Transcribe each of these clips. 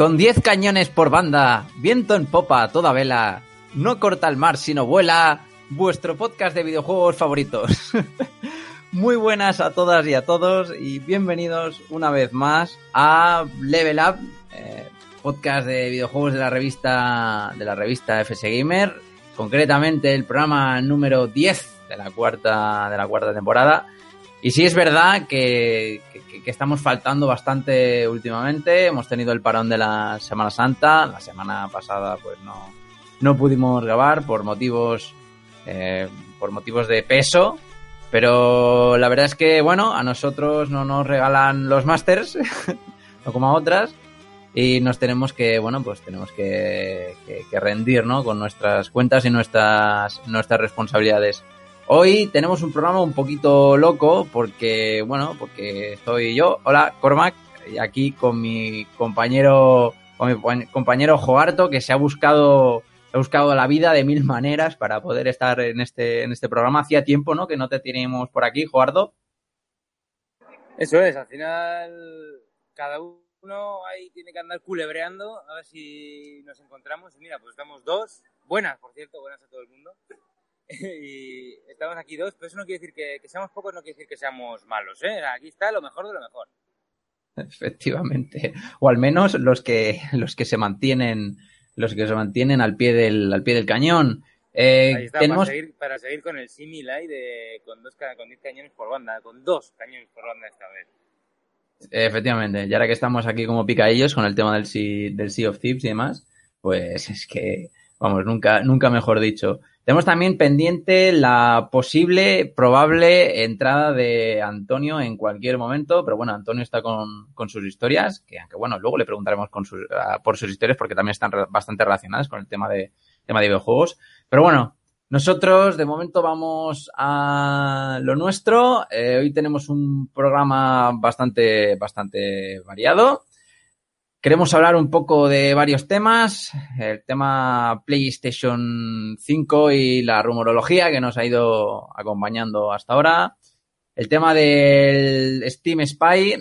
Con 10 cañones por banda, viento en popa toda vela, no corta el mar sino vuela, vuestro podcast de videojuegos favoritos. Muy buenas a todas y a todos y bienvenidos una vez más a Level Up, eh, podcast de videojuegos de la revista de la revista FS Gamer, concretamente el programa número 10 de la cuarta de la cuarta temporada. Y sí es verdad que, que- estamos faltando bastante últimamente. Hemos tenido el parón de la Semana Santa. La semana pasada, pues no, no pudimos grabar por motivos, eh, por motivos de peso. Pero la verdad es que, bueno, a nosotros no nos regalan los masters, no como a otras. Y nos tenemos que, bueno, pues tenemos que- que rendir, ¿no? Con nuestras cuentas y nuestras, nuestras responsabilidades. Hoy tenemos un programa un poquito loco porque, bueno, porque estoy yo, hola, Cormac, aquí con mi compañero, con mi pa- compañero Joarto, que se ha buscado, ha buscado la vida de mil maneras para poder estar en este, en este programa. Hacía tiempo, ¿no? Que no te teníamos por aquí, Joarto. Eso es, al final cada uno ahí tiene que andar culebreando a ver si nos encontramos. Y mira, pues estamos dos, buenas, por cierto, buenas a todo el mundo. Y estamos aquí dos, pero eso no quiere decir que, que seamos pocos, no quiere decir que seamos malos, ¿eh? Aquí está lo mejor de lo mejor. Efectivamente. O al menos los que, los que se mantienen, los que se mantienen al pie del, al pie del cañón. Eh, Ahí está, tenemos, para, seguir, para seguir con el símil ahí de con dos con 10 cañones por banda, con dos cañones por banda esta vez. Efectivamente, y ahora que estamos aquí como picadillos con el tema del Sea, del sea of Thieves y demás, pues es que, vamos, nunca, nunca mejor dicho. Tenemos también pendiente la posible, probable entrada de Antonio en cualquier momento, pero bueno, Antonio está con, con sus historias, que aunque bueno, luego le preguntaremos con sus- ah, por sus historias porque también están bastante relacionadas con el tema de, tema de videojuegos. Pero bueno, nosotros de momento vamos a lo nuestro. Eh, hoy tenemos un programa bastante, bastante variado. Queremos hablar un poco de varios temas. El tema PlayStation 5 y la rumorología que nos ha ido acompañando hasta ahora. El tema del Steam Spy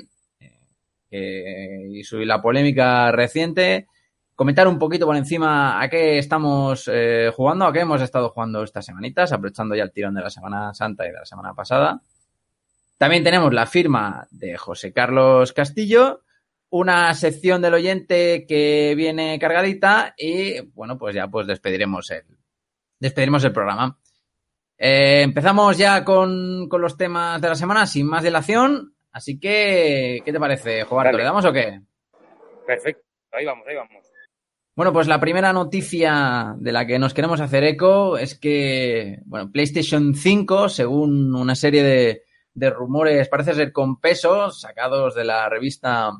eh, y la polémica reciente comentar un poquito por encima a qué estamos eh, jugando, a qué hemos estado jugando estas semanitas, aprovechando ya el tirón de la Semana Santa y de la semana pasada. También tenemos la firma de José Carlos Castillo, una sección del oyente que viene cargadita y bueno, pues ya pues despediremos el, despediremos el programa. Eh, empezamos ya con, con los temas de la semana sin más dilación, así que ¿qué te parece, Jobarto? ¿Le damos o qué? Perfecto, ahí vamos, ahí vamos. Bueno, pues la primera noticia de la que nos queremos hacer eco es que, bueno, PlayStation 5, según una serie de, de rumores, parece ser con peso, sacados de la revista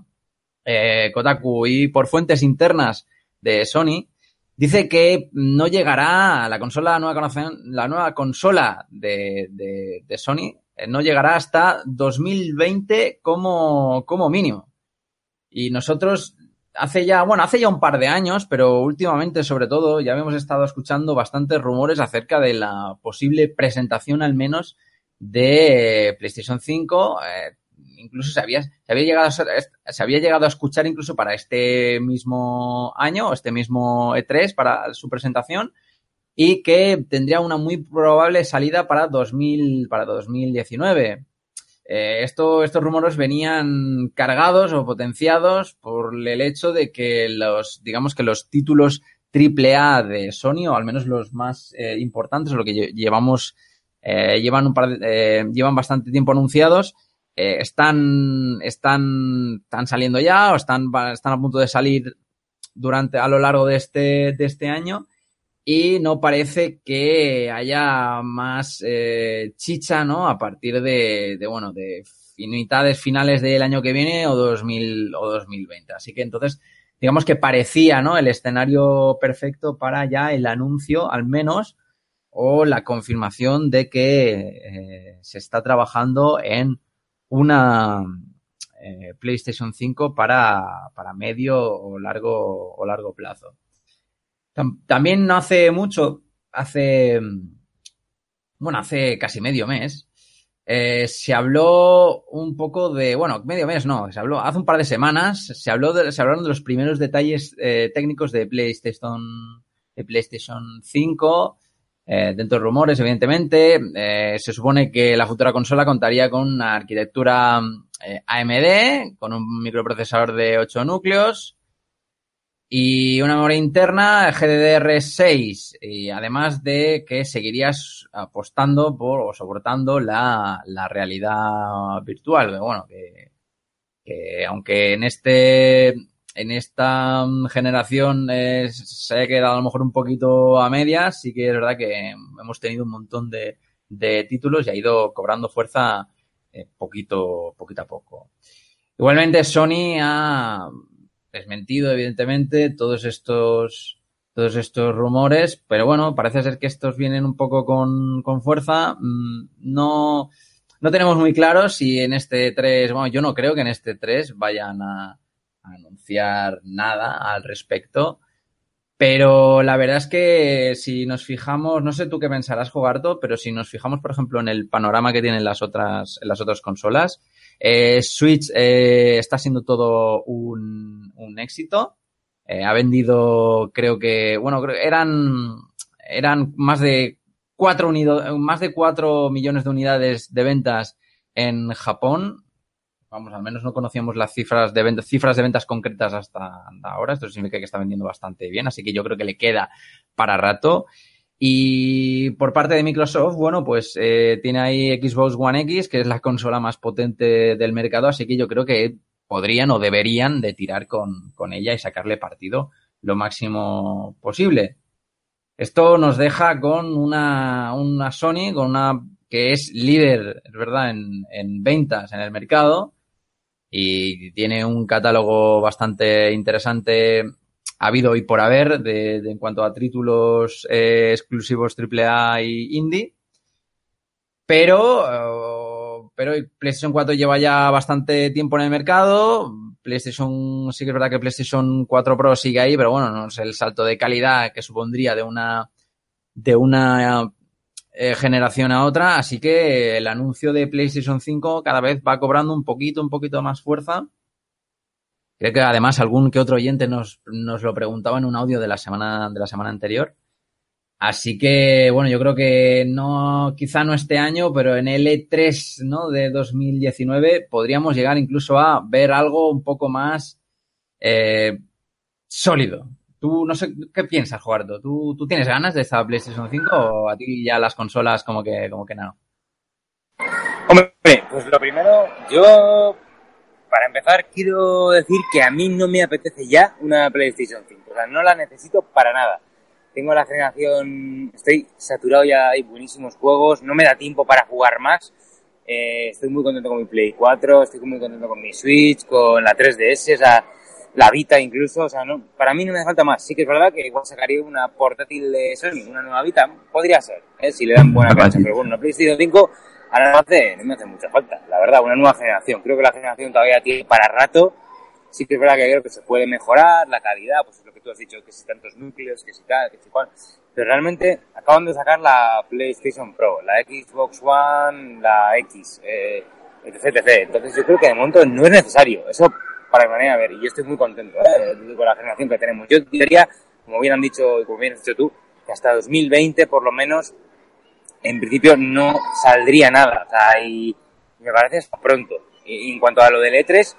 eh, Kotaku y por fuentes internas de Sony, dice que no llegará a la consola, la nueva, la nueva consola de, de- de Sony, eh, no llegará hasta 2020 como, como mínimo. Y nosotros hace ya, bueno, hace ya un par de años, pero últimamente sobre todo ya habíamos estado escuchando bastantes rumores acerca de la posible presentación al menos de PlayStation 5. eh, incluso se había, se había llegado se había llegado a escuchar incluso para este mismo año, este mismo E3 para su presentación y que tendría una muy probable salida para 2000, para 2019. Eh, esto, estos rumores venían cargados o potenciados por el hecho de que los, digamos que los títulos AAA de Sony, o al menos los más eh, importantes, o lo que lle- llevamos, eh, llevan un par de- eh, llevan bastante tiempo anunciados, eh, están, están, están saliendo ya o están, están a punto de salir durante, a lo largo de este, de este año. y no parece que haya más eh, chicha, ¿no? A partir de, de, bueno, de finales del año que viene o 2000 o 2020. Así que entonces, digamos que parecía, ¿no? El escenario perfecto para ya el anuncio, al menos, o la confirmación de que eh, se está trabajando en una eh, PlayStation 5 para, para medio o largo o largo plazo. Tam- También no hace mucho, hace, bueno, hace casi medio mes, eh, se habló un poco de, bueno, medio mes no, se habló, hace un par de semanas, se habló se hablaron de los primeros detalles eh, técnicos de PlayStation, de PlayStation 5, eh, dentro de rumores, evidentemente, eh, se supone que la futura consola contaría con una arquitectura eh, AMD, con un microprocesador de 8 núcleos, y una memoria interna GDDR6 y además de que seguirías apostando por o soportando la, realidad virtual. Bueno, que aunque en este en esta mm, generación eh, se haya quedado a lo mejor un poquito a medias, sí que es verdad que hemos tenido un montón de, títulos y ha ido cobrando fuerza eh, poquito, poquito a poco. Igualmente Sony ha desmentido, evidentemente, todos estos, todos estos rumores, pero bueno, parece ser que estos vienen un poco con, con fuerza. Mm, No, no tenemos muy claro si en este 3, bueno, yo no creo que en este 3 vayan a anunciar nada al respecto. Pero la verdad es que si nos fijamos, no sé tú qué pensarás, Jogarto, pero si nos fijamos, por ejemplo, en el panorama que tienen las otras, las otras consolas, eh, Switch eh, está siendo todo un, éxito. Eh, ha vendido, creo que, bueno, eran, eran más de cuatro unido, más de cuatro millones de unidades de ventas en Japón. Vamos, al menos no conocíamos las cifras de ventas, cifras de ventas concretas hasta ahora. Esto significa que está vendiendo bastante bien, así que yo creo que le queda para rato. Y por parte de Microsoft, bueno, pues eh, tiene ahí Xbox One X, que es la consola más potente del mercado, así que yo creo que podrían o deberían de tirar con, con ella y sacarle partido lo máximo posible. Esto nos deja con una, una Sony, con una que es líder, es verdad, en, en ventas en el mercado y tiene un catálogo bastante interesante habido y por haber de, de en cuanto a títulos eh, exclusivos AAA y indie. Pero, eh, pero PlayStation 4 lleva ya bastante tiempo en el mercado. PlayStation, sí que es verdad que PlayStation 4 Pro sigue ahí, pero bueno, no es el salto de calidad que supondría de una, de una eh, generación a otra. Así que el anuncio de PlayStation 5 cada vez va cobrando un poquito, un poquito más fuerza. Creo que además algún que otro oyente nos, nos lo preguntaba en un audio de la semana, de la semana anterior. Así que, bueno, yo creo que no, quizá no este año, pero en el E3, ¿no? De 2019 podríamos llegar incluso a ver algo un poco más eh, sólido. Tú, no sé, ¿qué piensas, Juardo? ¿Tú, ¿Tú tienes ganas de esta PlayStation 5 o a ti ya las consolas como que, como que no? Hombre, pues lo primero, yo, para empezar, quiero decir que a mí no me apetece ya una PlayStation 5. O sea, no la necesito para nada. Tengo la generación, estoy saturado ya, hay buenísimos juegos, no me da tiempo para jugar más. Eh, estoy muy contento con mi Play 4, estoy muy contento con mi Switch, con la 3DS, o sea, la Vita incluso, o sea, no, para mí no me hace falta más. Sí que es verdad que igual sacaría una portátil de Sony, una nueva Vita, podría ser, ¿eh? si le dan buena cancha, pero bueno, una PlayStation 5 ahora no me hace, no me hace mucha falta, la verdad, una nueva generación. Creo que la generación todavía tiene para rato. Sí que es verdad que creo que se puede mejorar la calidad, pues es lo que tú has dicho, que si tantos núcleos, que si tal, que si cual. Pero realmente acaban de sacar la PlayStation Pro, la Xbox One, la X, eh, etc, etc. Entonces yo creo que de momento no es necesario. Eso para mi manera de ver. Y yo estoy muy contento ¿eh? con la generación que tenemos. Yo diría, como bien han dicho y como bien has dicho tú, que hasta 2020 por lo menos en principio no saldría nada. O sea, y me parece hasta pronto. Y, en cuanto a lo del E3,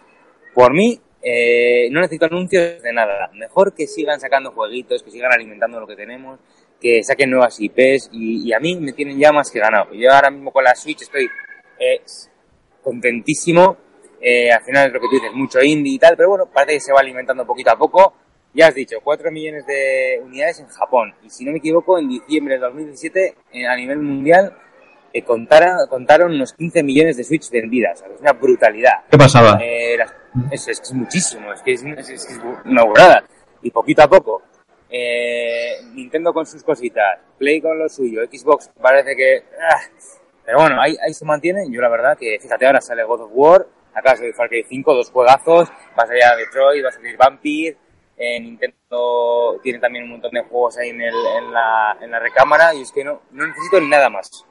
por mí, eh, no necesito anuncios de nada. Mejor que sigan sacando jueguitos, que sigan alimentando lo que tenemos, que saquen nuevas IPs y, y a mí me tienen ya más que ganado. Yo ahora mismo con la Switch estoy eh, contentísimo. Eh, al final es lo que tú dices, mucho indie y tal, pero bueno, parece que se va alimentando poquito a poco. ya has dicho, 4 millones de unidades en Japón. Y si no me equivoco, en diciembre de 2017, eh, a nivel mundial, eh, contara- contaron unos 15 millones de Switch vendidas. O sea, Es una brutalidad. ¿Qué pasaba? Eh, las- es, es que es muchísimo, es que es, es- es una burrada. Y poquito a poco, eh, Nintendo con sus cositas, Play con lo suyo, Xbox parece que... ah, pero bueno, ahí, ahí se mantienen. Yo la verdad que, fíjate, ahora sale God of War, acá sale Far Cry 5, dos juegazos, va a salir a Detroit, va a salir Vampire, eh, Nintendo tiene también un montón de juegos ahí en, el, en, la, en la recámara y es que no, no necesito nada más.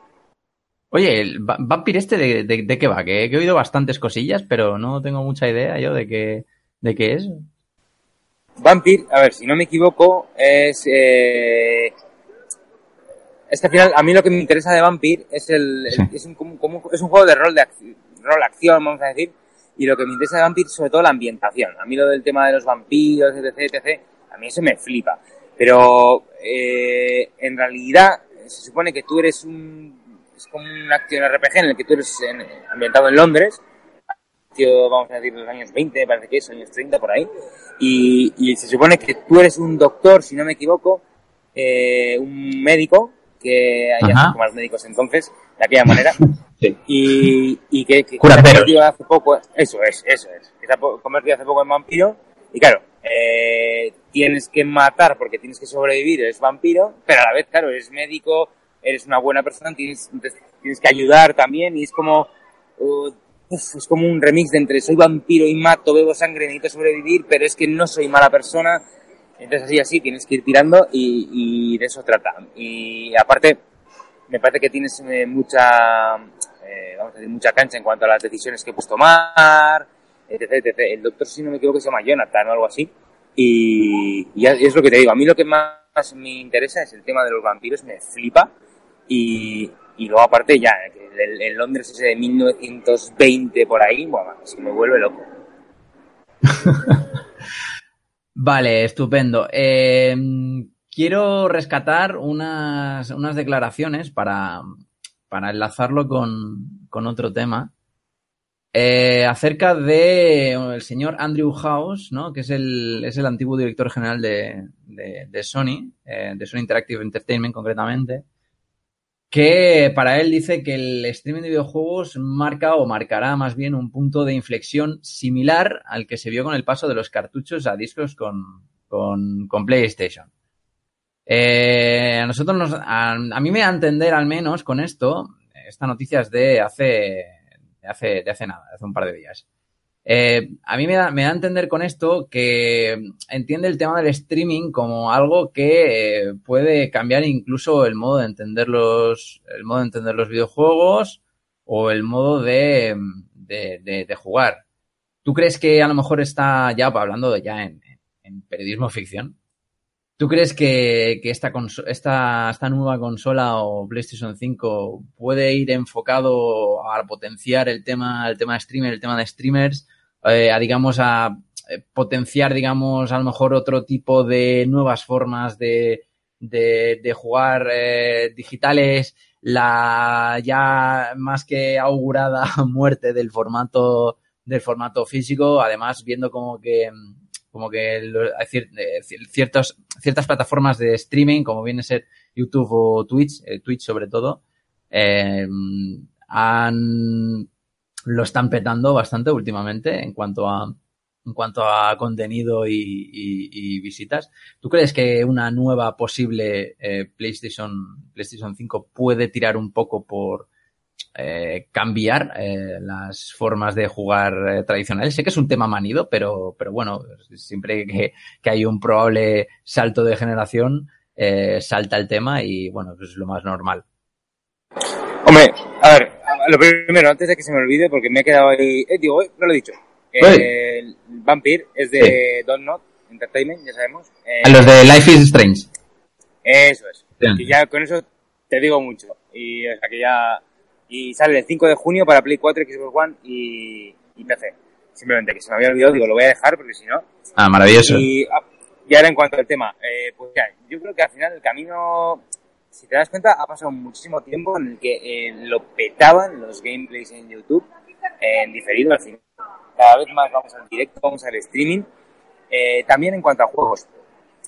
Oye, el Va- Vampire este de, de- de qué va, que, he oído bastantes cosillas, pero no tengo mucha idea yo de qué, de qué es. Vampire, a ver, si no me equivoco, es... Eh, es que al final, a mí lo que me interesa de Vampire es el, es, un, como- como- es un juego de rol de acción, rol acción, vamos a decir, y lo que me interesa de Vampire es sobre todo la ambientación. A mí lo del tema de los vampiros, etc, etc, a mí eso me flipa. Pero eh, en realidad se supone que tú eres un... es como un acción RPG en el que tú eres en- ambientado en Londres, vamos a decir, los años 20, me parece que es, años 30, por ahí. Y, y se supone que tú eres un doctor, si no me equivoco, eh, un médico, que hay los médicos entonces, de aquella manera, Sí. y, y que, que, que se ha convertido hace poco, eso es, eso es, que se ha convertido hace poco en vampiro, y claro, eh, tienes que matar porque tienes que sobrevivir, eres vampiro, pero a la vez, claro, eres médico, eres una buena persona, tienes, tienes que ayudar también, y es como, uh, uf, es como un remix de entre soy vampiro y mato, bebo sangre, necesito sobrevivir, pero es que no soy mala persona, entonces así, así, tienes que ir tirando y, y de eso trata. Y aparte, me parece que tienes eh, mucha, eh, vamos a decir, mucha cancha en cuanto a las decisiones que puedes tomar, etc. El doctor, si no me equivoco, se llama Jonathan o algo así. Y, es lo que te digo, a mí lo que más me interesa es el tema de los vampiros, me flipa. Y, y luego aparte ya, el, el Londres ese de 1920 por ahí, es que me vuelve loco. Vale, estupendo. Eh, quiero rescatar unas, unas declaraciones para, para enlazarlo con, con otro tema. Eh, acerca de el señor Andrew House, ¿no? que es el, es el antiguo director general de, de, Sony, eh, de Sony Interactive Entertainment concretamente, que para él dice que el streaming de videojuegos marca o marcará más bien un punto de inflexión similar al que se vio con el paso de los cartuchos a discos con, con, con PlayStation. Eh, a nosotros nos, a, a, mí me da a entender al menos con esto, esta noticia es de hace, de hace, de hace nada, de hace un par de días. Eh, a mí me da, me da, a entender con esto que entiende el tema del streaming como algo que eh, puede cambiar incluso el modo de entender los, el modo de entender los videojuegos o el modo de, de, jugar. ¿Tú crees que a lo mejor está ya, hablando de ya en, en periodismo ficción, ¿Tú crees que, que esta, esta, esta, nueva consola o PlayStation 5 puede ir enfocado a potenciar el tema, el tema de streamer, el tema de streamers, eh, a digamos a eh, potenciar, digamos, a lo mejor otro tipo de nuevas formas de, de, de jugar eh, digitales, la ya más que augurada muerte del formato del formato físico, además viendo como que como que hay ciertos, ciertas plataformas de streaming, como viene a ser YouTube o Twitch, eh, Twitch sobre todo, eh, han, lo están petando bastante últimamente en cuanto a, en cuanto a contenido y, y, y visitas. ¿Tú crees que una nueva posible eh, PlayStation, PlayStation 5 puede tirar un poco por, eh, cambiar eh, las formas de jugar eh, tradicionales. Sé que es un tema manido, pero, pero bueno, siempre que, que hay un probable salto de generación, eh, salta el tema y bueno, pues es lo más normal. Hombre, a ver, lo primero, antes de que se me olvide, porque me he quedado ahí, eh, digo, no lo he dicho. el Vampire es de sí. Don't Not Entertainment, ya sabemos. Los de Life is Strange. Eso es. Bien. Que ya con eso te digo mucho. Y o sea que ya y sale el 5 de junio para Play 4, Xbox One y, y, PC. Simplemente que se me había olvidado, digo, lo voy a dejar porque si no. Ah, maravilloso. Y, y, ahora en cuanto al tema, eh, pues ya, yo creo que al final el camino, si te das cuenta, ha pasado muchísimo tiempo en el que eh, lo petaban los gameplays en YouTube, en diferido al final. Cada vez más vamos al directo, vamos al streaming. Eh, también en cuanto a juegos.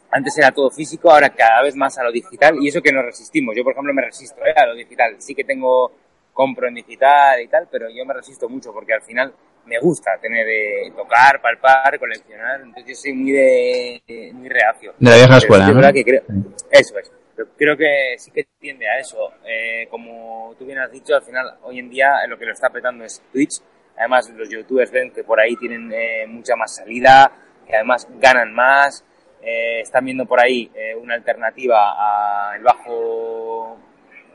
Antes era todo físico, ahora cada vez más a lo digital y eso que nos resistimos. Yo, por ejemplo, me resisto ¿eh? a lo digital. Sí que tengo compro en digital y tal, pero yo me resisto mucho porque al final me gusta tener de tocar, palpar, coleccionar. Entonces yo soy muy de, muy reacio. De la vieja escuela, es ¿no? que creo- eso es. Pero creo que sí que tiende a eso. Eh, como tú bien has dicho, al final, hoy en día, lo que lo está petando es Twitch. Además, los youtubers ven que por ahí tienen eh, mucha más salida, que además ganan más. Eh, están viendo por ahí una alternativa al bajo,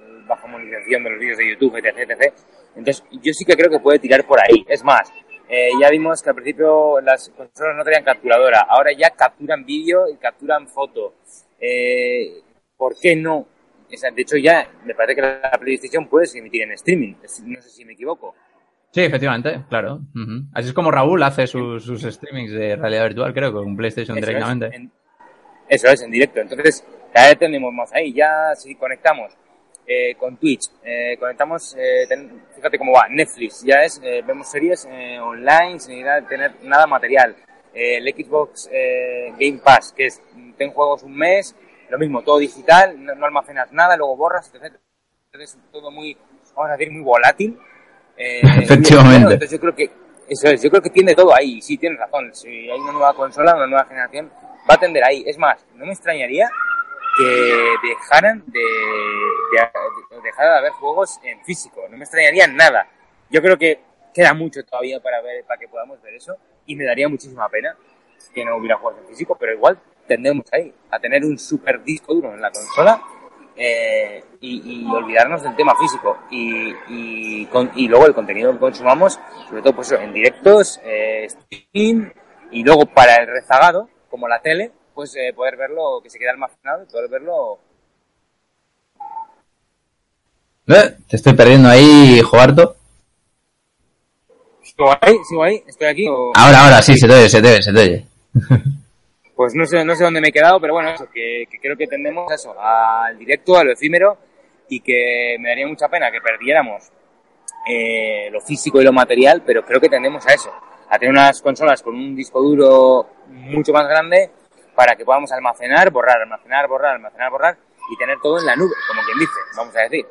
el bajo monetización de los vídeos de YouTube, etc, etc. Entonces, yo sí que creo que puede tirar por ahí. Es más, ya vimos que al principio las consolas no tenían capturadora, ahora ya capturan vídeo y capturan foto. ¿Por qué no? De hecho, ya me parece que la PlayStation puede emitir en streaming. No sé si me equivoco. Sí, efectivamente, claro. Así es como Raúl hace sus, sus streamings de realidad virtual, creo, con PlayStation Eso directamente. Es, en, eso es, en directo. Entonces, cada vez tenemos más ahí. Ya si conectamos eh, con Twitch, eh, conectamos, eh, ten- fíjate cómo va, Netflix, ya es, eh, vemos series eh, online sin tener nada material. Eh, el Xbox eh, Game Pass, que es, ten juegos un mes, lo mismo, todo digital, no, no almacenas nada, luego borras, etc. Entonces, todo muy, vamos a decir, muy volátil. Eh, Efectivamente. Entonces yo creo que eso es, yo creo que tiene todo ahí, sí tienes razón, si hay una nueva consola, una nueva generación, va a tender ahí. Es más, no me extrañaría que dejaran de, de, de- dejar de haber juegos en físico, no me extrañaría nada. Yo creo que queda mucho todavía para ver, para que podamos ver eso, y me daría muchísima pena que no hubiera juegos en físico, pero igual tendemos ahí a tener un super disco duro en la consola eh, y, y olvidarnos del tema físico y, y, con- y luego el contenido que consumamos, sobre todo pues en directos, eh, streaming y luego para el rezagado, como la tele, pues eh, poder verlo, que se quede almacenado y poder verlo. Eh, Te estoy perdiendo ahí, Joarto. ¿Sigo ahí? ¿Sigo ahí? ¿Estoy aquí? o- Ahora, ahora, sí, se te oye, se te oye, se te oye. Pues no sé, no sé dónde me he quedado, pero bueno, eso, que, que creo que tendemos eso, al directo, a lo efímero, y que me daría mucha pena que perdiéramos eh, lo físico y lo material, pero creo que tendemos a eso, a tener unas consolas con un disco duro mucho más grande para que podamos almacenar, borrar, almacenar, borrar, almacenar, borrar, y tener todo en la nube, como quien dice, vamos a decir.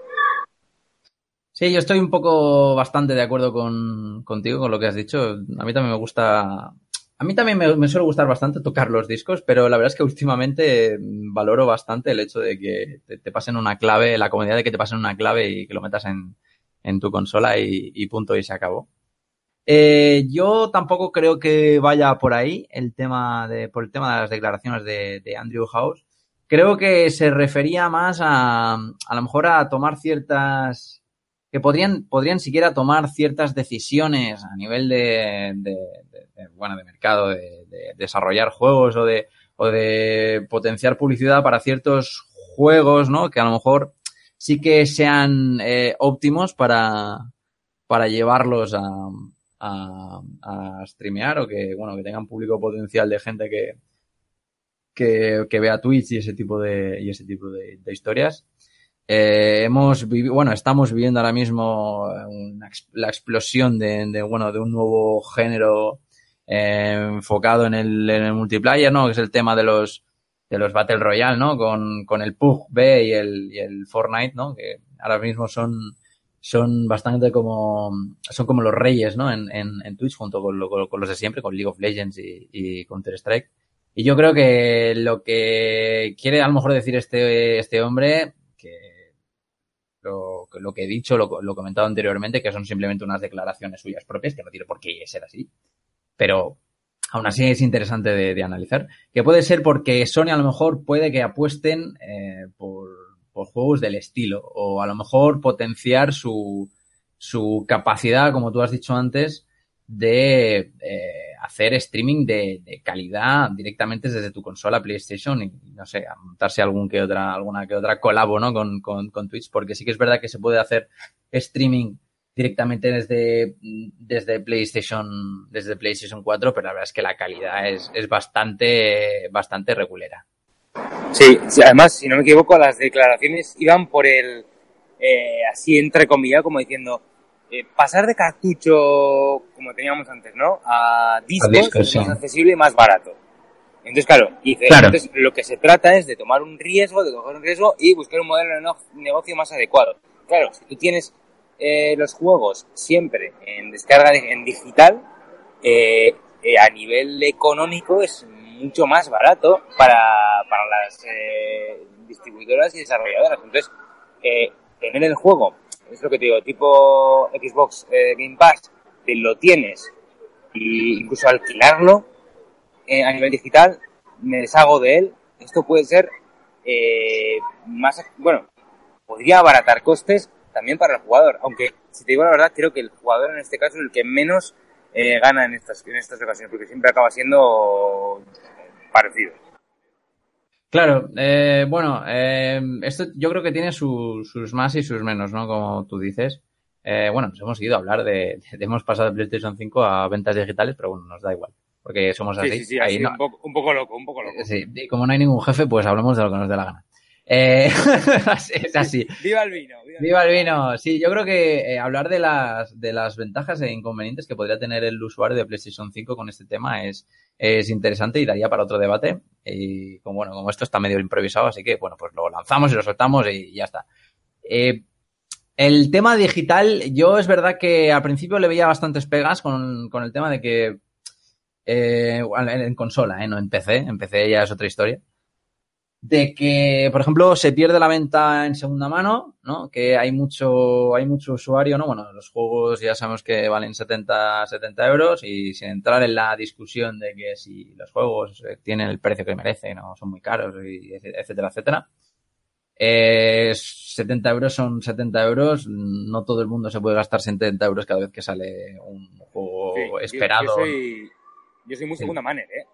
Sí, yo estoy un poco bastante de acuerdo con, contigo, con lo que has dicho. A mí también me gusta. A mí también me, suele gustar bastante tocar los discos, pero la verdad es que últimamente mm, valoro bastante el hecho de que te, pasen una clave, la comodidad de que te pasen una clave y que lo metas en, tu consola y, punto y se acabó. Eh, yo tampoco creo que vaya por ahí el tema de, por el tema de las declaraciones de, de Andrew House. Creo que se refería más a, a lo mejor a tomar ciertas, que podrían, podrían siquiera tomar ciertas decisiones a nivel de- de, bueno, de mercado, de, de desarrollar juegos o de, o de potenciar publicidad para ciertos juegos, ¿no? Que a lo mejor sí que sean eh, óptimos para, para llevarlos a, a, a streamear o que, bueno, que tengan público potencial de gente que, que, que vea Twitch y ese tipo de, y ese tipo de, historias. Eh, hemos bueno, estamos viviendo ahora mismo la explosión de, de, bueno, de un nuevo género enfocado en el, en el multiplayer, ¿no? Que es el tema de los, de los Battle Royale, ¿no? Con, con el PUBG y el, y el Fortnite, ¿no? Que ahora mismo son, son bastante como, son como los reyes, ¿no? En, en, Twitch junto con, con los de siempre, con League of Legends y, y Counter Strike. Y yo creo que lo que quiere a lo mejor decir este, este hombre, que lo, lo que he dicho, lo, lo comentado anteriormente, que son simplemente unas declaraciones suyas propias, que no tiene por qué ser así. Pero aún así es interesante de, analizar. Que puede ser porque Sony a lo mejor puede que apuesten eh, por, juegos del estilo, o a lo mejor potenciar su, su capacidad, como tú has dicho antes, de eh, hacer streaming de, calidad directamente desde tu consola PlayStation y no sé, a montarse algún que otra, alguna que otra colabo ¿no? con Twitch, porque sí que es verdad que se puede hacer streaming directamente desde, desde PlayStation, desde PlayStation 4, pero la verdad es que la calidad es, es bastante, bastante regulera. Sí, sí, además, si no me equivoco, las declaraciones iban por el, eh, así entre comillas, como diciendo, eh, pasar de cartucho, como teníamos antes, ¿no? A discos, discos, es más accesible y más barato. Entonces, claro, y dice, Claro. entonces lo que se trata es de tomar un riesgo, de coger un riesgo y buscar un modelo de negocio más adecuado. Claro, si tú tienes eh, los juegos siempre en descarga de- en digital, eh, eh, a nivel económico es mucho más barato para, para las eh, distribuidoras y desarrolladoras. Entonces, tener el juego, es lo que te digo, tipo Xbox Game Pass, te lo tienes y incluso alquilarlo a nivel digital, me deshago de él. Esto puede ser más, bueno, podría abaratar costes también para el jugador. Aunque, si te digo la verdad, creo que el jugador en este caso es el que menos eh, gana en estas, en estas ocasiones, porque siempre acaba siendo parecido. Claro, eh, bueno, eh, esto yo creo que tiene su- sus más y sus menos, ¿no? Como tú dices. Eh, bueno, nos hemos ido a hablar de, de- hemos pasado de PlayStation 5 a ventas digitales, pero bueno, nos da igual, porque somos así. Sí, sí, sí, Ahí no- un, poco, un poco loco, un poco loco. sí, y como no hay ningún jefe, pues hablamos de lo que nos dé la gana. Eh, es así. ¡Viva el vino! ¡Viva el Viva el vino. Sí, yo creo que eh, hablar de las, de las ventajas e inconvenientes que podría tener el usuario de PlayStation 5 con este tema es, es interesante y daría para otro debate. Y como, bueno, como esto está medio improvisado, así que bueno, pues lo lanzamos y lo soltamos y ya está. Eh, el tema digital, yo es verdad que al principio le veía bastantes pegas con, con el tema de que eh, en, en consola, eh, no en PC, en PC ya es otra historia de que, por ejemplo, se pierde la venta en segunda mano, ¿no? Que hay mucho, hay mucho usuario, ¿no? Bueno, los juegos ya sabemos que valen 70, 70 euros y sin entrar en la discusión de que si los juegos eh, tienen el precio que merecen o son muy caros, y etcétera, etcétera. Eh, 70 euros son 70 euros. No todo el mundo se puede gastar 70 euros cada vez que sale un juego Sí, esperado. Yo, soy, yo soy muy Sí. segunda manera, ¿eh?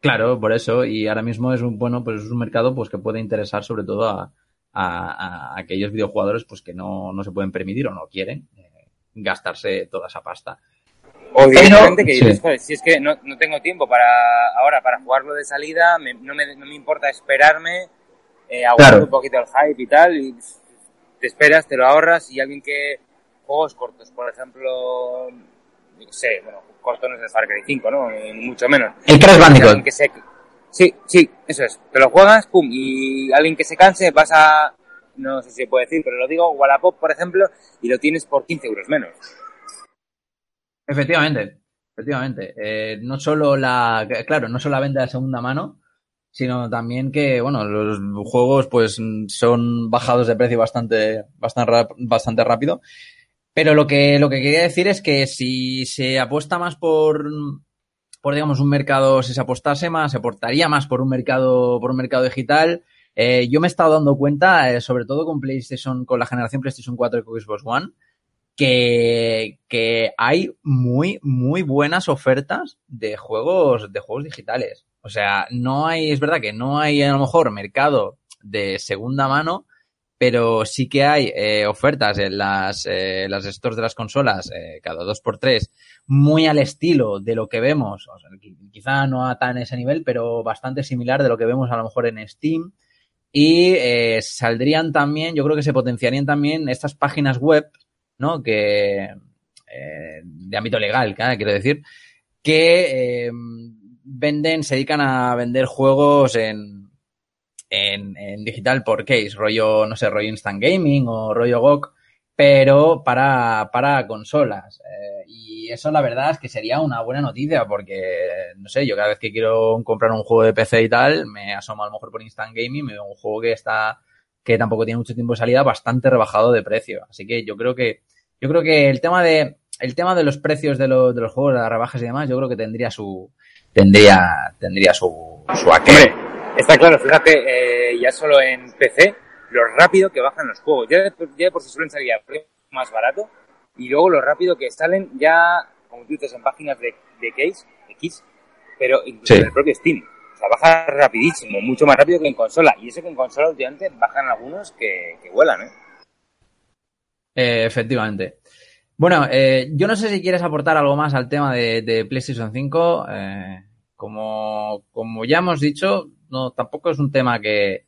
Claro, por eso, y ahora mismo es un bueno, pues es un mercado pues que puede interesar sobre todo a, a- a aquellos videojugadores pues que no, no se pueden permitir o no quieren eh, gastarse toda esa pasta. O directamente que sí. dices, "Joder, si es que no, no tengo tiempo para ahora para jugarlo de salida, me- no, me, no me importa esperarme, eh, aguanto Claro. un poquito el hype y tal, y te esperas, te lo ahorras, y alguien que juegos cortos, por ejemplo, qué sé, bueno, corto no es el Far Cry 5, ¿no? Mucho menos. El Crash Bandicoot. Que se- Sí, sí, eso es. Te lo juegas, pum, y alguien que se canse vas a, no sé si se puede decir, pero lo digo, Wallapop, por ejemplo, y lo tienes por 15 euros menos. Efectivamente, efectivamente. Eh, no solo la, claro, no solo la venta de segunda mano, sino también que, bueno, los juegos pues son bajados de precio bastante, bastante, bastante rápido. Pero lo que, lo que quería decir es que si se apuesta más por, por digamos, un mercado, si se apostase más, se aportaría más por un mercado, por un mercado digital. Eh, yo me he estado dando cuenta, eh, sobre todo con PlayStation, con la generación PlayStation 4 y Xbox One, que, que hay muy, muy buenas ofertas de juegos, de juegos digitales. O sea, no hay, es verdad que no hay a lo mejor mercado de segunda mano, pero sí que hay eh, ofertas en las, eh, las stores de las consolas eh, cada dos por tres, muy al estilo de lo que vemos, o sea, qui- quizá no a tan ese nivel, pero bastante similar de lo que vemos a lo mejor en Steam. Y eh, saldrían también, yo creo que se potenciarían también estas páginas web, ¿no? Que eh, de ámbito legal, quiero decir, que eh, venden, se dedican a vender juegos en, en, en digital por case, rollo, no sé, rollo Instant Gaming o rollo GOG, pero para, para consolas. Eh, y eso la verdad es que sería una buena noticia porque, no sé, yo cada vez que quiero comprar un juego de PC y tal, me asomo a lo mejor por Instant Gaming, me veo un juego que está, que tampoco tiene mucho tiempo de salida, bastante rebajado de precio. Así que yo creo que, yo creo que el tema de, el tema de los precios de, los de los juegos, de las rebajas y demás, yo creo que tendría su, tendría, tendría su, su aquel. Está claro, fíjate, eh, ya solo en PC, lo rápido que bajan los juegos. Ya, de- ya por si suelen salir a precio más barato, y luego lo rápido que salen ya, como tú dices, en páginas de, de case, X, pero incluso Sí. en el propio Steam. O sea, baja rapidísimo, mucho más rápido que en consola. Y eso que en consola últimamente bajan algunos que, que vuelan, ¿eh? Eh, efectivamente. Bueno, eh, yo no sé si quieres aportar algo más al tema de, de PlayStation 5. Eh, como, como ya hemos dicho, no, tampoco es un tema que,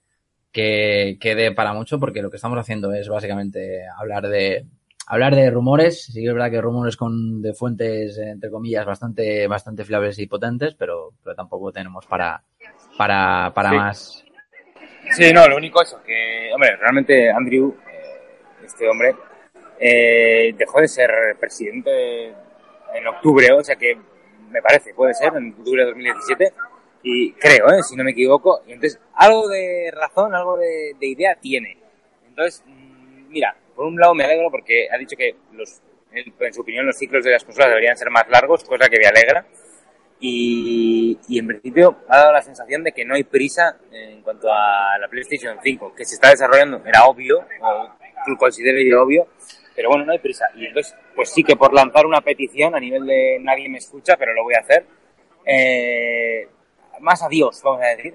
que, que dé para mucho porque lo que estamos haciendo es básicamente hablar de, hablar de rumores. Sí que es verdad que rumores con de fuentes, entre comillas, bastante, bastante fiables y potentes, pero, pero tampoco tenemos para, para, para Sí. más. Sí, no, lo único eso, que, hombre, realmente Andrew, eh, este hombre, eh, dejó de ser presidente en octubre, o sea que me parece, puede ser, en octubre de 2017, y creo, ¿eh? si no me equivoco, y entonces algo de razón, algo de, de idea tiene. Entonces, mm, mira, por un lado me alegro porque ha dicho que los, en, su opinión los ciclos de las consolas deberían ser más largos, cosa que me alegra. Y, y en principio ha dado la sensación de que no hay prisa en cuanto a la PlayStation 5, que se está desarrollando, era obvio, o lo considero yo obvio, pero bueno, no hay prisa. Y entonces, pues sí que por lanzar una petición a nivel de nadie me escucha, pero lo voy a hacer, eh, más a Dios, vamos a decir,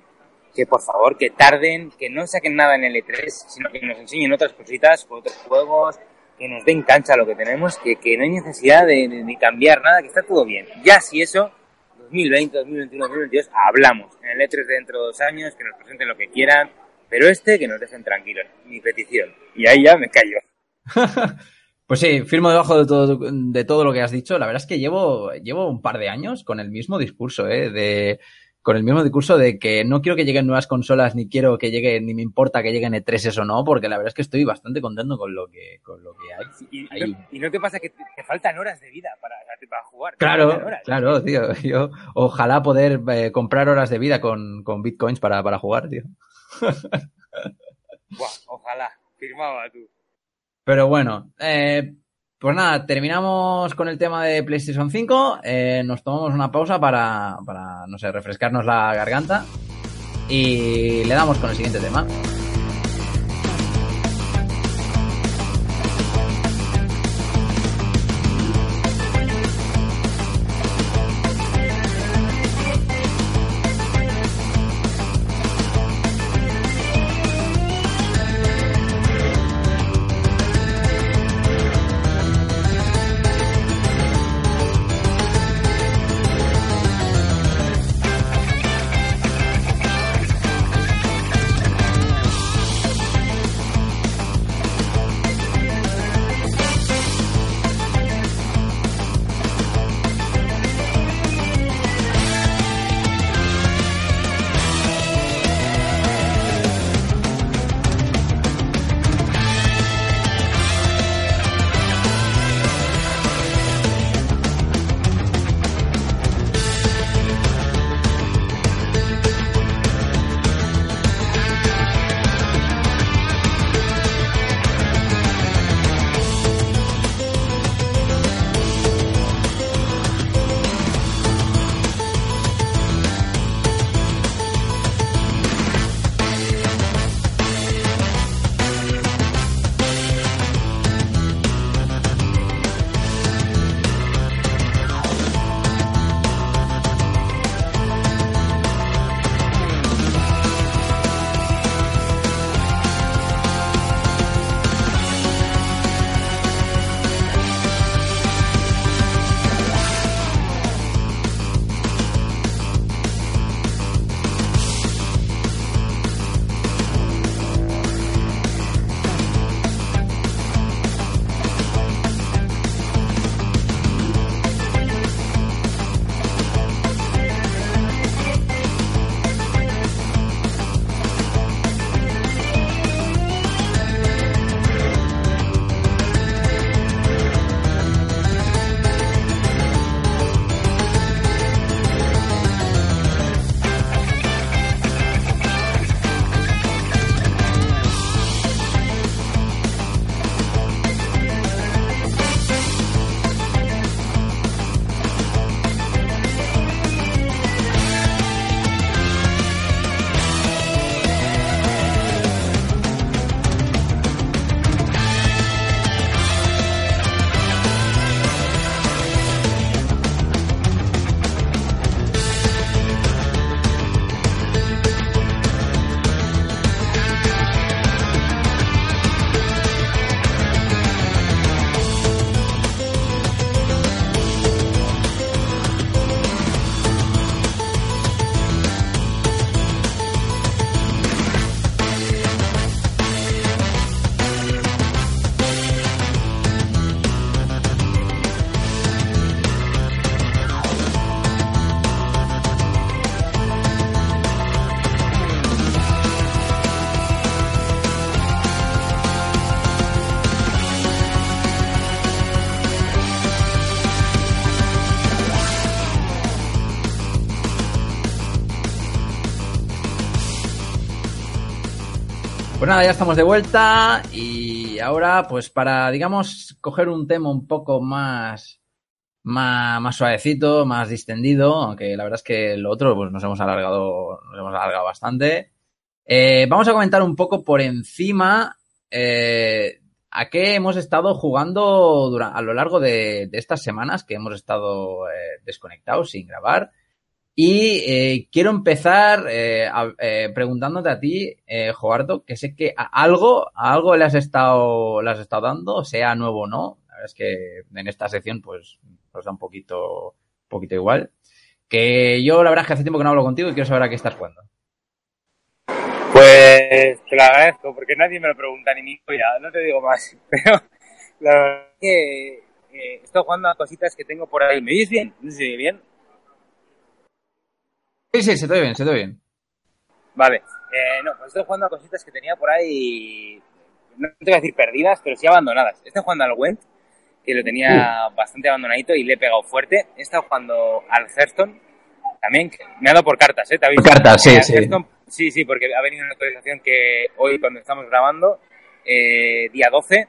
que por favor, que tarden, que no saquen nada en el E3, sino que nos enseñen otras cositas, otros juegos, que nos den cancha a lo que tenemos, que, que no hay necesidad de, de- de cambiar nada, que está todo bien. Ya si eso, 2020, 2021, 2022, hablamos. En el E3 de dentro de dos años, que nos presenten lo que quieran, pero este, que nos dejen tranquilos. Mi petición. Y ahí ya me callo. Pues sí, firmo debajo de todo, de todo lo que has dicho. La verdad es que llevo, llevo un par de años con el mismo discurso, ¿eh? De, con el mismo discurso de que no quiero que lleguen nuevas consolas, ni quiero que lleguen, ni me importa que lleguen E3 eso no, porque la verdad es que estoy bastante contento con lo que, con lo que hay. Y, y Ahí. no, y no te pasa que te, te faltan horas de vida para, para jugar. Claro, claro, tío. Yo ojalá poder eh, comprar horas de vida con, con bitcoins para, para jugar, tío. Buah, ojalá. Firmaba tú. Pero bueno, eh, pues nada, terminamos con el tema de PlayStation 5. eh, nos tomamos una pausa para, para, no sé, refrescarnos la garganta. Y le damos con el siguiente tema. Ya estamos de vuelta y ahora, pues para, digamos, coger un tema un poco más, más, suavecito, más distendido, aunque la verdad es que lo otro, pues nos hemos alargado, nos hemos alargado bastante. Eh, vamos a comentar un poco por encima eh, a qué hemos estado jugando dura- a lo largo de, de estas semanas que hemos estado eh, desconectados sin grabar. Y eh, quiero empezar eh, eh, preguntándote a ti, eh, Joardo, que sé que a algo, a algo le has estado, le has estado dando, sea nuevo o no. La verdad es que en esta sección, pues, nos da un poquito, un poquito igual. Que yo, la verdad es que hace tiempo que no hablo contigo y quiero saber a qué estás jugando. Pues te lo agradezco, porque nadie me lo pregunta ni mi ya, no te digo más. Pero la verdad es que eh, estoy jugando a cositas que tengo por ahí. ¿Me oyes bien? ¿No oye bien? Sí, sí, se te oye bien, se te oye bien. Vale. Eh, no, pues estoy jugando a cositas que tenía por ahí, no te voy a decir perdidas, pero sí abandonadas. Estoy jugando al Went, que lo tenía bastante abandonadito y le he pegado fuerte. He estado jugando al Hearthstone, también, que me ha dado por cartas, ¿eh? Por cartas, sí, sí. Hearthstone, sí, sí, porque ha venido una actualización que hoy, cuando estamos grabando, eh, día 12,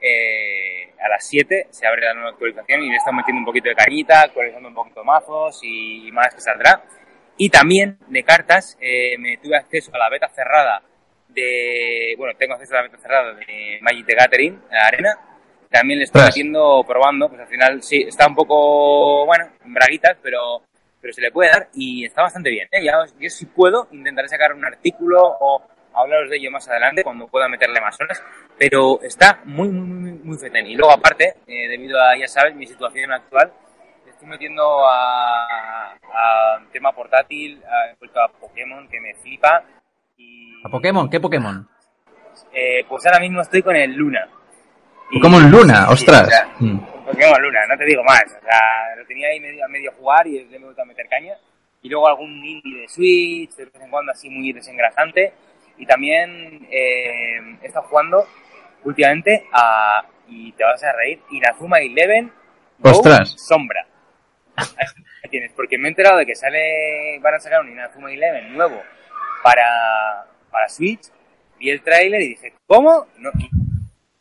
eh, a las 7 se abre la nueva actualización y le estamos metiendo un poquito de cañita, actualizando un poquito mazos y más que saldrá. Y también de cartas, eh, me tuve acceso a la beta cerrada de. Bueno, tengo acceso a la beta cerrada de Magic the Gathering, la arena. También le estoy metiendo, probando, pues al final sí, está un poco, bueno, en braguitas, pero, pero se le puede dar y está bastante bien. ¿eh? Ya, yo si puedo, intentaré sacar un artículo o hablaros de ello más adelante cuando pueda meterle más horas, pero está muy, muy, muy, muy fetén. Y luego aparte, eh, debido a, ya sabes, mi situación actual, estoy metiendo a, a tema portátil, a, a Pokémon, que me flipa. Y, ¿A Pokémon? ¿Qué Pokémon? eh, pues ahora mismo estoy con el Luna. Y- Pokémon Luna, sí, ostras. o sea, Mm. Pokémon Luna, no te digo más. O sea, lo tenía ahí medio, a medio jugar y le he vuelto a meter caña. Y luego algún indie de Switch, de vez en cuando así muy desengrasante. Y también eh, he estado jugando últimamente a, y te vas a reír, Inazuma Eleven Go Ostras. Sombra. Tienes, porque me he enterado de que sale, van a sacar un Inazuma Eleven nuevo para, para Switch. Vi el tráiler y dije, ¿cómo? No,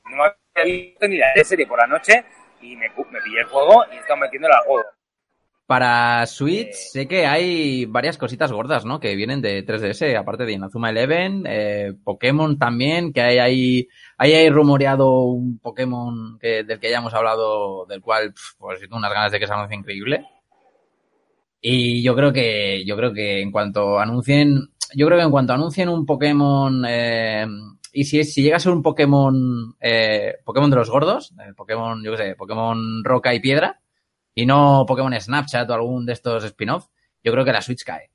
no había visto ni la serie por la noche y me, me pillé el juego y he estado metiéndolo al juego. Para Switch Eh. sé que hay varias cositas gordas, ¿no? Que vienen de 3DS, aparte de Inazuma Eleven, eh, Pokémon también, que hay ahí, ahí hay rumoreado un Pokémon que, del que ya hemos hablado, del cual, pues tengo unas ganas de que se anuncie increíble. Y yo creo que, yo creo que en cuanto anuncien, yo creo que en cuanto anuncien un Pokémon, eh, y si, es- si llega a ser un Pokémon, eh, Pokémon de los gordos, Pokémon, yo qué sé, Pokémon Roca y Piedra, y no Pokémon Snapchat o algún de estos spin-off, yo creo que la Switch cae.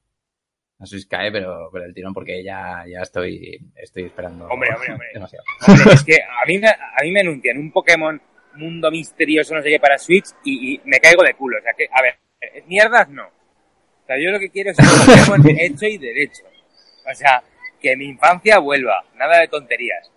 La Switch cae, pero, pero el tirón porque ya, ya estoy, estoy esperando Hombre, hombre, hombre. demasiado. Hombre, es que a mí, me, a mí me anuncian un Pokémon mundo misterioso, no sé qué, para Switch y, y me caigo de culo. O sea, que, a ver, ¿es mierdas? No. O sea, yo lo que quiero es un Pokémon hecho y derecho. O sea, que mi infancia vuelva. Nada de tonterías.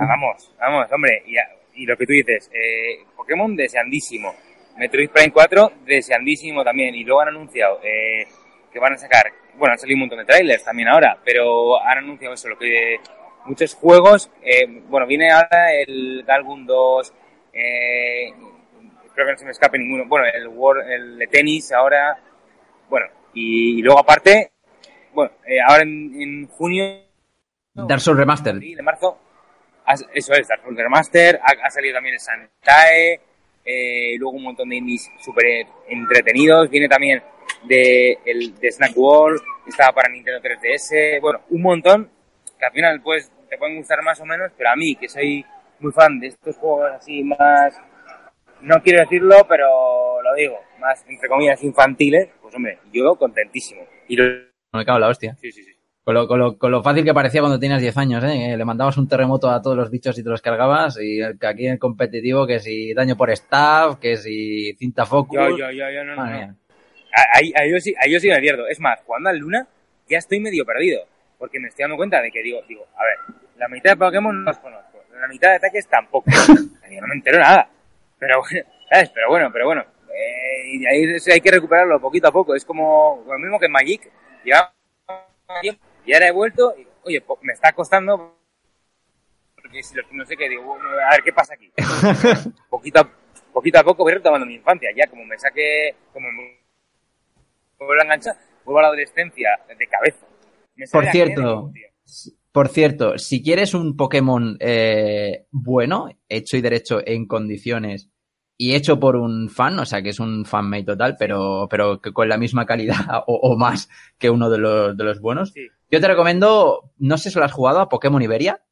Vamos, vamos, hombre. Y, y lo que tú dices, eh, Pokémon deseandísimo. Metroid Prime 4, deseandísimo también. Y luego han anunciado eh, que van a sacar, bueno, han salido un montón de trailers también ahora, pero han anunciado eso, lo que muchos juegos, eh, bueno, viene ahora el Galgun 2, eh, espero que no se me escape ninguno, bueno, el, World, el de tenis ahora, bueno, y, y luego aparte, bueno, eh, ahora en, en junio Dark Souls Remastered. De marzo. Eso es, Dark Souls Remaster. Ha, ha salido también el Santae. Eh, luego un montón de indies súper entretenidos. Viene también de, el, de Snack World. Estaba para Nintendo 3DS. Bueno, un montón que al final pues, te pueden gustar más o menos. Pero a mí, que soy muy fan de estos juegos así más. No quiero decirlo, pero lo digo. Más, entre comillas, infantiles. Pues hombre, yo contentísimo. Y lo... Me cago en la hostia. Sí, sí, sí. Con lo, con, lo, con lo fácil que parecía cuando tenías 10 años, ¿eh? Le mandabas un terremoto a todos los bichos y te los cargabas. Y aquí en el competitivo, que si daño por staff, que si cinta focus. Yo, yo, yo, yo, no, no. Ahí, ahí, yo sí, ahí yo sí me pierdo. Es más, jugando al Luna ya estoy medio perdido. Porque me estoy dando cuenta de que digo, digo, a ver, la mitad de Pokémon no los conozco. La mitad de ataques tampoco. Yo no me entero nada. Pero bueno, ¿sabes? Pero bueno, pero bueno. Eh, y de ahí hay que recuperarlo poquito a poco. Es como lo mismo que en Magic. Ya y ahora he vuelto y, oye, me está costando porque si los no sé qué, digo, bueno, a ver qué pasa aquí. poquito, a, poquito a poco voy retomando mi infancia. Ya como me saqué, como me vuelvo a enganchar, vuelvo a la adolescencia de cabeza. Me Por cierto, Por cierto, si quieres un Pokémon eh, bueno, hecho y derecho en condiciones y hecho por un fan, o sea que es un fanmate total, pero, pero que con la misma calidad o, o más que uno de los, de los buenos, Sí. yo te recomiendo, no sé si lo has jugado a Pokémon Iberia.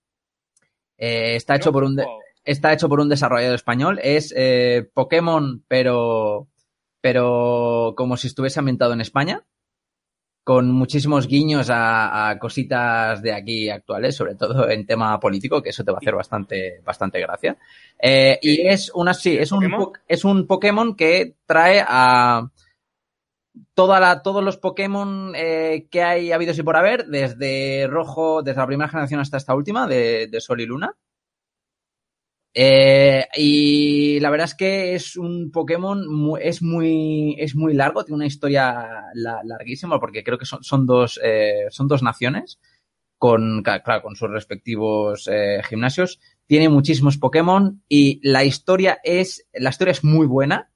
Eh, está hecho por un de- está hecho por un desarrollador español. Es eh, Pokémon, pero, pero como si estuviese ambientado en España. Con muchísimos guiños a, a cositas de aquí actuales, sobre todo en tema político, que eso te va a hacer bastante, bastante gracia. Eh, y es una, sí, es un, es un Pokémon que trae a toda la, todos los Pokémon eh, que hay habidos y por haber, desde rojo, desde la primera generación hasta esta última, de, de Sol y Luna. Eh, y la verdad es que es un Pokémon, mu- es muy, es muy largo, tiene una historia la- larguísima, porque creo que son, son dos, eh, son dos naciones con, claro, con sus respectivos eh, gimnasios. Tiene muchísimos Pokémon y la historia es, la historia es muy buena,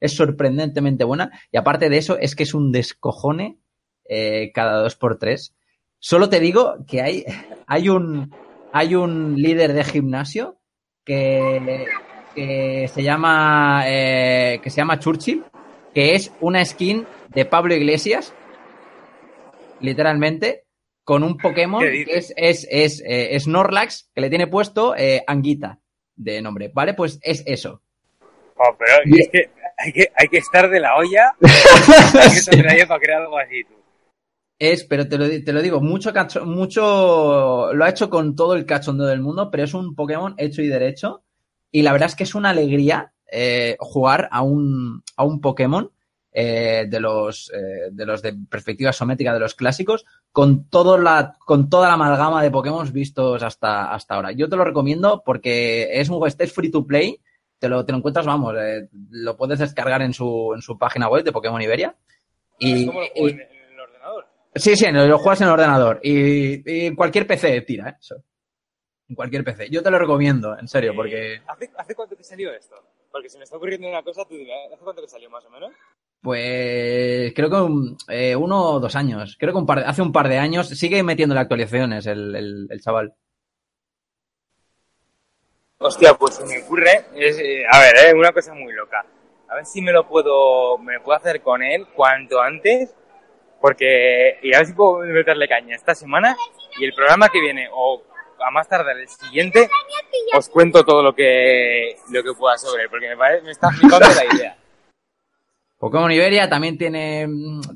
es sorprendentemente buena, y aparte de eso, es que es un descojone eh, cada dos por tres. Solo te digo que hay, hay un, hay un líder de gimnasio que, que se llama eh, que se llama Churchill, que es una skin de Pablo Iglesias, literalmente, con un Pokémon ¿Qué que es, es, es eh, Snorlax, que le tiene puesto eh, Anguita de nombre, ¿vale? Pues es eso. Oh, pero es que hay, que hay que estar de la olla, hay que estar de la olla para crear algo así, tú. Es, pero te lo, te lo digo, mucho cacho, mucho lo ha hecho con todo el cachondeo del mundo, pero es un Pokémon hecho y derecho. Y la verdad es que es una alegría eh, jugar a un, a un Pokémon eh, de los eh, de los de perspectiva isométrica de los clásicos, con todo la, con toda la amalgama de Pokémon vistos hasta, hasta ahora. Yo te lo recomiendo porque es un juego, este es free to play, te lo, te lo encuentras, vamos, eh, lo puedes descargar en su, en su página web de Pokémon Iberia. Y, ¿Cómo lo juego y- en, en el ordenador? Sí, sí, lo juegas en el ordenador. Y, y en cualquier PC tira, ¿eh? Eso. En cualquier PC. Yo te lo recomiendo, en serio, porque ¿Hace, ¿Hace cuánto que salió esto? Porque se me está ocurriendo una cosa, tú dime, ¿hace cuánto que salió más o menos? pues creo que un- eh, uno o dos años. Creo que un par de- hace un par de años sigue metiéndole actualizaciones el, el, el chaval. Hostia, pues se me ocurre, es, eh, a ver, eh, una cosa muy loca. A ver si me lo puedo, me puedo hacer con él cuanto antes, porque, y a ver si puedo meterle caña esta semana y el programa que viene, o a más tardar el siguiente, os cuento todo lo que, lo que pueda sobre él, porque me, parece, me está flipando la idea. Pokémon Iberia también tiene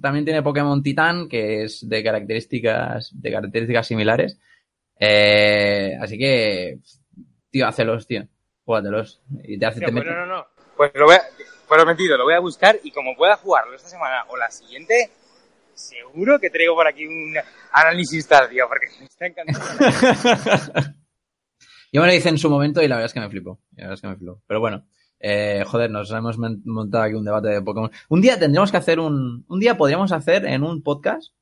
también tiene Pokémon Titán, que es de características de características similares. Eh, así que tío, hácelos, tío. Júgatelos. Y te hace Tío, te no, no, no. Pues lo voy a, prometido, lo voy a buscar y como pueda jugarlo esta semana o la siguiente, seguro que traigo por aquí un análisis tal, tío, porque me está encantando. Yo me lo hice en su momento y la verdad es que me flipo. La verdad es que me flipo. Pero bueno, eh, joder, nos hemos montado aquí un debate de Pokémon. Un día tendríamos que hacer un. Un día podríamos hacer en un podcast.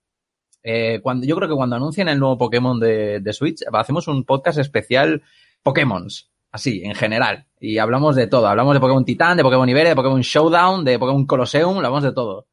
eh, cuando, yo creo que cuando anuncien el nuevo Pokémon de, de Switch, hacemos un podcast especial Pokémons. Así, en general. Y hablamos de todo. Hablamos de Pokémon Titán, de Pokémon Iberia, de Pokémon Showdown, de Pokémon Colosseum, hablamos de todo.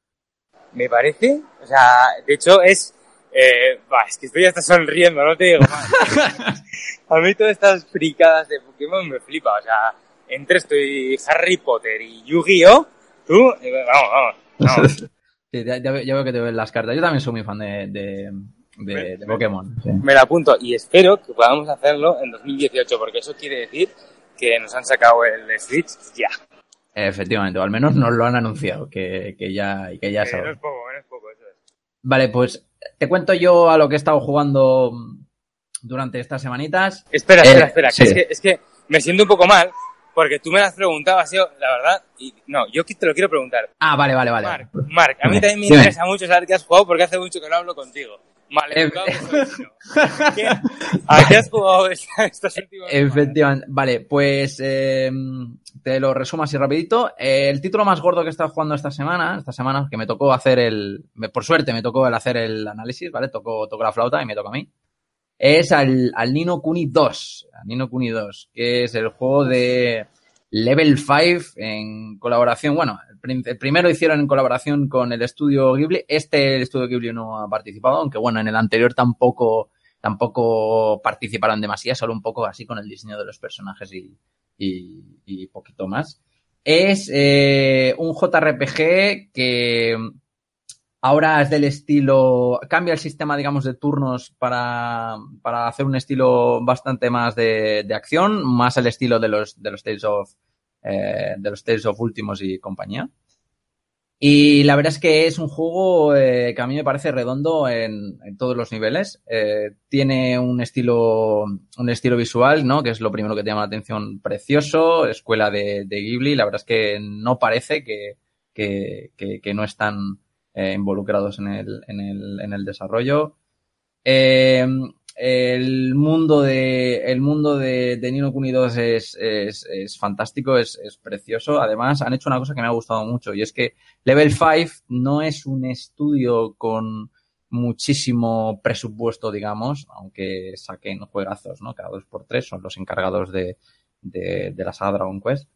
Me parece, o sea, de hecho es, eh, bah, es que estoy hasta sonriendo, no te digo más. A mí todas estas fricadas de Pokémon me flipa, o sea, entre estoy Harry Potter y Yu-Gi-Oh, tú, eh, vamos, vamos, vamos. Sí, ya, ya veo que te ven las cartas. Yo también soy muy fan de, de, de- de Pokémon. sí. Me la apunto y espero que podamos hacerlo en 2018, porque eso quiere decir que nos han sacado el Switch ya. Efectivamente, o al menos nos lo han anunciado, que, que ya, que ya Eh, sabemos. no es poco, no es poco, eso es. Vale, pues te cuento yo a lo que he estado jugando durante estas semanitas. Espera, Eh, espera, espera, que es, que, es que me siento un poco mal, porque tú me las preguntabas, yo, la verdad, y no, yo te lo quiero preguntar. Ah, vale, vale, vale. Marc, Marc, a mí también me interesa mucho saber qué has jugado porque hace mucho que no hablo contigo. ¿Qué- ¿A qué has jugado esta- estos últimos semanas? Efectivamente. Vale, pues eh, te lo resumo así rapidito. El título más gordo que he estado jugando esta semana, esta semana, que me tocó hacer el... Por suerte me tocó el hacer el análisis, ¿vale? Tocó, tocó la flauta y me toca a mí. es al, al Nino Kuni 2, al Nino Kuni 2, que es el juego de Level 5 en colaboración, bueno, el, prim- el primero hicieron en colaboración con el estudio Ghibli, este el estudio Ghibli no ha participado, aunque bueno, en el anterior tampoco, tampoco participaron demasiado, solo un poco así con el diseño de los personajes y, y, y poquito más. Es eh, un JRPG que ahora es del estilo, cambia el sistema, digamos, de turnos para, para hacer un estilo bastante más de, de acción, más el estilo de los, de los Tales of, eh, de los Tales of Últimos y compañía. Y la verdad es que es un juego eh, que a mí me parece redondo en, en todos los niveles. Eh, tiene un estilo, un estilo visual, ¿no? Que es lo primero que te llama la atención. Precioso, escuela de, de Ghibli. La verdad es que no parece que, que, que, que no están eh, involucrados en el, en el, en el desarrollo. Eh, el mundo de el mundo de, Nino Kuni 2 es, es, es fantástico, es, es precioso. Además, han hecho una cosa que me ha gustado mucho y es que Level 5 no es un estudio con muchísimo presupuesto, digamos, aunque saquen juegazos, ¿no? Cada dos por tres son los encargados de, de, de la saga Dragon Quest.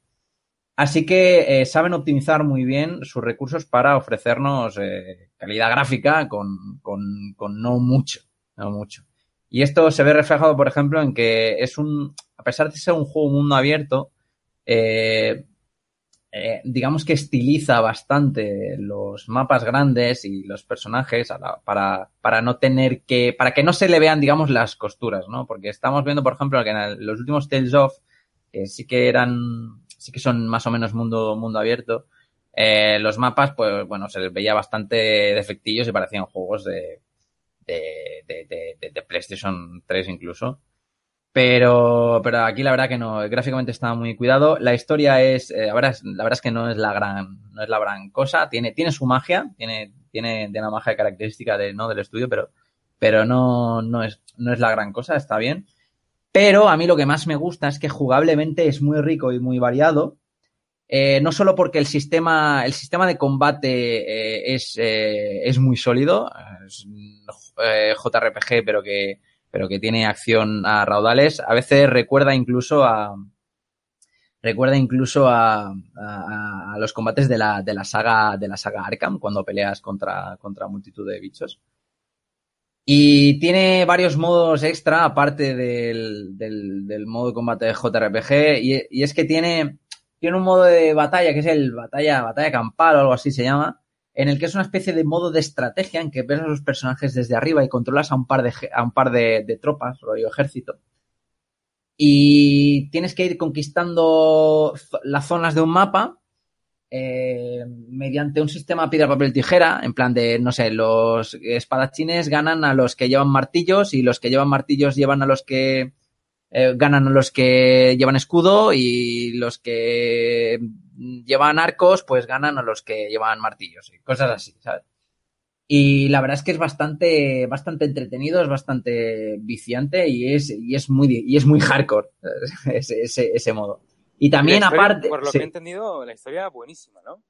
Así que eh, saben optimizar muy bien sus recursos para ofrecernos eh, calidad gráfica con, con, con no mucho, no mucho. Y esto se ve reflejado, por ejemplo, en que es un, a pesar de ser un juego mundo abierto, eh, digamos que estiliza bastante los mapas grandes y los personajes para, para no tener que, para que no se le vean, digamos, las costuras, ¿no? Porque estamos viendo, por ejemplo, que en los últimos Tales of, que sí que eran, sí que son más o menos mundo, mundo abierto, eh, los mapas, pues bueno, se les veía bastante defectillos y parecían juegos de, de, de, PlayStation 3 incluso. Pero, pero aquí la verdad que no, gráficamente está muy cuidado. La historia es, eh, la, verdad, es- la verdad es que no es la gran, no es la gran cosa. Tiene, tiene su magia, tiene, tiene, tiene una magia característica de, ¿no? del estudio, pero, pero no, no es, no es la gran cosa, está bien. Pero a mí lo que más me gusta es que jugablemente es muy rico y muy variado. Eh, no solo porque el sistema, el sistema de combate eh, es, eh, es muy sólido, es JRPG, pero que, pero que tiene acción a raudales. A veces recuerda incluso a recuerda incluso a, a- a los combates de la, de la saga de la saga Arkham cuando peleas contra, contra multitud de bichos. Y tiene varios modos extra aparte del, del, del modo de combate de JRPG y, es que tiene, tiene un modo de batalla que es el batalla, batalla campal o algo así se llama, en el que es una especie de modo de estrategia en que ves a los personajes desde arriba y controlas a un par de, a un par de, de tropas, rollo ejército. Y tienes que ir conquistando las zonas de un mapa eh, mediante un sistema piedra, papel, tijera, en plan de, no sé, los espadachines ganan a los que llevan martillos y los que llevan martillos llevan a los que eh, ganan a los que llevan escudo y los que llevan arcos pues ganan a los que llevan martillos y cosas así, ¿sabes? Y la verdad es que es bastante, bastante entretenido, es bastante viciante y es, y es muy, y es muy hardcore ese, ese, ese modo. Y también historia, aparte, Por lo sí. que he entendido, la historia buenísima, ¿no?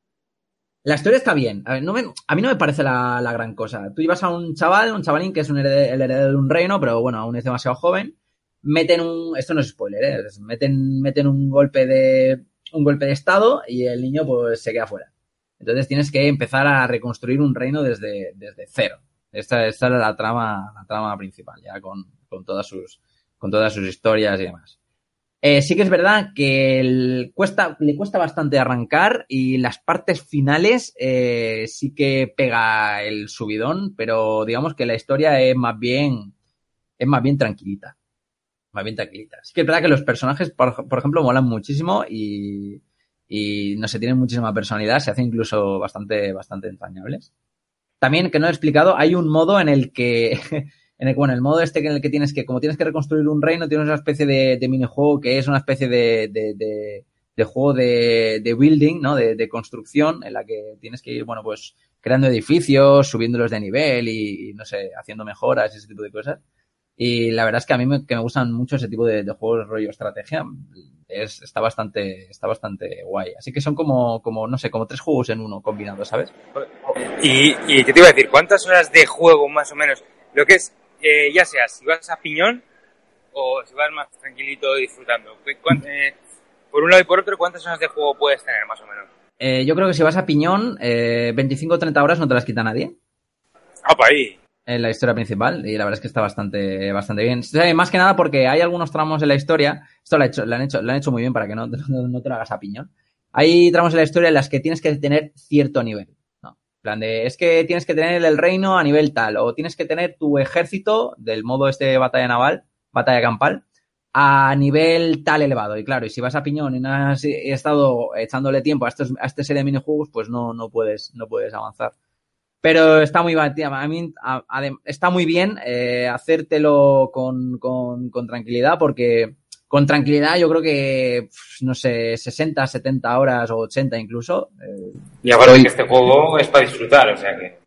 La historia está bien. A, ver, no me, a mí no me parece la, la gran cosa. Tú llevas a un chaval, un chavalín que es un el heredero de un reino, pero bueno, aún es demasiado joven. Meten un, esto no es spoiler, ¿eh? Es- meten, meten un golpe de, un golpe de estado y el niño pues se queda fuera. Entonces tienes que empezar a reconstruir un reino desde, desde cero. Esta, esta era la trama, la trama principal, ya con, con todas sus, con todas sus historias y demás. Eh, sí que es verdad que le cuesta bastante arrancar y las partes finales eh, sí que pega el subidón, pero digamos que la historia es más bien, es más bien tranquilita. Más bien tranquilita. Sí que es verdad que los personajes, por, ejemplo, molan muchísimo y, y no sé, tienen muchísima personalidad, se hacen incluso bastante, bastante entrañables. También, que no he explicado, hay un modo en el que, en el, bueno, el modo este en el que tienes que, como tienes que reconstruir un reino, tienes una especie de, de minijuego que es una especie de, de, de, de juego de, de building, ¿no? De, de construcción, en la que tienes que ir, bueno, pues creando edificios, subiéndolos de nivel y, y, no sé, haciendo mejoras, ese tipo de cosas. Y la verdad es que a mí me, que me gustan mucho ese tipo de, de juegos rollo estrategia. Es, está bastante, está bastante guay. Así que son como, como, no sé, como tres juegos en uno combinados, ¿sabes? Y, y ¿qué te iba a decir? ¿Cuántas horas de juego más o menos? Lo que es eh, ya sea si vas a piñón o si vas más tranquilito disfrutando. ¿Qué- cuán- eh, por un lado y por otro, ¿cuántas horas de juego puedes tener más o menos? Eh, yo creo que si vas a piñón, eh, 25 o 30 horas no te las quita nadie. Ah, para ahí. en la historia principal y la verdad es que está bastante, bastante bien. Más que nada porque hay algunos tramos en la historia, esto lo, ha hecho- lo han, hecho, lo han hecho muy bien para que no, no, no te lo hagas a piñón. Hay tramos en la historia en las que tienes que tener cierto nivel. Es que tienes que tener el reino a nivel tal, o tienes que tener tu ejército del modo este de batalla naval, batalla campal, a nivel tal elevado. Y claro, y si vas a piñón y no has estado echándole tiempo a, estos, a esta serie de minijuegos, pues no, no, puedes, no puedes avanzar. Pero está muy, está muy bien eh, hacértelo con, con tranquilidad porque con tranquilidad yo creo que, no sé, 60, 70 horas o 80 incluso. eh, Y aparte Soy- que este juego es para disfrutar, o sea que...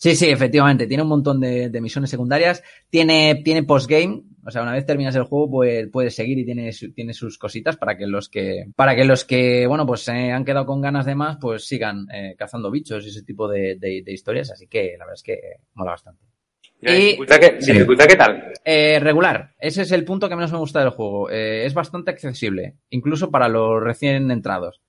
Sí, sí, efectivamente. Tiene un montón de, de misiones secundarias. Tiene, tiene postgame. O sea, una vez terminas el juego, pues, puedes seguir y tiene, tiene sus cositas para que los que, para que los que, bueno, pues se han quedado con ganas de más, pues sigan eh, cazando bichos y ese tipo de, de- de historias. Así que la verdad es que mola bastante. ¿Y la Y- dificultad, qué, sí. dificultad qué tal? Eh, regular. Ese es el punto que menos me gusta del juego. Eh, es bastante accesible, incluso para los recién entrados.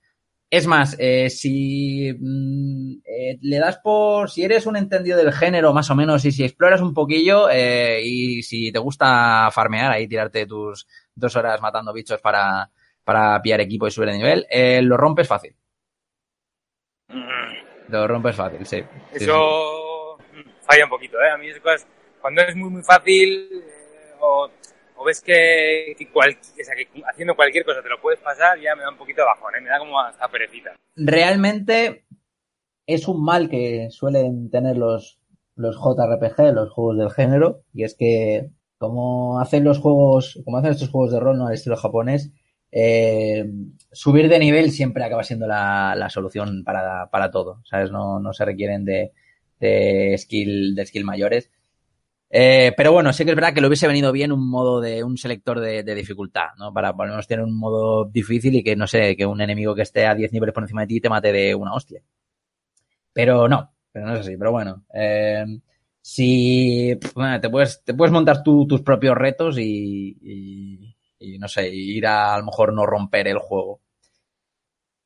Es más, eh, si mm, eh, le das por, si eres un entendido del género más o menos y si exploras un poquillo eh, y si te gusta farmear ahí, tirarte tus dos horas matando bichos para, para pillar equipo y subir de nivel, eh, lo rompes fácil. Lo rompes fácil, sí. Sí, sí. Falla un poquito, ¿eh? A mí esas cosas, cuando es muy, muy fácil eh, o, ves que, que haciendo cualquier cosa te lo puedes pasar, ya me da un poquito de bajón, ¿eh? Me da como hasta perecita. realmente es un mal que suelen tener los, los JRPG, los juegos del género, y es que como hacen los juegos, como hacen estos juegos de rol ¿no? al estilo japonés, eh, subir de nivel siempre acaba siendo la, la solución para, para todo, ¿sabes? No, no se requieren de, de skill, de skill mayores. Eh, pero bueno, sí que es verdad que le hubiese venido bien un modo de un selector de, dificultad, ¿no? Para por lo menos tener un modo difícil y que no sé, que un enemigo que esté a 10 niveles por encima de ti te mate de una hostia. Pero no, pero no es así, pero bueno. Eh, si bueno, te puedes, te puedes montar tus propios retos y, y, y no sé, ir a, a lo mejor no romper el juego.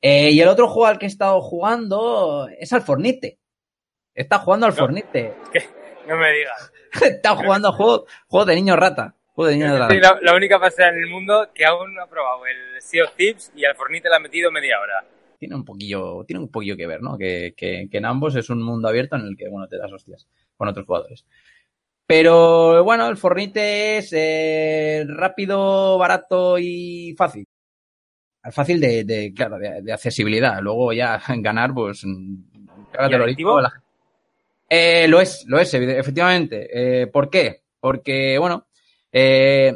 Eh, y el otro juego al que he estado jugando es al Fornite. Está jugando al No. Fornite. No me digas. Está jugando a juego, juego de niño rata. Juego de niño rata. la, la única pasada en el mundo que aún no ha probado el Sea of Thieves y al Fornite le ha metido media hora. Tiene un poquillo, tiene un poquillo que ver, ¿no? Que, que, que en ambos es un mundo abierto en el que, bueno, te das hostias con otros jugadores. Pero bueno, el Fornite es eh, rápido, barato y fácil. Fácil de, de claro, de, de accesibilidad. Luego ya ganar, pues, cágate ¿Y el adictivo? hocico a la- Eh, lo es, lo es, efectivamente. Eh, ¿Por qué? Porque, bueno, eh,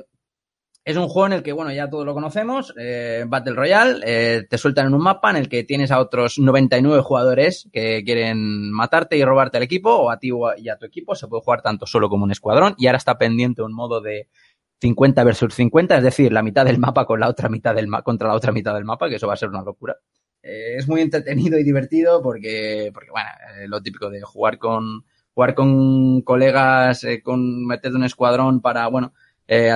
es un juego en el que, bueno, ya todos lo conocemos, eh, Battle Royale, eh, te sueltan en un mapa en el que tienes a otros 99 jugadores que quieren matarte y robarte el equipo, o a ti y a tu equipo, se puede jugar tanto solo como un escuadrón, y ahora está pendiente un modo de 50 versus 50, es decir, la mitad del mapa con la otra mitad del contra la otra mitad del mapa, que eso va a ser una locura. Eh, es muy entretenido y divertido porque, porque bueno, eh, lo típico de jugar con, jugar con colegas, eh, con meterte un escuadrón para, bueno, eh,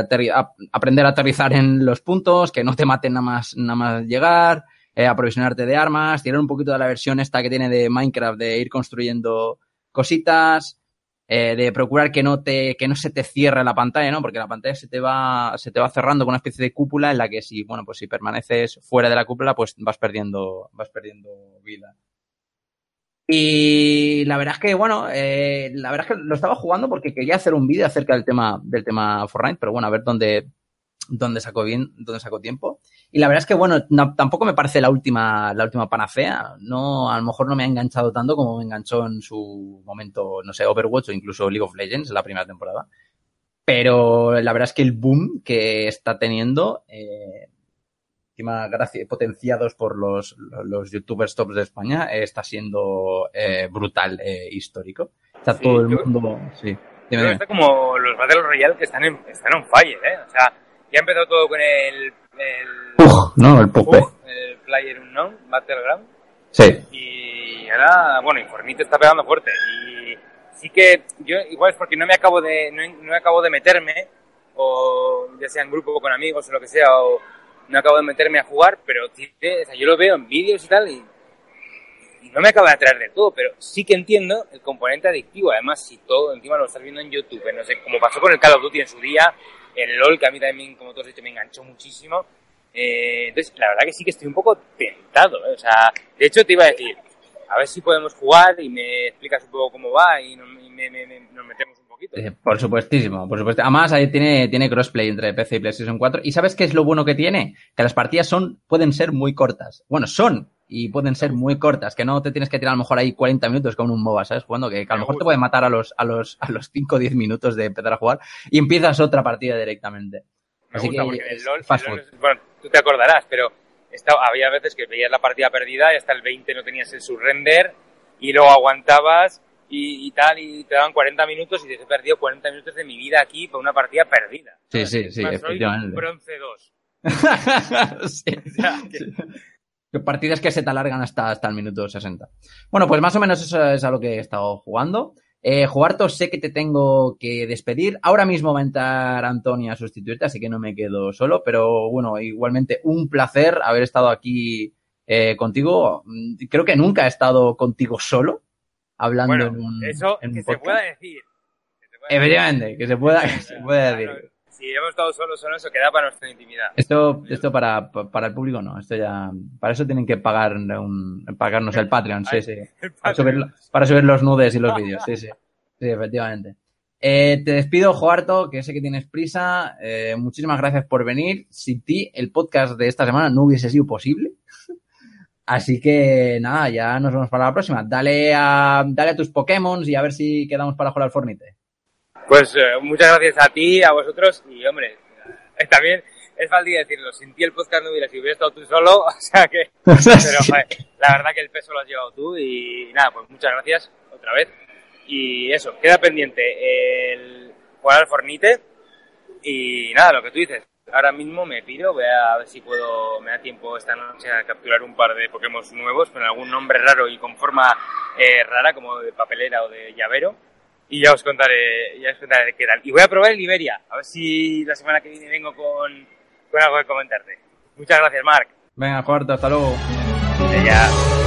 aprender a aterrizar en los puntos, que no te maten nada más, nada más llegar, aprovisionarte de armas, tirar un poquito de la versión esta que tiene de Minecraft de ir construyendo cositas, eh, de procurar que no te, que no se te cierre la pantalla, ¿no? Porque la pantalla se te va, se te va cerrando con una especie de cúpula en la que si, bueno, pues si permaneces fuera de la cúpula, pues vas perdiendo, vas perdiendo vida. Y la verdad es que, bueno, eh, la verdad es que lo estaba jugando porque quería hacer un vídeo acerca del tema, del tema Fortnite, pero bueno, a ver dónde, dónde sacó bien, dónde sacó tiempo. Y la verdad es que, bueno, no- tampoco me parece la última, la última panacea. No, a lo mejor no me ha enganchado tanto como me enganchó en su momento, no sé, Overwatch o incluso League of Legends, la primera temporada. Pero la verdad es que el boom que está teniendo, eh, encima gracias, potenciados por los, los youtubers tops de España, eh, está siendo eh, brutal, eh, histórico. Está Sí, todo el yo- mundo, sí. Dime, dime. está como los Battle Royale que están en, están on fire, ¿eh? O sea, ya empezó todo con el... el Pug, ¿no? El Pug, Pug, el Player Unknown, Battleground. Sí. Y ahora, bueno, Informite está pegando fuerte. Y sí que yo igual es porque no me acabo de no, no me acabo de meterme o ya sea en grupo con amigos o lo que sea o no acabo de meterme a jugar pero o sea, yo lo veo en vídeos y tal y, y no me acaba de atraer de todo pero sí que entiendo el componente adictivo además si todo encima lo estás viendo en YouTube no sé como pasó con el Call of Duty en su día el LOL que a mí también como tú has dicho me enganchó muchísimo eh, entonces la verdad que sí que estoy un poco tentado ¿eh? o sea de hecho te iba a decir a ver si podemos jugar y me explicas un poco cómo va y, me- nos metemos un poquito. Eh, por supuestísimo, por supuesto. Además, ahí tiene, tiene crossplay entre PC y PlayStation 4. ¿Y sabes qué es lo bueno que tiene? Que las partidas son, pueden ser muy cortas. Bueno, son y pueden ser muy cortas, que no te tienes que tirar a lo mejor ahí 40 minutos con un MOBA, ¿sabes? Jugando, que, que a lo Me mejor te puede matar a los, a los, a los 5 o 10 minutos de empezar a jugar y empiezas otra partida directamente. Me Así gusta que porque el LOL, el fast LOL food. es- bueno, tú te acordarás, pero estaba, había veces que veías la partida perdida y hasta el 20 no tenías el surrender y luego aguantabas y, y tal y te daban 40 minutos y dices, he perdido 40 minutos de mi vida aquí por una partida perdida. Sí, ¿sabes? sí, sí, soy efectivamente. bronce 2. Sí. sea, que- Sí. Partidas que se te alargan hasta, hasta el minuto 60. Bueno, pues más o menos eso es a lo que he estado jugando. Eh, Jugarto, sé que te tengo que despedir. Ahora mismo va a entrar Antonio a sustituirte, así que no me quedo solo. Pero bueno, igualmente un placer haber estado aquí eh, contigo. Mm, Creo que nunca he estado contigo solo, hablando Bueno, en un, eso en un que se decir. Que se pueda decir. Efectivamente, que se pueda, que se pueda decir. Si hemos estado solos, solo eso queda para nuestra intimidad. Esto, esto para, para el público no, esto ya, para eso tienen que pagar un, pagarnos el Patreon, sí, sí. Para subir, para subir los nudes y los vídeos, sí, sí. Sí, efectivamente. Eh, te despido, Joarto, que sé que tienes prisa. Eh, muchísimas gracias por venir. Sin ti, el podcast de esta semana no hubiese sido posible. Así que nada, ya nos vemos para la próxima. Dale a, dale a tus Pokémon y a ver si quedamos para jugar al Fornite. Pues eh, muchas gracias a ti, a vosotros y hombre, eh, también es fácil decirlo, sin ti el podcast no hubiera sido, hubiera estado tú solo, o sea que, pero joder, la verdad que el peso lo has llevado tú y nada, pues muchas gracias otra vez. Y eso, queda pendiente el jugar al Fornite y nada, lo que tú dices. Ahora mismo me piro, voy a ver si puedo, me da tiempo esta noche a capturar un par de Pokémon nuevos con algún nombre raro y con forma eh, rara como de papelera o de llavero y ya os contaré, ya os contaré qué tal. Y voy a probar el Iberia, a ver si la semana que viene vengo con, con algo que comentarte. Muchas gracias, Marc. Venga, Joarto, hasta luego. Ya.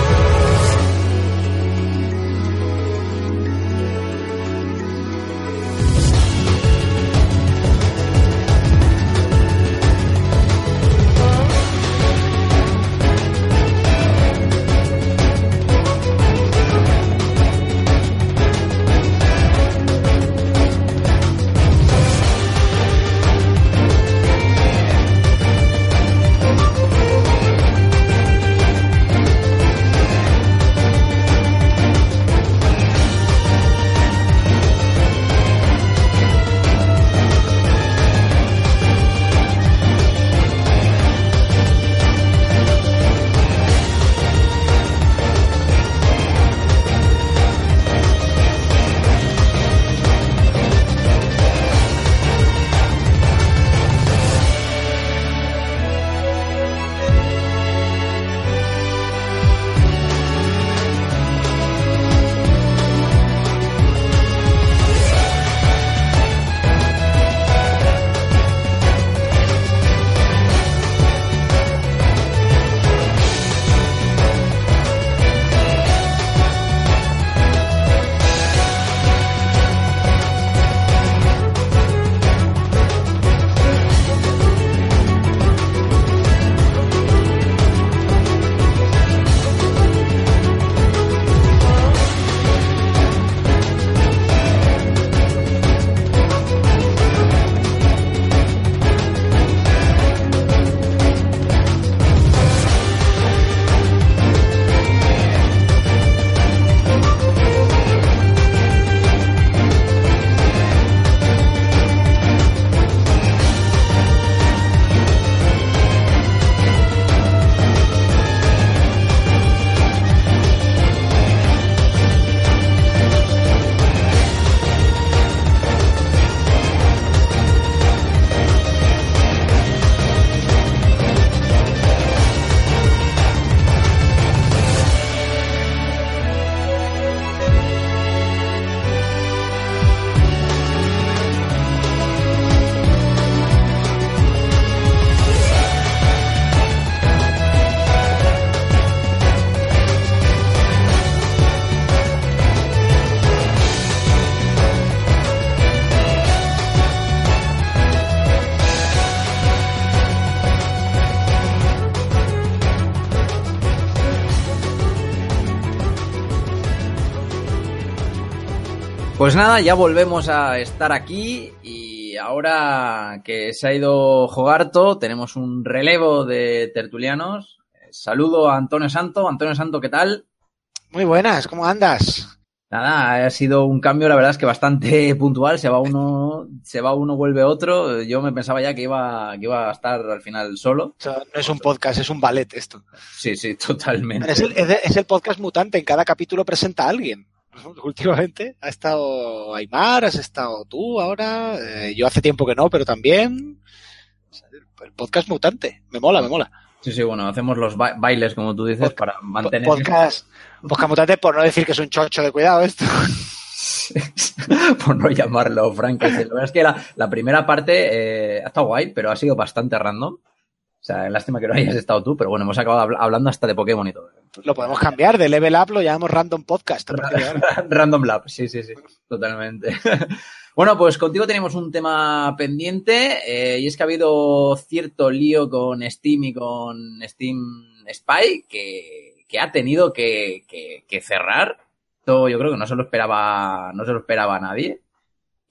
Pues nada, ya volvemos a estar aquí y ahora que se ha ido Jogarto, tenemos un relevo de tertulianos. Saludo a Antonio Santo. Antonio Santo, ¿qué tal? Muy buenas, ¿cómo andas? Nada, ha sido un cambio, la verdad es que bastante puntual. Se va uno, se va uno, vuelve otro. Yo me pensaba ya que iba, que iba a estar al final solo. O sea, no es un podcast, es un ballet esto. Sí, sí, totalmente. Es el, es el podcast mutante, en cada capítulo presenta a alguien. Últimamente ha estado Aymar, has estado tú ahora, eh, yo hace tiempo que no, pero también. El podcast mutante, me mola, me mola. Sí, sí, bueno, hacemos los ba- bailes, como tú dices, Pod- para mantener. Podcast, podcast mutante, por no decir que es un chocho de cuidado esto. por no llamarlo Frankenstein. La verdad es que la, la primera parte eh, ha estado guay, pero ha sido bastante random. O sea, lástima que no hayas estado tú, pero bueno, hemos acabado habl- hablando hasta de Pokémon y todo. Lo podemos cambiar, de Level Up lo llamamos Random Podcast. Random Lab, sí, sí, sí, totalmente. bueno, pues contigo tenemos un tema pendiente eh, y es que ha habido cierto lío con Steam y con Steam Spy que, que ha tenido que, que- que cerrar. Esto yo creo que no se lo esperaba, no se lo esperaba a nadie.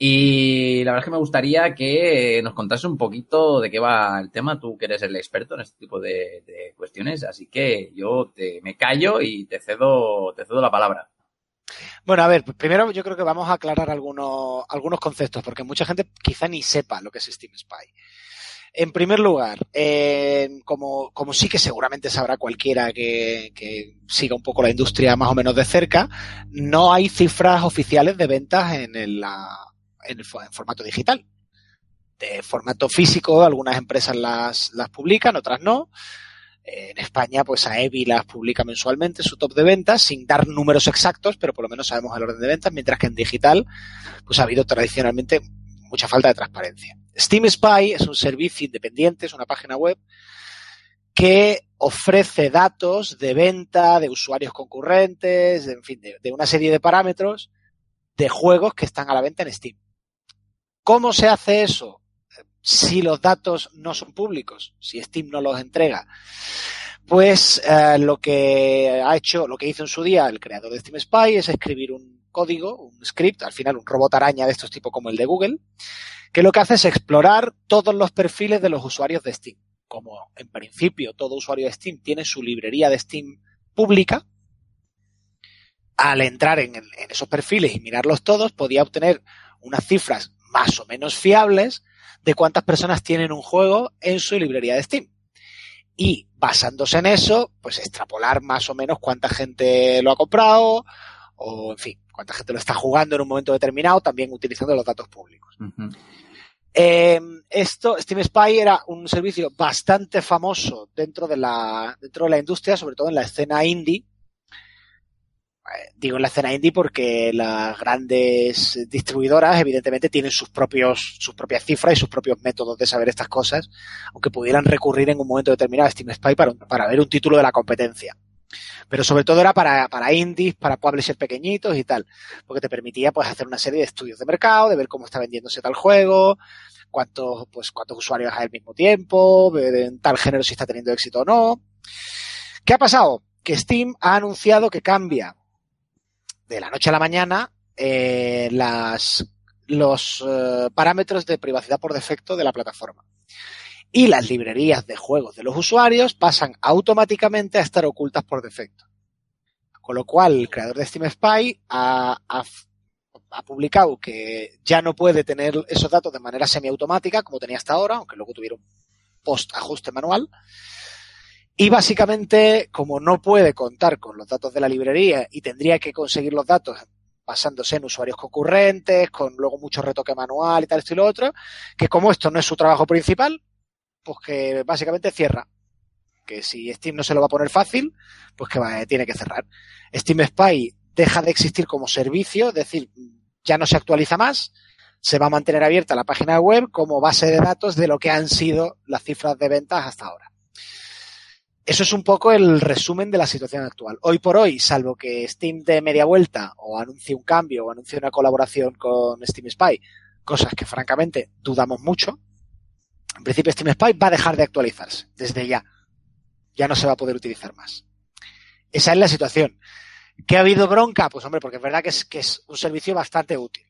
Y la verdad es que me gustaría que nos contase un poquito de qué va el tema, tú que eres el experto en este tipo de, cuestiones, así que yo te, me callo y te cedo, te cedo la palabra. Bueno, a ver, primero yo creo que vamos a aclarar algunos, algunos conceptos, porque mucha gente quizá ni sepa lo que es Steam Spy. En primer lugar, eh, como, como sí que seguramente sabrá cualquiera que, que siga un poco la industria más o menos de cerca, no hay cifras oficiales de ventas en la- en formato digital. De formato físico, algunas empresas las, las publican, otras no. Eh, En España, pues AEBI las publica mensualmente, su top de ventas, sin dar números exactos, pero por lo menos sabemos el orden de ventas, mientras que en digital, pues ha habido tradicionalmente mucha falta de transparencia. Steam Spy es un servicio independiente, es una página web que ofrece datos de venta, de usuarios concurrentes, en fin, de una serie de parámetros de juegos que están a la venta en Steam. ¿Cómo se hace eso? Si los datos no son públicos, si Steam no los entrega, pues eh, lo que ha hecho, lo que hizo en su día el creador de Steam Spy es escribir un código, un script, al final un robot araña de estos tipos como el de Google, que lo que hace es explorar todos los perfiles de los usuarios de Steam. Como en principio todo usuario de Steam tiene su librería de Steam pública, al entrar en, en esos perfiles y mirarlos todos, podía obtener unas cifras más o menos fiables de cuántas personas tienen un juego en su librería de Steam y basándose en eso, pues extrapolar más o menos cuánta gente lo ha comprado o, en fin, cuánta gente lo está jugando en un momento determinado, también utilizando los datos públicos. Eh, esto, Steam Spy era un servicio bastante famoso dentro de la, dentro de la industria, sobre todo en la escena indie. Eh, digo en la escena indie porque las grandes distribuidoras evidentemente tienen sus propios, sus propias cifras y sus propios métodos de saber estas cosas, aunque pudieran recurrir en un momento determinado a Steam Spy para, para ver un título de la competencia. Pero sobre todo era para, para indies, para publishers pequeñitos y tal, porque te permitía pues hacer una serie de estudios de mercado, de ver cómo está vendiéndose tal juego, cuántos, pues, cuántos usuarios hay al mismo tiempo, ver en tal género si está teniendo éxito o no. ¿Qué ha pasado? Que Steam ha anunciado que cambia de la noche a la mañana eh, las, los eh, parámetros de privacidad por defecto de la plataforma. Y las librerías de juegos de los usuarios pasan automáticamente a estar ocultas por defecto. Con lo cual, el creador de Steam Spy ha, ha ha publicado que ya no puede tener esos datos de manera semiautomática como tenía hasta ahora, aunque luego tuviera un post ajuste manual. Y básicamente, como no puede contar con los datos de la librería y tendría que conseguir los datos basándose en usuarios concurrentes, con luego mucho retoque manual y tal, esto y lo otro, que como esto no es su trabajo principal, pues que básicamente cierra. Que si Steam no se lo va a poner fácil, pues que va, tiene que cerrar. Steam Spy deja de existir como servicio, es decir, ya no se actualiza más, se va a mantener abierta la página web como base de datos de lo que han sido las cifras de ventas hasta ahora. Eso es un poco el resumen de la situación actual. Hoy por hoy, salvo que Steam dé media vuelta o anuncie un cambio o anuncie una colaboración con Steam Spy, cosas que francamente dudamos mucho, en principio Steam Spy va a dejar de actualizarse desde ya. Ya no se va a poder utilizar más. Esa es la situación. ¿Que ha habido bronca? Pues hombre, porque es verdad que es, que es un servicio bastante útil.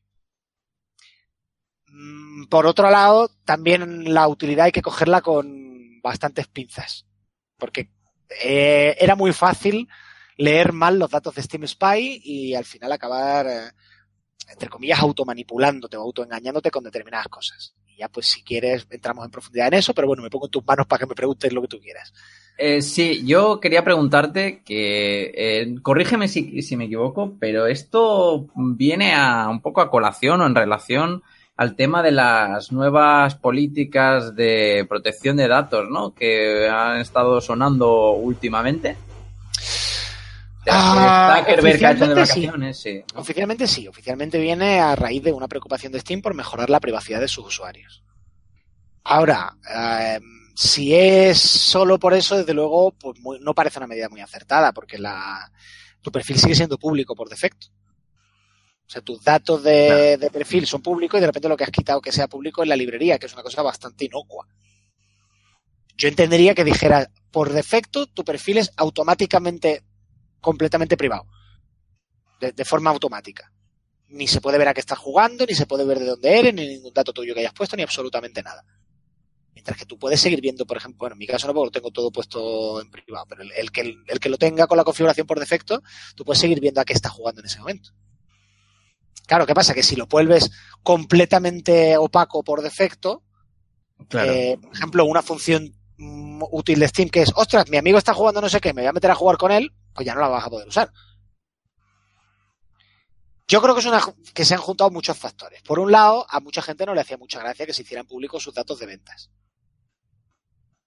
Mm, Por otro lado, también la utilidad hay que cogerla con bastantes pinzas. Porque eh, era muy fácil leer mal los datos de Steam Spy y al final acabar, eh, entre comillas, automanipulándote o autoengañándote con determinadas cosas. Y ya, pues, si quieres, entramos en profundidad en eso, pero bueno, me pongo en tus manos para que me preguntes lo que tú quieras. Eh, sí, yo quería preguntarte que, corrígeme si, si me equivoco, pero esto viene a un poco a colación o en relación al tema de las nuevas políticas de protección de datos, ¿no? Que han estado sonando últimamente. Ah, oficialmente sí. Oficialmente sí, oficialmente viene a raíz de una preocupación de Steam por mejorar la privacidad de sus usuarios. Ahora, eh, si es solo por eso, desde luego, pues muy- no parece una medida muy acertada, porque la, tu perfil sigue siendo público por defecto. O sea, tus datos de, de perfil son públicos y de repente lo que has quitado que sea público es la librería, que es una cosa bastante inocua. Yo entendería que dijera, por defecto, tu perfil es automáticamente, completamente privado de, de forma automática. Ni se puede ver a qué estás jugando, ni se puede ver de dónde eres, ni ningún dato tuyo que hayas puesto, ni absolutamente nada. Mientras que tú puedes seguir viendo, por ejemplo, bueno, en mi caso no, porque lo tengo todo puesto en privado, pero el, el que, el que lo tenga con la configuración por defecto, tú puedes seguir viendo a qué está jugando en ese momento. Claro, ¿qué pasa? Que si lo vuelves completamente opaco por defecto, Claro. eh, por ejemplo, una función mm, útil de Steam que es, ostras, mi amigo está jugando no sé qué, me voy a meter a jugar con él, pues ya no la vas a poder usar. Yo creo que es una que se han juntado muchos factores. Por un lado, a mucha gente no le hacía mucha gracia que se hicieran públicos sus datos de ventas.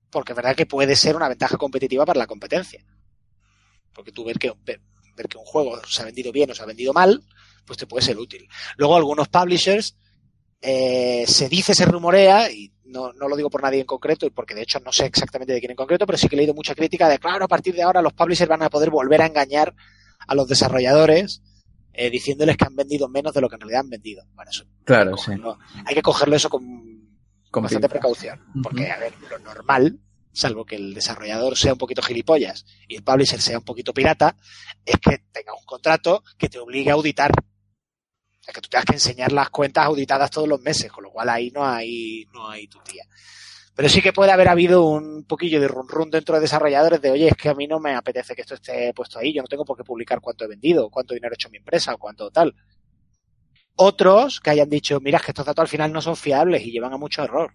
Porque es verdad que puede ser una ventaja competitiva para la competencia. Porque tú ver que, ver, ver que un juego se ha vendido bien o se ha vendido mal, pues te puede ser útil. Luego algunos publishers eh, se dice, se rumorea, y no, no lo digo por nadie en concreto, y porque de hecho no sé exactamente de quién en concreto, pero sí que he leído mucha crítica de, claro, a partir de ahora los publishers van a poder volver a engañar a los desarrolladores eh, diciéndoles que han vendido menos de lo que en realidad han vendido. Bueno, eso Claro, hay, que sí. cogerlo, hay que cogerlo eso con, Con bastante precaución. Porque, a ver, lo normal, salvo que el desarrollador sea un poquito gilipollas y el publisher sea un poquito pirata, es que tenga un contrato que te obligue a auditar. Sea, que tú tengas que enseñar las cuentas auditadas todos los meses, con lo cual ahí no hay, no hay tu tía. Pero sí que puede haber habido un poquillo de run run dentro de desarrolladores de, oye, es que a mí no me apetece que esto esté puesto ahí, yo no tengo por qué publicar cuánto he vendido, cuánto dinero he hecho en mi empresa o cuánto tal. Otros que hayan dicho, mira, es que estos datos al final no son fiables y llevan a mucho error.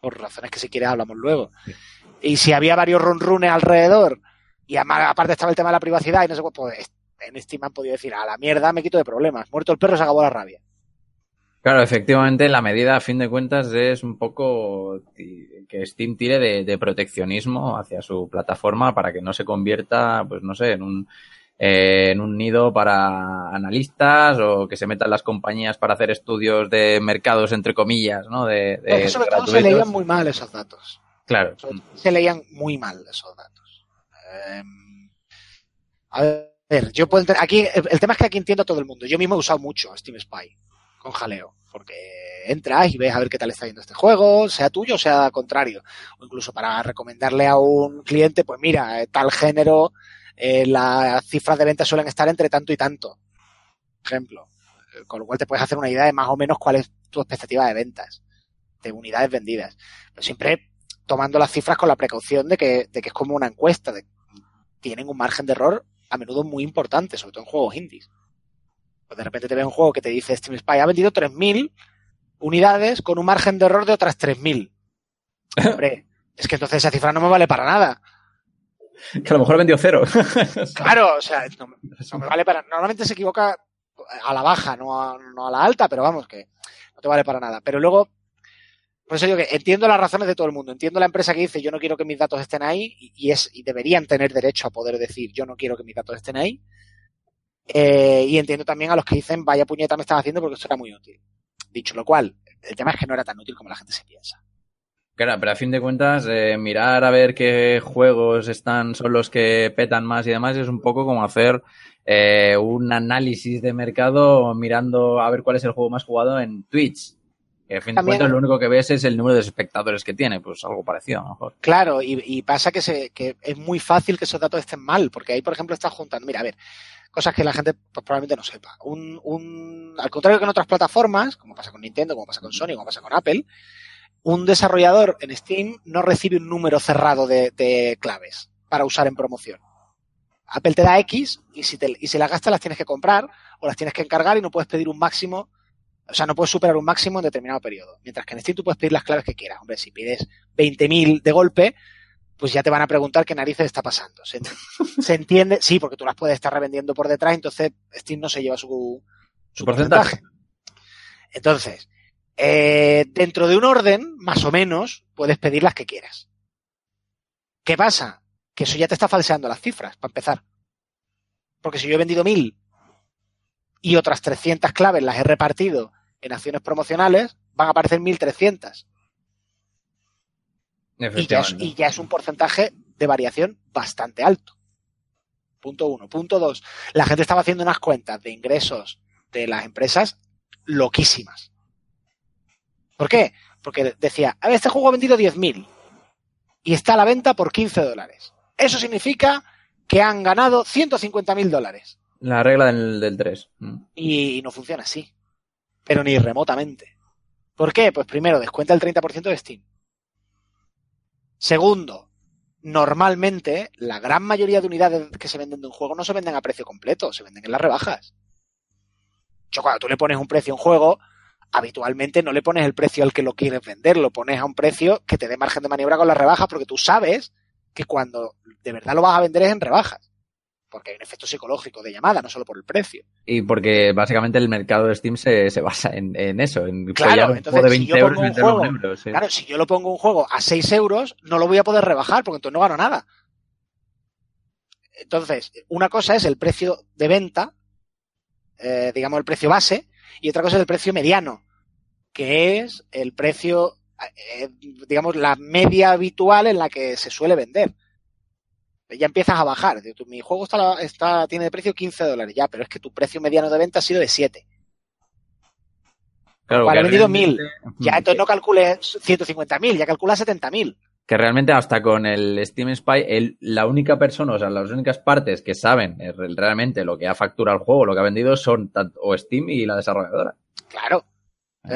Por razones que si quieres hablamos luego. Y si había varios run runes alrededor y aparte estaba el tema de la privacidad y no sé pues en Steam han podido decir, a la mierda me quito de problemas. Muerto el perro se acabó la rabia. Claro, efectivamente, la medida, a fin de cuentas, es un poco que Steam tire de, de proteccionismo hacia su plataforma para que no se convierta, pues no sé, en un, eh, en un nido para analistas o que se metan las compañías para hacer estudios de mercados, entre comillas, ¿no? De, de- Porque sobre todo se leían muy mal esos datos. Claro. Se leían muy mal esos datos. Eh, a ver, yo puedo aquí el, tema es que aquí entiendo a todo el mundo. Yo mismo he usado mucho Steam Spy con jaleo, porque entras y ves a ver qué tal está yendo este juego, sea tuyo o sea contrario, o incluso para recomendarle a un cliente, pues mira, eh, tal género, eh, las cifras de ventas suelen estar entre tanto y tanto, ejemplo, Eh, con lo cual te puedes hacer una idea de más o menos cuál es tu expectativa de ventas, de unidades vendidas, pero siempre tomando las cifras con la precaución de que, de que es como una encuesta, de, tienen un margen de error a menudo muy importante, sobre todo en juegos indies. Pues de repente te ve un juego que te dice Steam Spy ha vendido 3.000 unidades con un margen de error de otras 3.000. Hombre, es que entonces esa cifra no me vale para nada. Que a lo mejor vendió cero. Claro, o sea, no, no me vale para Normalmente se equivoca a la baja, no a, no a la alta, pero vamos, que no te vale para nada. Pero luego, por eso digo que entiendo las razones de todo el mundo. Entiendo la empresa que dice yo no quiero que mis datos estén ahí y, es, y deberían tener derecho a poder decir yo no quiero que mis datos estén ahí. Eh, y entiendo también a los que dicen vaya puñeta me están haciendo porque esto era muy útil. Dicho lo cual, el tema es que no era tan útil como la gente se piensa. Claro, pero a fin de cuentas, eh, mirar a ver qué juegos están, son los que petan más y demás, es un poco como hacer eh, un análisis de mercado mirando a ver cuál es el juego más jugado en Twitch. Que a fin de cuentas lo único que ves es el número de espectadores que tiene, pues algo parecido a lo mejor. Claro, y, y pasa que, se, que es muy fácil que esos datos estén mal, porque ahí, por ejemplo, estás juntando, mira, a ver, cosas que la gente pues, probablemente no sepa. Un, un, al contrario que en otras plataformas, como pasa con Nintendo, como pasa con Sony, como pasa con Apple, un desarrollador en Steam no recibe un número cerrado de, de claves para usar en promoción. Apple te da X y si, te, y si las gastas las tienes que comprar o las tienes que encargar y no puedes pedir un máximo, o sea, no puedes superar un máximo en determinado periodo. Mientras que en Steam tú puedes pedir las claves que quieras. Hombre, si pides 20.000 de golpe, pues ya te van a preguntar qué narices está pasando. ¿Se, se entiende? Sí, porque tú las puedes estar revendiendo por detrás, entonces Steam no se lleva su, Su porcentaje. Entonces, eh, dentro de un orden, más o menos, puedes pedir las que quieras. ¿Qué pasa? Que eso ya te está falseando las cifras, para empezar. Porque si yo he vendido mil y otras 300 claves las he repartido en acciones promocionales, van a aparecer 1300. Y ya, es, y ya es un porcentaje de variación bastante alto. Punto uno. Punto dos. La gente estaba haciendo unas cuentas de ingresos de las empresas loquísimas. ¿Por qué? Porque decía, a ver, este juego ha vendido 10.000 y está a la venta por 15 dólares. Eso significa que han ganado 150.000 dólares. La regla del, del 3. Mm. Y no funciona así. Pero ni remotamente. ¿Por qué? Pues primero, descuenta el 30% de Steam. Segundo, normalmente la gran mayoría de unidades que se venden de un juego no se venden a precio completo, se venden en las rebajas. Yo, cuando tú le pones un precio a un juego, habitualmente no le pones el precio al que lo quieres vender, lo pones a un precio que te dé margen de maniobra con las rebajas, porque tú sabes que cuando de verdad lo vas a vender es en rebajas. Porque hay un efecto psicológico de llamada, no solo por el precio. Y porque básicamente el mercado de Steam se, se basa en, en eso, en Claro, entonces, juego de si 20 yo euros pongo un juego- euro. sí. Claro, si yo lo pongo un juego a 6 euros, no lo voy a poder rebajar porque entonces no gano nada. Entonces, una cosa es el precio de venta, eh, digamos el precio base, y otra cosa es el precio mediano, que es el precio, eh, digamos, la media habitual en la que se suele vender. Ya empiezas a bajar. Mi juego está, está, tiene de precio 15 dólares ya, pero es que tu precio mediano de venta ha sido de 7. Claro, Vale, vendido realmente- Ya, entonces no calcules 150.000, ya calcula 70.000. que realmente hasta con el Steam Spy, el- la única persona, o sea, las únicas partes que saben eh, re- realmente lo que ha facturado el juego, lo que ha vendido, son tanto o Steam y la desarrolladora. Claro.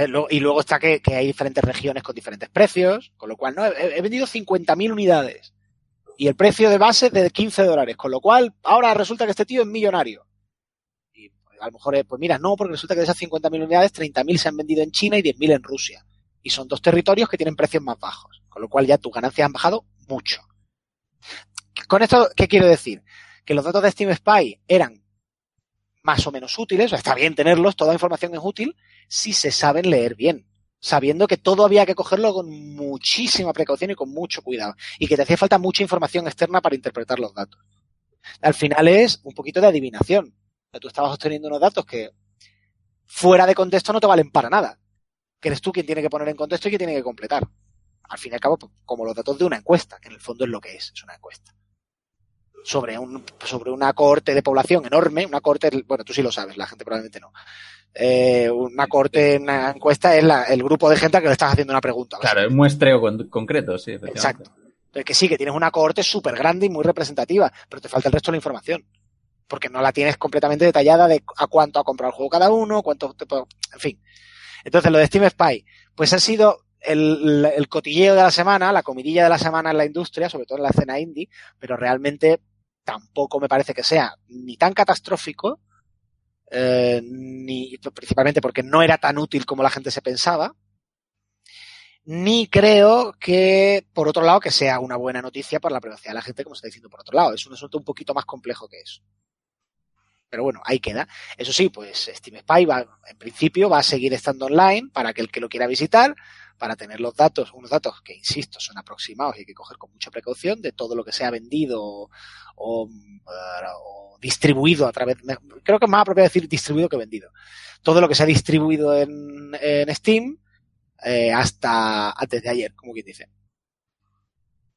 Lo- Y luego está que, que hay diferentes regiones con diferentes precios, con lo cual no he, he vendido 50.000 unidades y el precio de base de 15 dólares, con lo cual ahora resulta que este tío es millonario. Y pues, a lo mejor, eh, pues mira, no, porque resulta que de esas 50.000 unidades, 30.000 se han vendido en China y 10.000 en Rusia. Y son dos territorios que tienen precios más bajos, con lo cual ya tus ganancias han bajado mucho. Con esto, ¿qué quiero decir? Que los datos de Steam Spy eran más o menos útiles, o está bien tenerlos, toda información es útil, si se saben leer bien, sabiendo que todo había que cogerlo con muchísima precaución y con mucho cuidado, y que te hacía falta mucha información externa para interpretar los datos. Al final es un poquito de adivinación. O tú estabas obteniendo unos datos que fuera de contexto no te valen para nada. Que eres tú quien tiene que poner en contexto y que tiene que completar. Al fin y al cabo, pues, como los datos de una encuesta, que en el fondo es lo que es, es una encuesta sobre un sobre una cohorte de población enorme, una cohorte, bueno, tú sí lo sabes, la gente probablemente no. Eh, una cohorte, una encuesta es la- el grupo de gente a que le estás haciendo una pregunta. Claro, es muestreo con- concreto, sí. Exacto. Entonces, que sí, que tienes una cohorte súper grande y muy representativa, pero te falta el resto de la información. Porque no la tienes completamente detallada de a cuánto ha comprado el juego cada uno, cuánto, te puedo- en fin. Entonces, lo de Steam Spy, pues ha sido el, el cotilleo de la semana, la comidilla de la semana en la industria, sobre todo en la escena indie, pero realmente tampoco me parece que sea ni tan catastrófico, eh, ni principalmente porque no era tan útil como la gente se pensaba, ni creo que, por otro lado, que sea una buena noticia para la privacidad de la gente, como está diciendo por otro lado. Es un asunto un poquito más complejo que eso. Pero bueno, ahí queda. Eso sí, pues Steam Spy va, en principio va a seguir estando online para que el que lo quiera visitar, para tener los datos, unos datos que, insisto, son aproximados y hay que coger con mucha precaución de todo lo que sea vendido o, o, o distribuido a través, creo que es más apropiado decir distribuido que vendido. Todo lo que se ha distribuido en, en Steam, eh, hasta antes de ayer, como quien dice.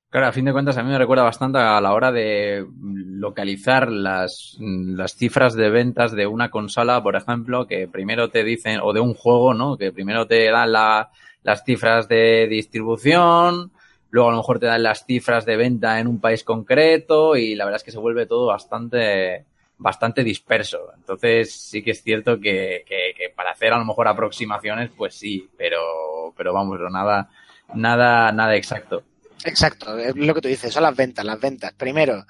Claro, a fin de cuentas a mí me recuerda bastante a la hora de localizar las, las cifras de ventas de una consola, por ejemplo, que primero te dicen, o de un juego, ¿no? Que primero te dan la, las cifras de distribución, luego a lo mejor te dan las cifras de venta en un país concreto y la verdad es que se vuelve todo bastante, bastante disperso. Entonces sí que es cierto que, que, que para hacer a lo mejor aproximaciones, pues sí, pero, pero vamos, nada, nada, nada exacto. Exacto, es lo que tú dices, son las ventas, las ventas. Primero,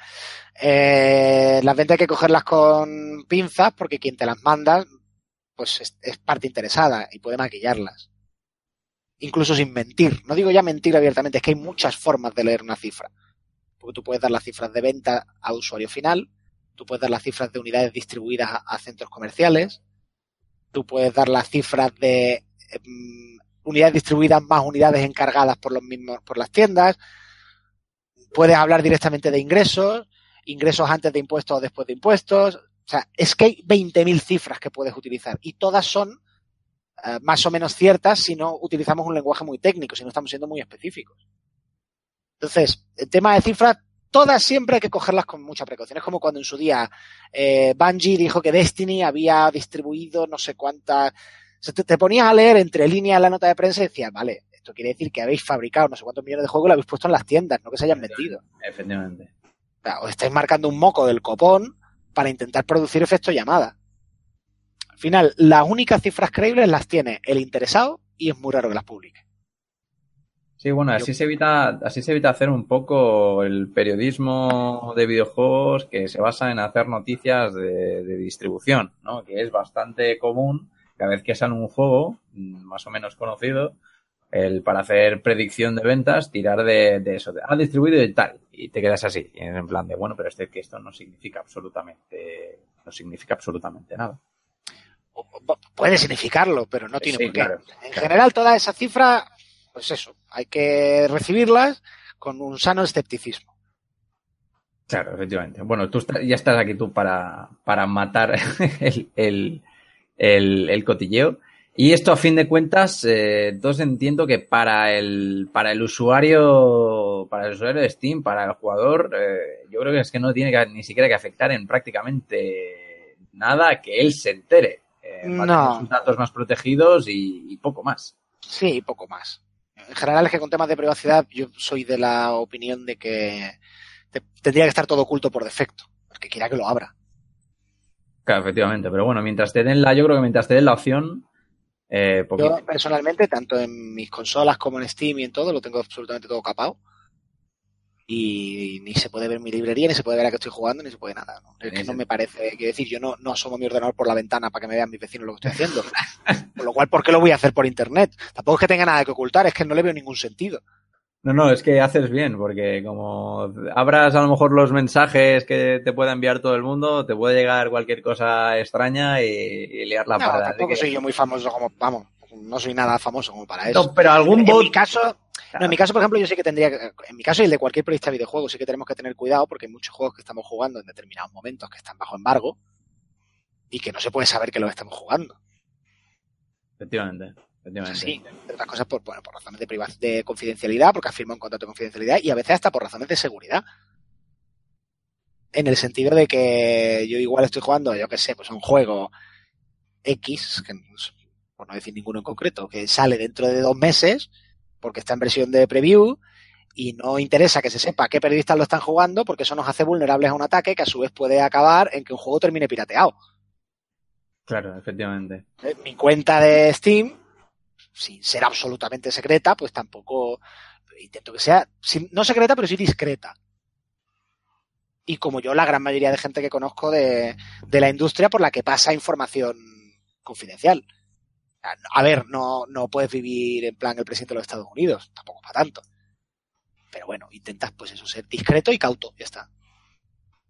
eh, las ventas hay que cogerlas con pinzas porque quien te las manda, pues es, parte interesada y puede maquillarlas. Incluso sin mentir. No digo ya mentir abiertamente, es que hay muchas formas de leer una cifra. Porque tú puedes dar las cifras de venta a usuario final, tú puedes dar las cifras de unidades distribuidas a, a centros comerciales, tú puedes dar las cifras de mm, unidades distribuidas más unidades encargadas por los mismos, por las tiendas. Puedes hablar directamente de ingresos, ingresos antes de impuestos o después de impuestos. O sea, es que hay 20.000 cifras que puedes utilizar y todas son eh, más o menos ciertas si no utilizamos un lenguaje muy técnico, si no estamos siendo muy específicos. Entonces, el tema de cifras, todas siempre hay que cogerlas con mucha precaución. Es como cuando en su día eh, Bungie dijo que Destiny había distribuido no sé cuántas. Sea, te, te ponías a leer entre líneas la nota de prensa y decías, vale, esto quiere decir que habéis fabricado no sé cuántos millones de juegos y lo habéis puesto en las tiendas, no que se hayan vendido. Efectivamente. O sea, os estáis marcando un moco del copón para intentar producir efecto llamada. Al final, las únicas cifras creíbles las tiene el interesado y es muy raro que las publique. Sí, bueno, así se evita, así se evita hacer un poco el periodismo de videojuegos que se basa en hacer noticias de, de distribución, ¿no? Que es bastante común cada vez que sale un juego, más o menos conocido, el para hacer predicción de ventas, tirar de, de eso, de, ha distribuido y tal, y te quedas así, en plan de, bueno, pero este que esto no significa absolutamente, no significa absolutamente nada. Puede significarlo, pero no tiene Sí, por qué. claro, en claro. general, todas esas cifras, pues eso, hay que recibirlas con un sano escepticismo. Claro, efectivamente. Bueno, tú está- ya estás aquí tú para, para matar el, el, el, el cotilleo. Y esto, a fin de cuentas, eh, entonces entiendo que para el, para el usuario, para el usuario de Steam, para el jugador, eh, yo creo que es que no tiene que, ni siquiera que afectar en prácticamente nada que él se entere. Eh, No. tener sus datos más protegidos y, y poco más. Sí, poco más. En general es que con temas de privacidad yo soy de la opinión de que te- tendría que estar todo oculto por defecto. El que quiera que lo abra. Claro, efectivamente. Pero bueno, mientras te den la, yo creo que mientras te den la opción, eh. Yo personalmente, tanto en mis consolas como en Steam y en todo, lo tengo absolutamente todo capado. Y ni se puede ver mi librería, ni se puede ver a qué estoy jugando, ni se puede nada. ¿no? Es que no me parece, quiero decir, yo no, no asomo mi ordenador por la ventana para que me vean mis vecinos lo que estoy haciendo. Por lo cual, ¿por qué lo voy a hacer por internet? Tampoco es que tenga nada que ocultar, es que no le veo ningún sentido. No, no, es que haces bien, porque como abras a lo mejor los mensajes que te pueda enviar todo el mundo, te puede llegar cualquier cosa extraña y, y liar la no, parda. Así tampoco que- soy yo muy famoso como, vamos, no soy nada famoso como para eso. No, pero algún en bot. mi caso, no, en mi caso, por ejemplo, yo sí que tendría, que- en mi caso y el de cualquier periodista de videojuegos, sí que tenemos que tener cuidado porque hay muchos juegos que estamos jugando en determinados momentos que están bajo embargo y que no se puede saber que los estamos jugando. Efectivamente. Sí, entre otras cosas por, bueno, por razones de, privac- de confidencialidad, porque firmado un contrato de confidencialidad y a veces hasta por razones de seguridad. En el sentido de que yo igual estoy jugando, yo qué sé, pues un juego X, que, por no decir ninguno en concreto, que sale dentro de dos meses, porque está en versión de preview, y no interesa que se sepa qué periodistas lo están jugando, porque eso nos hace vulnerables a un ataque que a su vez puede acabar en que un juego termine pirateado. Claro, efectivamente. Eh, Mi cuenta de Steam, sin ser absolutamente secreta, pues tampoco intento que sea, no secreta, pero sí discreta. Y como yo, la gran mayoría de gente que conozco de, de la industria por la que pasa información confidencial. A- A ver, no, no puedes vivir en plan el presidente de los Estados Unidos, tampoco para tanto. Pero bueno, intentas pues eso, ser discreto y cauto, ya está.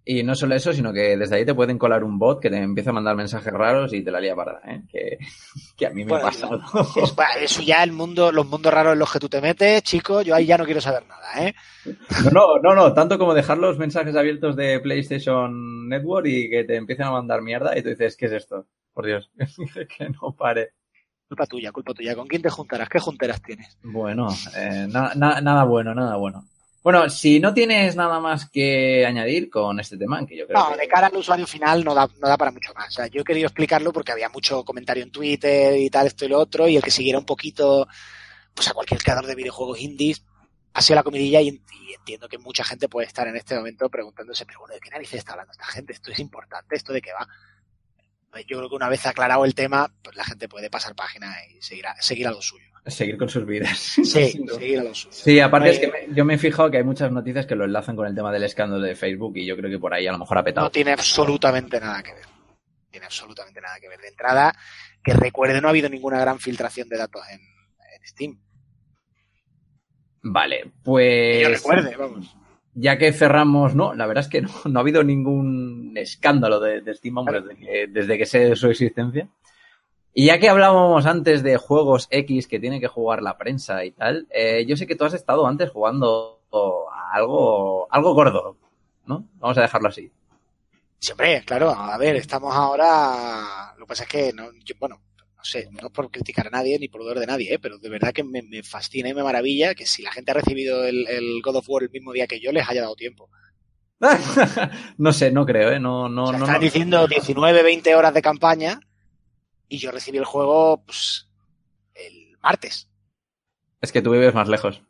Y no solo eso, sino que desde ahí te pueden colar un bot que te empieza a mandar mensajes raros y te la lía parda, ¿eh? Que, que a mí me Bueno, ha pasado. Es- eso ya el mundo, los mundos raros en los que tú te metes, chico, yo ahí ya no quiero saber nada, ¿eh? No, no, no, no, tanto como dejar los mensajes abiertos de PlayStation Network y que te empiecen a mandar mierda y tú dices, ¿qué es esto? Por Dios, que no pare. Culpa tuya, culpa tuya. ¿Con quién te juntarás? ¿Qué junteras tienes? Bueno, eh, na- na- nada bueno, nada bueno. Bueno, si no tienes nada más que añadir con este tema, que yo creo No, que... de cara al usuario final no da, no da para mucho más. O sea, yo he querido explicarlo porque había mucho comentario en Twitter y tal, esto y lo otro, y el que siguiera un poquito pues a cualquier creador de videojuegos indies ha sido la comidilla y, y entiendo que mucha gente puede estar en este momento preguntándose, pero bueno, ¿de qué narices está hablando esta gente? ¿Esto es importante? ¿Esto de qué va? Pues yo creo que una vez aclarado el tema, pues la gente puede pasar página y seguir a, seguir a lo suyo. Seguir con sus vidas. Sí, seguir a lo suyo. Sí, aparte Eh, es que me- yo me he fijado que hay muchas noticias que lo enlazan con el tema del escándalo de Facebook y yo creo que por ahí a lo mejor ha petado. No tiene absolutamente nada que ver. Tiene absolutamente nada que ver. De entrada, que recuerde, no ha habido ninguna gran filtración de datos en, en Steam. Vale, Que pues... yo recuerde, vamos. Ya que cerramos, no, la verdad es que no, no ha habido ningún escándalo de, de Steam vamos, desde, que, desde que sé de su existencia. Y ya que hablábamos antes de juegos X que tiene que jugar la prensa y tal, eh, yo sé que tú has estado antes jugando a algo, algo gordo, ¿no? Vamos a dejarlo así. Siempre, claro, a ver, estamos ahora. Lo que pasa es que, no, yo, bueno, no sé, no por criticar a nadie ni por dudar de nadie, ¿eh? pero de verdad que me, me fascina y me maravilla que si la gente ha recibido el, el God of War el mismo día que yo, les haya dado tiempo. no sé, no creo, ¿eh? No, no, O sea, no, están no. diciendo 19, 20 horas de campaña y yo recibí el juego pues, el martes. Es que tú vives más lejos.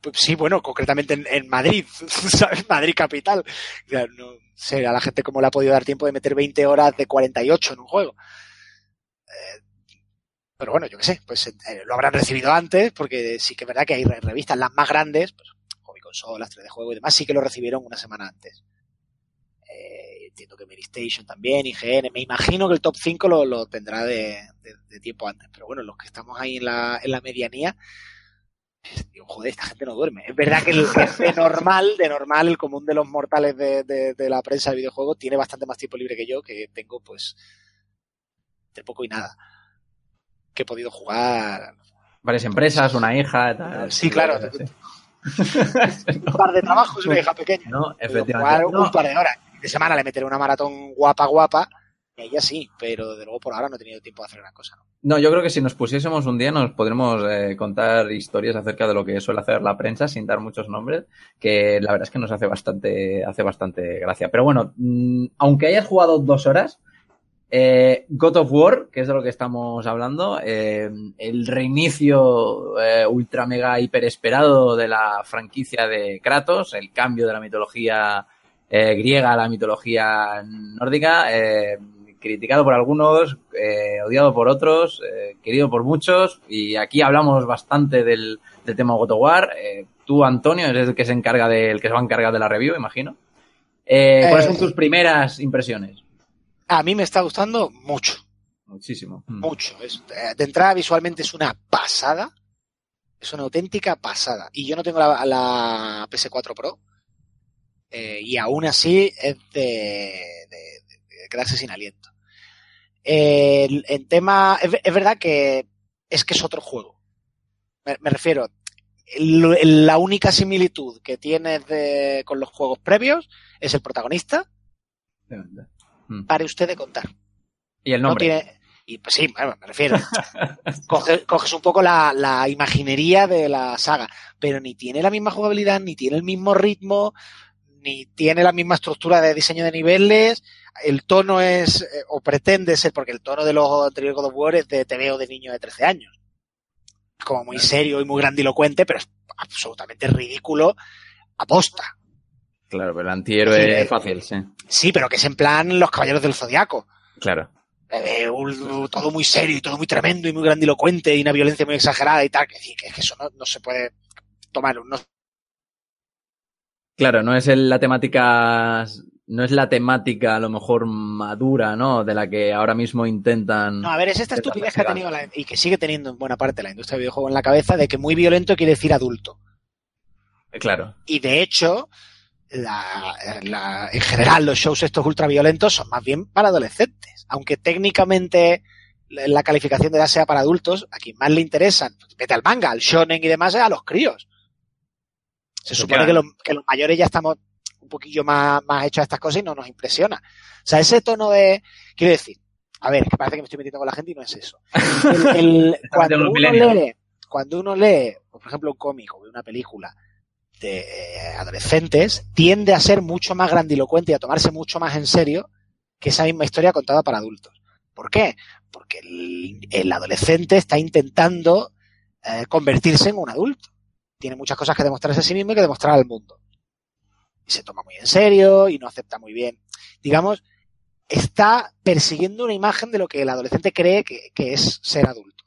Pues sí, bueno, concretamente en, en Madrid, ¿sabes? Madrid capital. O sea, no sé a la gente cómo le ha podido dar tiempo de meter 20 horas de 48 en un juego. Pero bueno, yo qué sé, pues eh, lo habrán recibido antes, porque sí que es verdad que hay re- revistas, las más grandes, pues Hobby Consolas, 3D Juego y demás, sí que lo recibieron una semana antes. Eh, entiendo que Mary Station también, IGN, me imagino que el top 5 lo, tendrá de, tiempo antes, pero bueno, los que estamos ahí en la, en la medianía, digo, joder, esta gente no duerme. Es verdad que el, de normal, de normal, el común de los mortales de- de la prensa de videojuegos tiene bastante más tiempo libre que yo, que tengo pues de poco y nada. Que he podido jugar Varias empresas, una hija, tal. Sí, claro. Un par de trabajos y una hija pequeña. No, Puedo efectivamente. jugar No, un par de horas. De semana le meteré una maratón guapa, guapa. Y ella sí, pero de luego por ahora no he tenido tiempo de hacer gran cosa. ¿no? No, yo creo que si nos pusiésemos un día nos podremos eh, contar historias acerca de lo que suele hacer la prensa sin dar muchos nombres, que la verdad es que nos hace bastante, hace bastante gracia. Pero bueno, mm, aunque hayas jugado dos horas, eh, God of War, que es de lo que estamos hablando, eh, el reinicio eh, ultra mega hiper esperado de la franquicia de Kratos, el cambio de la mitología eh, griega a la mitología nórdica, eh, criticado por algunos, eh, odiado por otros, eh, querido por muchos, y aquí hablamos bastante del, del tema God of War. Eh, tú, Antonio, eres el que se encarga de, el que se va a encargar de la review, imagino. Eh, ¿Cuáles son tus primeras impresiones? A mí me está gustando mucho, Muchísimo. Mm. mucho. Es- eh, de entrada visualmente es una pasada. Es una auténtica pasada. Y yo no tengo la, la PS4 Pro. eh, y aún así es de, de- de quedarse sin aliento. Eh, el- en tema, es, ve- es verdad que es que es otro juego. Me, me refiero, el- la única similitud que tienes de- con los juegos previos es el protagonista. Mm. Pare usted de contar. Y el No nombre. tiene, y pues sí, bueno, me refiero. Coge- coges un poco la, la imaginería de la saga, pero ni tiene la misma jugabilidad, ni tiene el mismo ritmo, ni tiene la misma estructura de diseño de niveles. El tono es, eh, o pretende ser, porque el tono de los anteriores God of War es de TVO de niño de 13 años. Es como muy serio y muy grandilocuente, pero es absolutamente ridículo aposta. Claro, pero el antihéroe Sí, eh. es fácil, sí. Sí, pero que es en plan los caballeros del zodiaco. Claro. eh, un- todo muy serio y todo muy tremendo y muy grandilocuente y una violencia muy exagerada y tal, que, que, que eso no, no se puede tomar. No, Claro, no es el- la temática, no es la temática a lo mejor madura, ¿no? De la que ahora mismo intentan. no, a ver, es esta estupidez que ha tenido la- y que sigue teniendo en buena parte la industria del videojuego en la cabeza de que muy violento quiere decir adulto. Claro. Y de hecho, la, la- en general los shows estos ultraviolentos son más bien para adolescentes. Aunque técnicamente la calificación de edad sea para adultos, a quien más le interesan, pues, vete al manga, al shonen y demás, es a los críos. Se supone que los, que los mayores ya estamos un poquillo más, más hechos a estas cosas y no nos impresiona. O sea, ese tono de, quiero decir, a ver, que parece que me estoy metiendo con la gente y no es eso. El- el- cuando, uno lee, cuando uno lee, pues, por ejemplo, un cómic o una película de eh, adolescentes tiende a ser mucho más grandilocuente y a tomarse mucho más en serio que esa misma historia contada para adultos. ¿Por qué? Porque el, adolescente está intentando eh, convertirse en un adulto. Tiene muchas cosas que demostrarse a sí mismo y que demostrar al mundo. Y se toma muy en serio y no acepta muy bien. Digamos, está persiguiendo una imagen de lo que el adolescente cree que, que es ser adulto.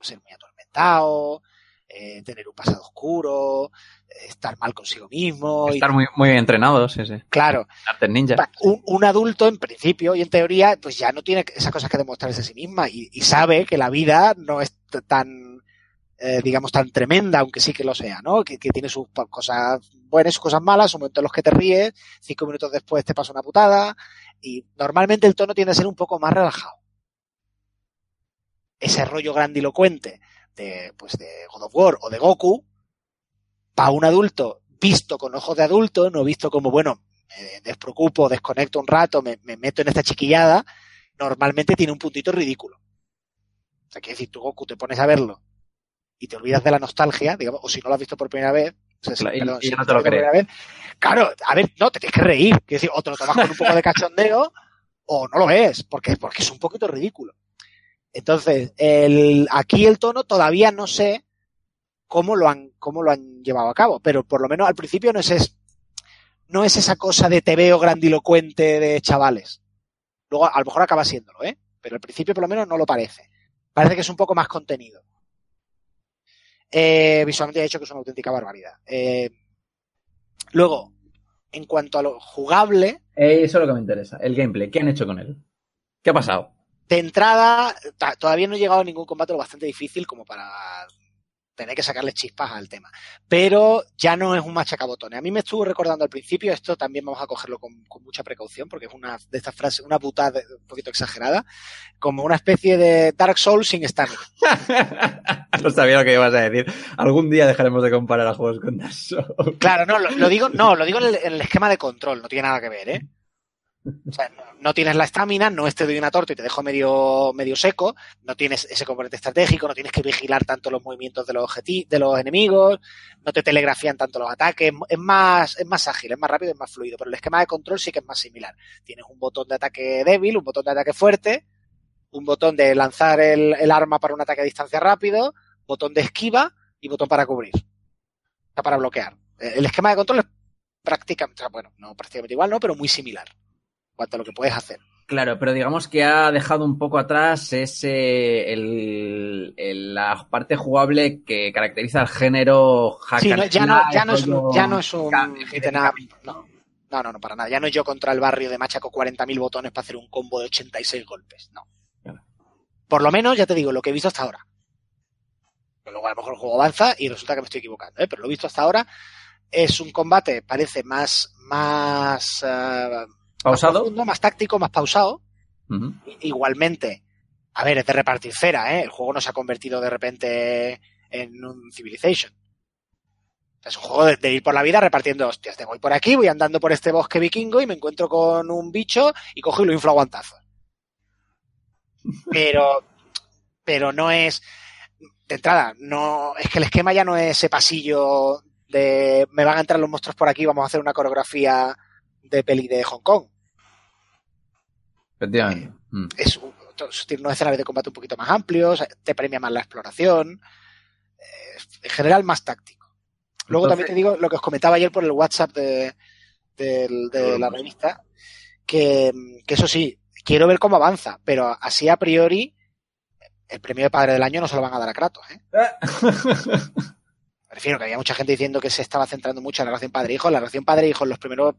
Ser muy atormentado, eh, tener un pasado oscuro, eh, estar mal consigo mismo. y- Estar muy, muy entrenados, sí, sí. claro, Artes ninja. Un, un adulto en principio y en teoría pues ya no tiene esas cosas que demostrarse a sí misma y, y sabe que la vida no es tan eh, digamos tan tremenda aunque sí que lo sea no que, que tiene sus cosas buenas sus cosas malas sus momentos en los que te ríes cinco minutos después te pasa una putada y normalmente el tono tiende a ser un poco más relajado ese rollo grandilocuente de pues de God of War o de Goku para un adulto visto con ojos de adulto no visto como bueno me despreocupo, desconecto un rato, me, me meto en esta chiquillada, normalmente tiene un puntito ridículo. O sea, que decir, tú Goku te pones a verlo y te olvidas de la nostalgia, digamos, o si no lo has visto por primera vez, o sea, si- y- perdón, y si no te lo vez, claro, a ver, no, te tienes que reír, quiero decir, o te lo tomas con un poco de cachondeo, o no lo ves, porque, porque es un poquito ridículo. Entonces, el, aquí el tono todavía no sé cómo lo han, cómo lo han llevado a cabo, pero por lo menos al principio no es, no es esa cosa de te veo grandilocuente de chavales. Luego a lo mejor acaba siéndolo, ¿eh? Pero al principio por lo menos no lo parece. Parece que es un poco más contenido. Eh, visualmente he dicho que es una auténtica barbaridad. Eh, luego, en cuanto a lo jugable, Eh, eso es lo que me interesa. El gameplay. ¿Qué han hecho con él? ¿Qué ha pasado? De entrada, todavía no he llegado a ningún combate lo bastante difícil como para tener que sacarle chispas al tema. Pero ya no es un machacabotones. A mí me estuvo recordando al principio, esto también vamos a cogerlo con, con mucha precaución, porque es una de estas frases, una putada un poquito exagerada, como una especie de Dark Souls sin stamina. no sabía lo que ibas a decir. Algún día dejaremos de comparar a juegos con Dark Souls. Claro, no, lo, lo digo, no, lo digo en el, en el esquema de control, no tiene nada que ver, ¿eh? O sea, no, tienes la estamina, no es te doy una torta y te dejo medio, medio seco, no tienes ese componente estratégico, no tienes que vigilar tanto los movimientos de los de los enemigos, no te telegrafían tanto los ataques, es más, es más ágil, es más rápido, es más fluido, pero el esquema de control sí que es más similar. Tienes un botón de ataque débil, un botón de ataque fuerte, un botón de lanzar el, arma para un ataque a distancia rápido, botón de esquiva y botón para cubrir. Para bloquear. El esquema de control es prácticamente, bueno, no prácticamente igual, no, pero muy similar cuanto a lo que puedes hacer. Claro, pero digamos que ha dejado un poco atrás ese el, el- la parte jugable que caracteriza al género hack Sí, no, ya, no, ya, no es, ya no es un... no, no, no, no, para nada. Ya no es yo contra el barrio de Machaco 40.000 botones para hacer un combo de 86 golpes. No. Por lo menos, ya te digo, lo que he visto hasta ahora. Pero luego a lo mejor el juego avanza y resulta que me estoy equivocando, ¿eh? pero lo he visto hasta ahora. Es un combate, parece más, más, más pausado. profundo, más táctico, más pausado. Igualmente, a ver, es de repartir cera, ¿eh? El juego no se ha convertido de repente en un Civilization. Es un juego de, de ir por la vida repartiendo hostias. Te voy por aquí, voy andando por este bosque vikingo y me encuentro con un bicho y cojo y lo inflo a. Pero, pero no es, de entrada, no, es que el esquema ya no es ese pasillo de me van a entrar los monstruos por aquí, vamos a hacer una coreografía de peli de Hong Kong. Efectivamente. Mm. es un- tiene unos escenarios de combate un poquito más amplios, te premia más la exploración, eh, en general más táctico. Luego Entonces- también te digo lo que os comentaba ayer por el WhatsApp de, de la revista, que, que eso sí, quiero ver cómo avanza, pero así a priori el premio de padre del año no se lo van a dar a Kratos. ¿eh? Me refiero que había mucha gente diciendo que se estaba centrando mucho en la relación padre-hijo. La relación padre-hijo en los primeros,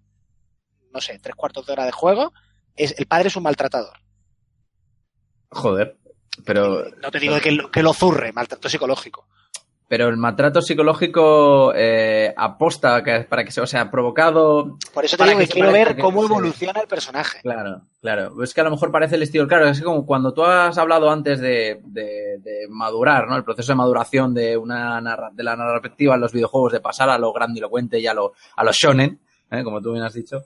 no sé, tres cuartos de hora de juego, es, el padre es un maltratador. Joder. Pero, No te digo que lo, que lo zurre, maltrato psicológico. pero el maltrato psicológico eh, aposta que- para que se, o sea, provocado. Por eso te digo que, quiero ver cómo evoluciona el personaje. Claro, claro. Es que a lo mejor parece el estilo. Claro, es como cuando tú has hablado antes de, de- de madurar, ¿no? El proceso de maduración de una narra- de la narrativa en los videojuegos, de pasar a lo grandilocuente y a lo, a lo shonen, ¿eh? como tú bien has dicho,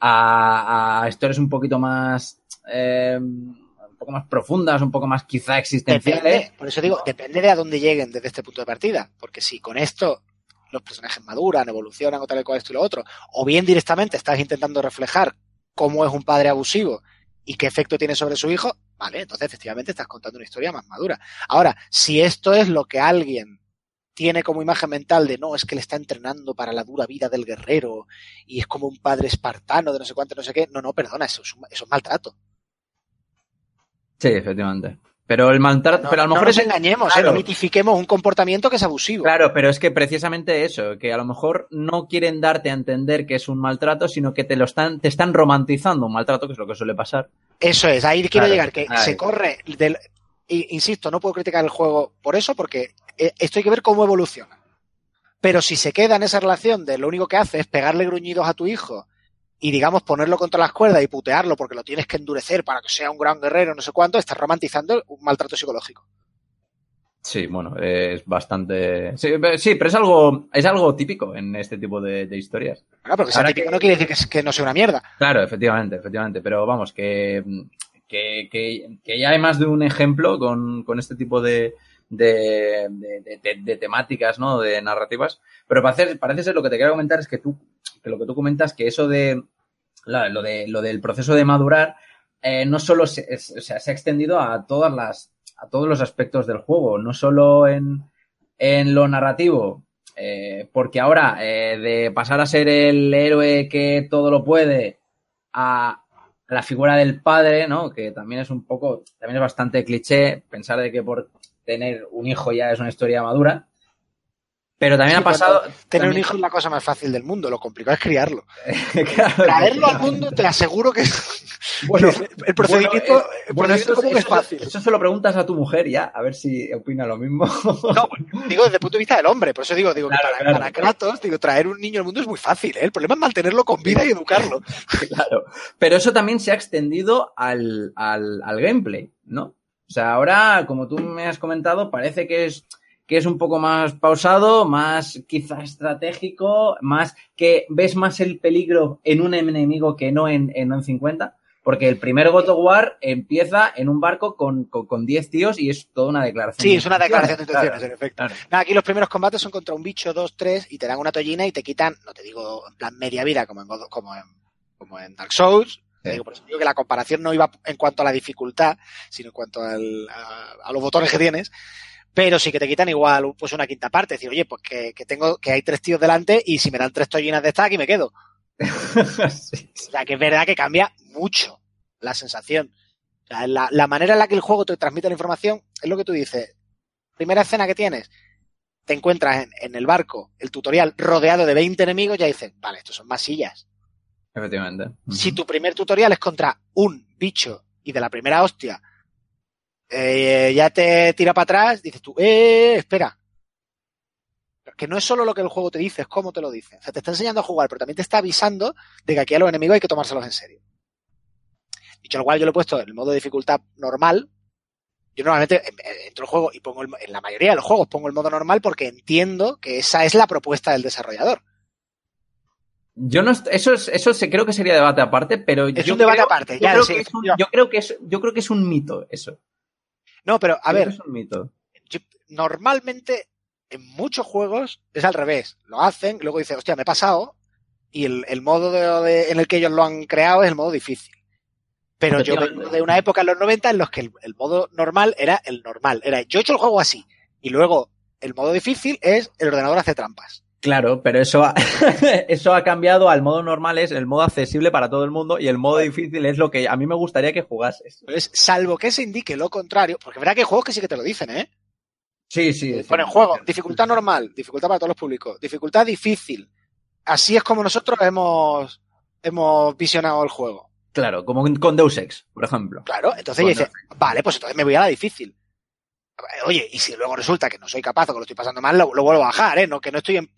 a, a historias un poquito más. eh, un poco más profundas, un poco más quizá existenciales. Por eso digo, depende de a dónde lleguen desde este punto de partida. Porque si con esto los personajes maduran, evolucionan o tal y cual esto y lo otro, o bien directamente estás intentando reflejar cómo es un padre abusivo y qué efecto tiene sobre su hijo, vale, entonces efectivamente estás contando una historia más madura. Ahora, si esto es lo que alguien tiene como imagen mental de no, es que le está entrenando para la dura vida del guerrero y es como un padre espartano de no sé cuánto, no sé qué, no, no, perdona, eso es, un- eso es maltrato. Sí, efectivamente. Pero el maltrato, No, pero a lo no nos es- engañemos, claro. ¿eh? no mitifiquemos un comportamiento que es abusivo. Claro, pero es que precisamente eso, que a lo mejor no quieren darte a entender que es un maltrato, sino que te lo están, te están romantizando un maltrato, que es lo que suele pasar. Eso es, ahí quiero Claro, llegar, que ahí. se corre del... insisto, no puedo criticar el juego por eso, porque esto hay que ver cómo evoluciona. Pero si se queda en esa relación de lo único que hace es pegarle gruñidos a tu hijo y, digamos, ponerlo contra las cuerdas y putearlo porque lo tienes que endurecer para que sea un gran guerrero, no sé cuánto, estás romantizando un maltrato psicológico. Sí, bueno, es bastante. Sí, pe- sí, pero es algo, es algo típico en este tipo de, de historias. Bueno, porque sea típico que- no quiere decir que, es- que no sea una mierda. Claro, efectivamente, efectivamente. Pero vamos, que, que, que, que ya hay más de un ejemplo con, con este tipo de, de, de, temáticas, ¿no? De narrativas. Pero parece, parece ser lo que te quiero comentar es que tú, que lo que tú comentas, que eso de lo, de, lo del proceso de madurar, eh, no solo se, o sea, se ha extendido a todas las, a todos los aspectos del juego, no solo en, en lo narrativo, eh, porque ahora eh, de pasar a ser el héroe que todo lo puede a la figura del padre, ¿no? Que también es un poco, también es bastante cliché pensar de que por tener un hijo ya es una historia madura. Pero también Sí, ha pasado. Tener un hijo es la cosa más fácil del mundo, lo complicado es criarlo. Claro, Traerlo al mundo, te aseguro que Bueno, el procedimiento, bueno, el Bueno, procedimiento eso, como que es eso- fácil. eso se lo preguntas a tu mujer ya, a ver si opina lo mismo. No, digo desde el punto de vista del hombre, por eso digo, digo Claro, que para, para Kratos, digo, traer un niño al mundo es muy fácil, ¿eh? El problema es mantenerlo con vida y educarlo. Claro. Pero eso también se ha extendido al, al, al gameplay, ¿no? O sea, ahora, como tú me has comentado, parece que es, que es un poco más pausado, más quizá estratégico, más que ves más el peligro en un enemigo que no en, en un 50. Porque el primer God of War empieza en un barco con, con, con 10 tíos y es toda una declaración. Sí, es una declaración de Claro, intenciones, en efecto. claro. Aquí los primeros combates son contra un bicho, dos, tres, y te dan una tollina y te quitan, no te digo en plan media vida como en, como en, como en Dark Souls. Sí. digo, por eso digo que la comparación no iba en cuanto a la dificultad, sino en cuanto al- a, a los botones que tienes. Pero sí que te quitan igual pues una quinta parte. Es decir, oye, pues que, que tengo, que hay tres tíos delante y si me dan tres tollinas de esta, aquí me quedo. Sí, O sea, que es verdad que cambia mucho la sensación. O sea, la, la manera en la que el juego te transmite la información es lo que tú dices. Primera escena que tienes, te encuentras en, en el barco, el tutorial rodeado de 20 enemigos, ya dices, vale, estos son más sillas. Efectivamente. Si tu primer tutorial es contra un bicho y de la primera hostia eh, ya te tira para atrás, dices tú, eh, espera. Que no es solo lo que el juego te dice, es cómo te lo dice. O sea, te está enseñando a jugar, pero también te está avisando de que aquí a los enemigos hay que tomárselos en serio. Dicho lo cual, yo lo he puesto en el modo de dificultad normal. Yo normalmente eh, eh, entro al juego y pongo el, en la mayoría de los juegos pongo el modo normal porque entiendo que esa es la propuesta del desarrollador. Yo no, eso es, eso se, creo que sería debate aparte, pero Es yo un debate creo- aparte, yo ya, creo sí, que es un- yo- yo creo que es, yo creo que es un mito eso. No, pero a Creo ver, es un mito. yo- normalmente en muchos juegos es al revés. Lo hacen, luego dicen, hostia, me he pasado, y el, el modo de- de- en el que ellos lo han creado es el modo difícil. Pero yo vengo de una época en los 90 en los que el, el modo normal era el normal. Era, yo he hecho el juego así. Y luego el modo difícil es el ordenador hace trampas. Claro, pero eso ha, eso ha cambiado al modo normal, es el modo accesible para todo el mundo y el modo difícil es lo que a mí me gustaría que jugases. Entonces, salvo que se indique lo contrario, porque verdad que hay juegos que sí que te lo dicen, ¿eh? Sí, sí. sí. Ponen juego, dificultad normal, dificultad para todos los públicos, dificultad difícil. Así es como nosotros hemos, hemos visionado el juego. Claro, como con Deus Ex, por ejemplo. Claro, entonces Bueno. dice, vale, pues entonces me voy a la difícil. Oye, y si luego resulta que no soy capaz o que lo estoy pasando mal, lo, lo vuelvo a bajar, ¿eh? No, que no estoy en-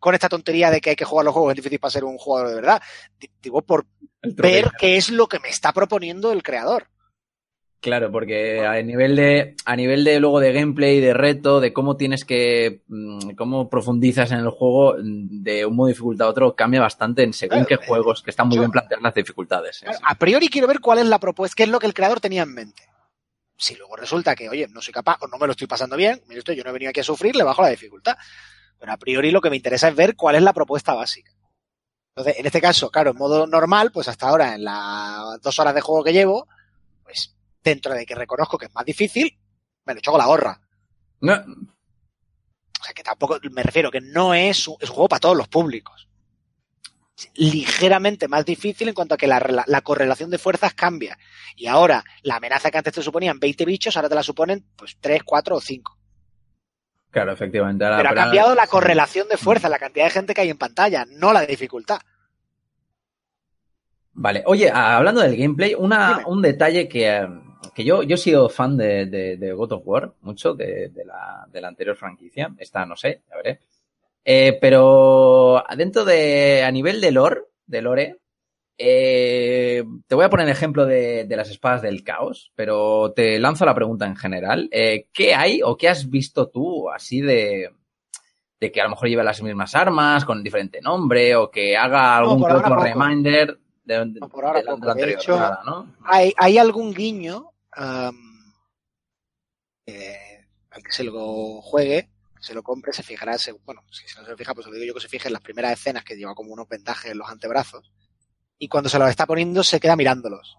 con esta tontería de que hay que jugar los juegos en difícil para ser un jugador de verdad. Di- Digo, por ver qué es lo que me está proponiendo el creador. Claro, porque a nivel de, a nivel de luego de gameplay, de reto, de cómo tienes que, mm, cómo profundizas en el juego mm, de un modo de dificultad a otro, cambia bastante en según Claro, qué juegos, que están muy yo- bien planteadas las dificultades. sí. A priori quiero ver cuál es la propuesta, qué es lo que el creador tenía en mente. Si luego resulta que, oye, no soy capaz o no me lo estoy pasando bien, mire usted, yo no he venido aquí a sufrir, le bajo la dificultad. Pero a priori lo que me interesa es ver cuál es la propuesta básica. Entonces, en este caso, claro, en modo normal, pues hasta ahora, en las dos horas de juego que llevo, pues dentro de que reconozco que es más difícil, me lo echo con la gorra. No, O sea, que tampoco, me refiero que no es un, es un juego para todos los públicos. Ligeramente más difícil en cuanto a que la, la correlación de fuerzas cambia. Y ahora, la amenaza que antes te suponían 20 bichos, ahora te la suponen pues 3, 4 o 5. claro, efectivamente. ahora- Pero ha cambiado la correlación de fuerza, la cantidad de gente que hay en pantalla, no la dificultad. Vale, oye, hablando del gameplay, una, un detalle que, eh, que yo, yo he sido fan de, de, de God of War, mucho, de, de la, de la anterior franquicia. Esta no sé, ya veré. Eh, pero dentro de, a nivel de lore, de lore, eh, te voy a poner el ejemplo de, de las espadas del caos, pero te lanzo la pregunta en general. Eh, ¿Qué hay o qué has visto tú así de, de que a lo mejor lleve las mismas armas con diferente nombre o que haga algún ahora otro reminder de, No, por ahora de de poco. hecho, Nada, ¿no? Hay, hay algún guiño eh, al que se lo juegue, se lo compre, se fijará, se- bueno, si no se fija, pues lo digo yo que se fije en las primeras escenas que lleva como unos vendajes en los antebrazos. Y cuando se los está poniendo, se queda mirándolos.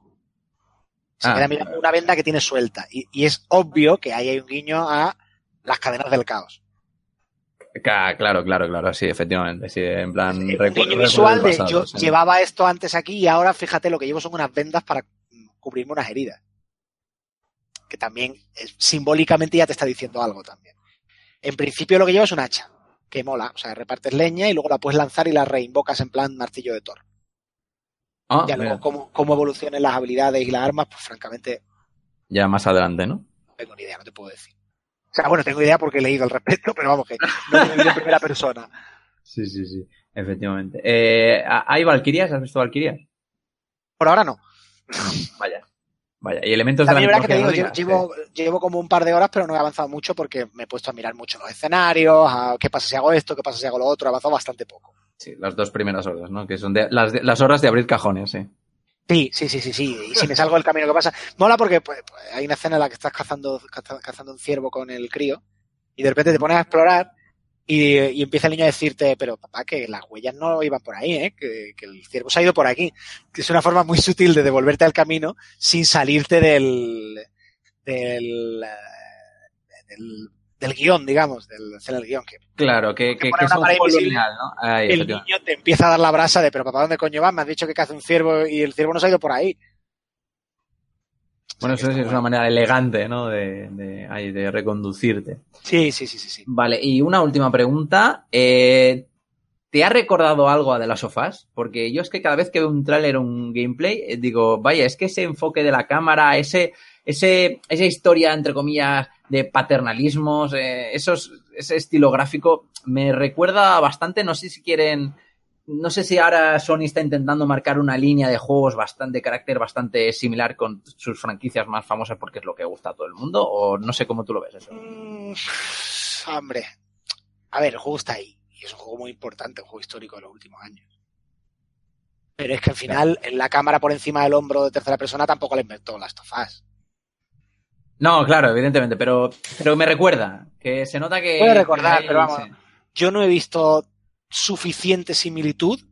Se Ah, queda mirando una venda que tiene suelta. Y, y es obvio que ahí hay un guiño a las cadenas del caos. Ca- Claro, claro, claro, sí, efectivamente. Sí, en plan. un guiño visual de pasado, yo sí. llevaba esto antes aquí y ahora fíjate lo que llevo son unas vendas para cubrirme unas heridas. Que también eh, simbólicamente ya te está diciendo algo también. En principio lo que llevo es un hacha, que mola, o sea, repartes leña y luego la puedes lanzar y la reinvocas en plan martillo de Thor. Ah, Ya luego cómo, cómo evolucionen las habilidades y las armas, pues francamente ya más adelante, ¿no? no tengo ni idea, no te puedo decir. O sea, bueno, tengo idea porque he leído al respecto, pero vamos que no lo he vivido en primera persona. Sí, sí, sí, efectivamente. Eh, ¿Hay Valkyrias? ¿Has visto Valkyrias? Por ahora no. Vaya. Vaya. ¿Y elementos de la verdad que te digo, llevo, llevo, llevo como un par de horas, pero no he avanzado mucho porque me he puesto a mirar mucho los escenarios, a qué pasa si hago esto, qué pasa si hago lo otro, he avanzado bastante poco. Sí, las dos primeras horas, ¿no? Que son de- las, de- las horas de abrir cajones, sí. Sí, sí, sí, sí, sí. Y si me salgo del camino, ¿qué pasa? Mola porque pues, pues, hay una escena en la que estás cazando, caza- cazando un ciervo con el crío y de repente te pones a explorar y, y empieza el niño a decirte, pero papá, que las huellas no iban por ahí, ¿eh? que, que el ciervo se ha ido por aquí. Que es una forma muy sutil de devolverte al camino sin salirte del, del, del, del guion, digamos, del hacer el guion. Que Claro, que, que, que es un ¿no? Ahí, el niño te empieza a dar la brasa de, pero papá, ¿dónde coño vas? Me has dicho que caza un ciervo y el ciervo no se ha ido por ahí. Bueno, eso sí es una manera elegante, ¿no? De, de, de reconducirte. Sí, sí, sí, sí, sí. Vale, y una última pregunta. Eh, ¿Te ha recordado algo a The Last of Us? Porque yo es que cada vez que veo un tráiler o un gameplay, eh, digo, vaya, es que ese enfoque de la cámara, ese, ese, esa historia, entre comillas, de paternalismos, eh, esos, ese estilo gráfico, me recuerda bastante, no sé si quieren, no sé si ahora Sony está intentando marcar una línea de juegos bastante, de carácter bastante similar con sus franquicias más famosas porque es lo que gusta a todo el mundo, o no sé cómo tú lo ves eso. Mm, hombre, a ver, el juego está ahí. Y es un juego muy importante, un juego histórico de los últimos años. Pero es que al final, en la cámara por encima del hombro de tercera persona tampoco le inventó las tofas. No, claro, evidentemente, pero, pero me recuerda, que se nota que... Puede recordar, pero vamos. sí. Yo no he visto suficiente similitud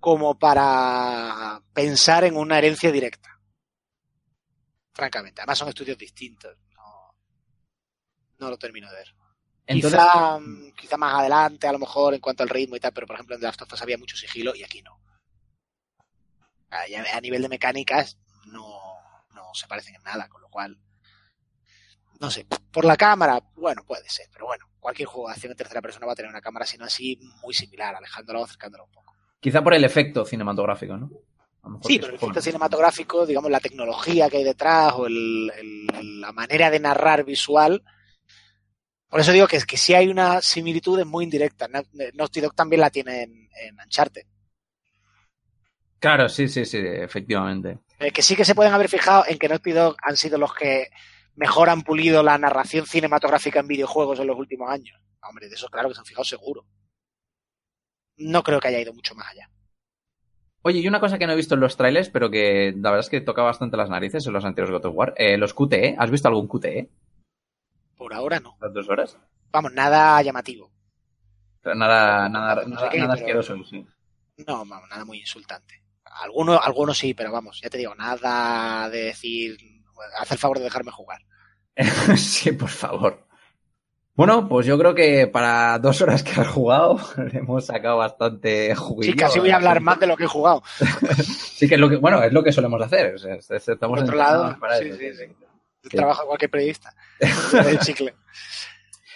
como para pensar en una herencia directa. Francamente, además son estudios distintos. No, no lo termino de ver. Entonces, quizá, mm, quizá más adelante, a lo mejor, en cuanto al ritmo y tal, pero por ejemplo en The Last of Us había mucho sigilo y aquí no. A nivel de mecánicas no, no se parecen en nada, con lo cual. No sé, por la cámara, bueno, puede ser, pero bueno, cualquier juego de acción en tercera persona va a tener una cámara, sino así, muy similar, alejándola o acercándola un poco. quizá por el efecto cinematográfico, ¿no? A lo mejor Sí, pero el efecto cinematográfico, digamos, la tecnología que hay detrás o el- el- la manera de narrar visual. Por eso digo que, que sí hay una similitud es muy indirecta. Na- Naughty Dog también la tiene en, en Uncharted. Claro, sí, sí, sí, efectivamente. Eh, que sí que se pueden haber fijado en que Naughty Dog han sido los que mejor han pulido la narración cinematográfica en videojuegos en los últimos años. Hombre, de eso claro que se han fijado seguro. No creo que haya ido mucho más allá. Oye, y una cosa que no he visto en los trailers, pero que la verdad es que toca bastante las narices en los anteriores God of War, eh, los QTE. ¿Has visto algún QTE? Por ahora no. Las dos horas. Vamos, nada llamativo. Pero nada, nada, No sé nada, qué, nada pero- asqueroso, sí. No, vamos, nada muy insultante. Algunos, algunos sí, pero vamos, ya te digo, nada de decir, haz el favor de dejarme jugar. sí, por favor. Bueno, pues yo creo que para dos horas que has jugado le hemos sacado bastante juguillo. Sí, casi voy a hablar más de lo que he jugado. Sí, que es lo que, bueno, es lo que solemos hacer. o sea, estamos Por otro lado, para sí, eso, sí, sí, sí. cualquier periodista. El chicle.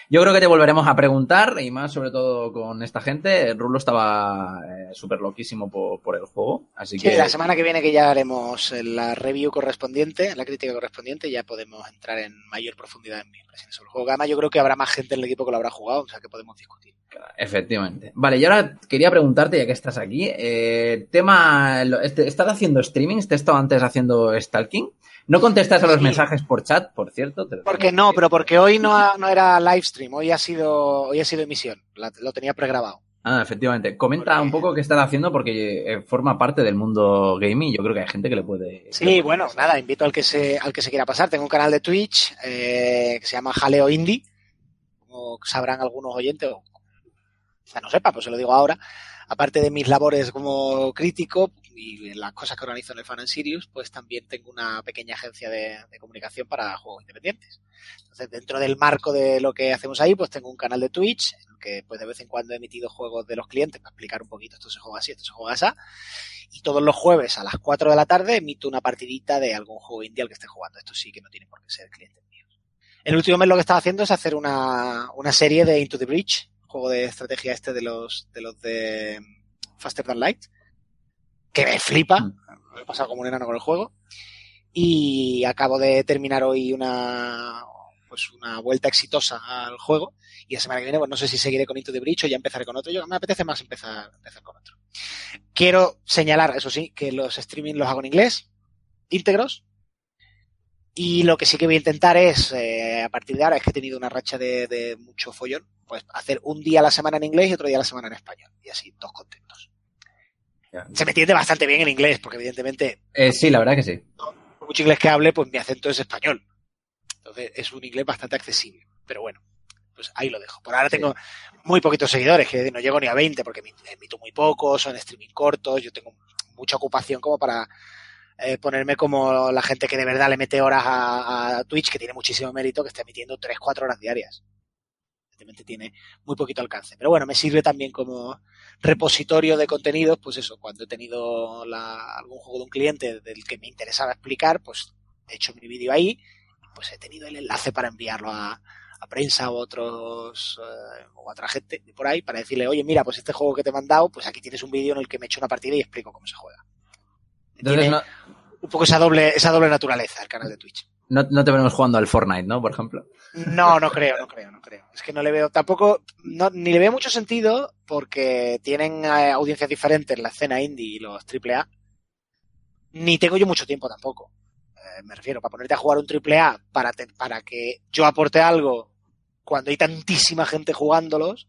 Yo creo que te volveremos a preguntar, y más sobre todo con esta gente. Rulo estaba eh, súper loquísimo por, por el juego, así Sí, que la semana que viene que ya haremos la review correspondiente, la crítica correspondiente, ya podemos entrar en mayor profundidad en mis impresiones sobre el juego. Además, yo creo que habrá más gente en el equipo que lo habrá jugado, o sea que podemos discutir. efectivamente. Vale, y ahora quería preguntarte, ya que estás aquí, eh, tema, este- ¿estás haciendo streaming? ¿Te he estado antes haciendo stalking? ¿No contestas a los Sí. mensajes por chat, por cierto? Te Porque no, pero porque hoy no, ha- no era live stream, hoy ha sido, hoy ha sido emisión, La- lo tenía pregrabado. Ah, efectivamente. Comenta Porque- un poco qué estás haciendo porque eh, forma parte del mundo gaming. Yo creo que hay gente que le puede. Sí, puede bueno, nada, invito al que se, al que se quiera pasar. Tengo un canal de Twitch eh, que se llama Jaleo Indie, como sabrán algunos oyentes, o quizá no sepa, pues se lo digo ahora. Aparte de mis labores como crítico y las cosas que organizo en el Fan and Sirius, pues también tengo una pequeña agencia de, de comunicación para juegos independientes. Entonces, dentro del marco de lo que hacemos ahí, pues tengo un canal de Twitch, en el que pues de vez en cuando he emitido juegos de los clientes para explicar un poquito esto se juega así, esto se juega así. Y todos los jueves a las 4 de la tarde emito una partidita de algún juego indie al que esté jugando. Esto sí que no tiene por qué ser clientes míos. El último mes lo que estaba haciendo es hacer una, una serie de Into the Breach, juego de estrategia este de los de los de Faster Than Light, que me flipa. Mm. Me he pasado como un enano con el juego. Y acabo de terminar hoy una pues una vuelta exitosa al juego. Y la semana que viene, pues no sé si seguiré con Into the Breach o ya empezaré con otro. Yo me apetece más empezar, empezar con otro. Quiero señalar, eso sí, que los streaming los hago en inglés, íntegros. Y lo que sí que voy a intentar es, eh, a partir de ahora, es que he tenido una racha de, de mucho follón, pues hacer un día a la semana en inglés y otro día a la semana en español. Y así, dos contentos. Se me entiende bastante bien en inglés, porque evidentemente, Eh, sí, la verdad que sí. por mucho inglés que hable, pues mi acento es español. Entonces es un inglés bastante accesible. Pero bueno, pues ahí lo dejo. Por ahora tengo muy poquitos seguidores, que no llego ni a 20, porque emi- emito muy poco, son streaming cortos, yo tengo mucha ocupación como para eh, ponerme como la gente que de verdad le mete horas a, a Twitch, que tiene muchísimo mérito, que está emitiendo 3-4 horas diarias. Evidentemente tiene muy poquito alcance. Pero bueno, me sirve también como repositorio de contenidos, pues eso, cuando he tenido la- algún juego de un cliente del que me interesaba explicar, pues he hecho mi vídeo ahí, pues he tenido el enlace para enviarlo a, a prensa o otros eh, o a otra gente de por ahí para decirle, oye, mira, pues este juego que te he mandado, pues aquí tienes un vídeo en el que me he hecho una partida y explico cómo se juega. Entonces Tiene no, un poco esa doble, esa doble naturaleza el canal de Twitch. No, no te veremos jugando al Fortnite, ¿no? Por ejemplo. No, no creo, no creo, no creo. Es que no le veo, tampoco, no, ni le veo mucho sentido porque tienen eh, audiencias diferentes la escena indie y los AAA. Ni tengo yo mucho tiempo tampoco. Eh, me refiero, para ponerte a jugar un AAA para, te- para que yo aporte algo cuando hay tantísima gente jugándolos,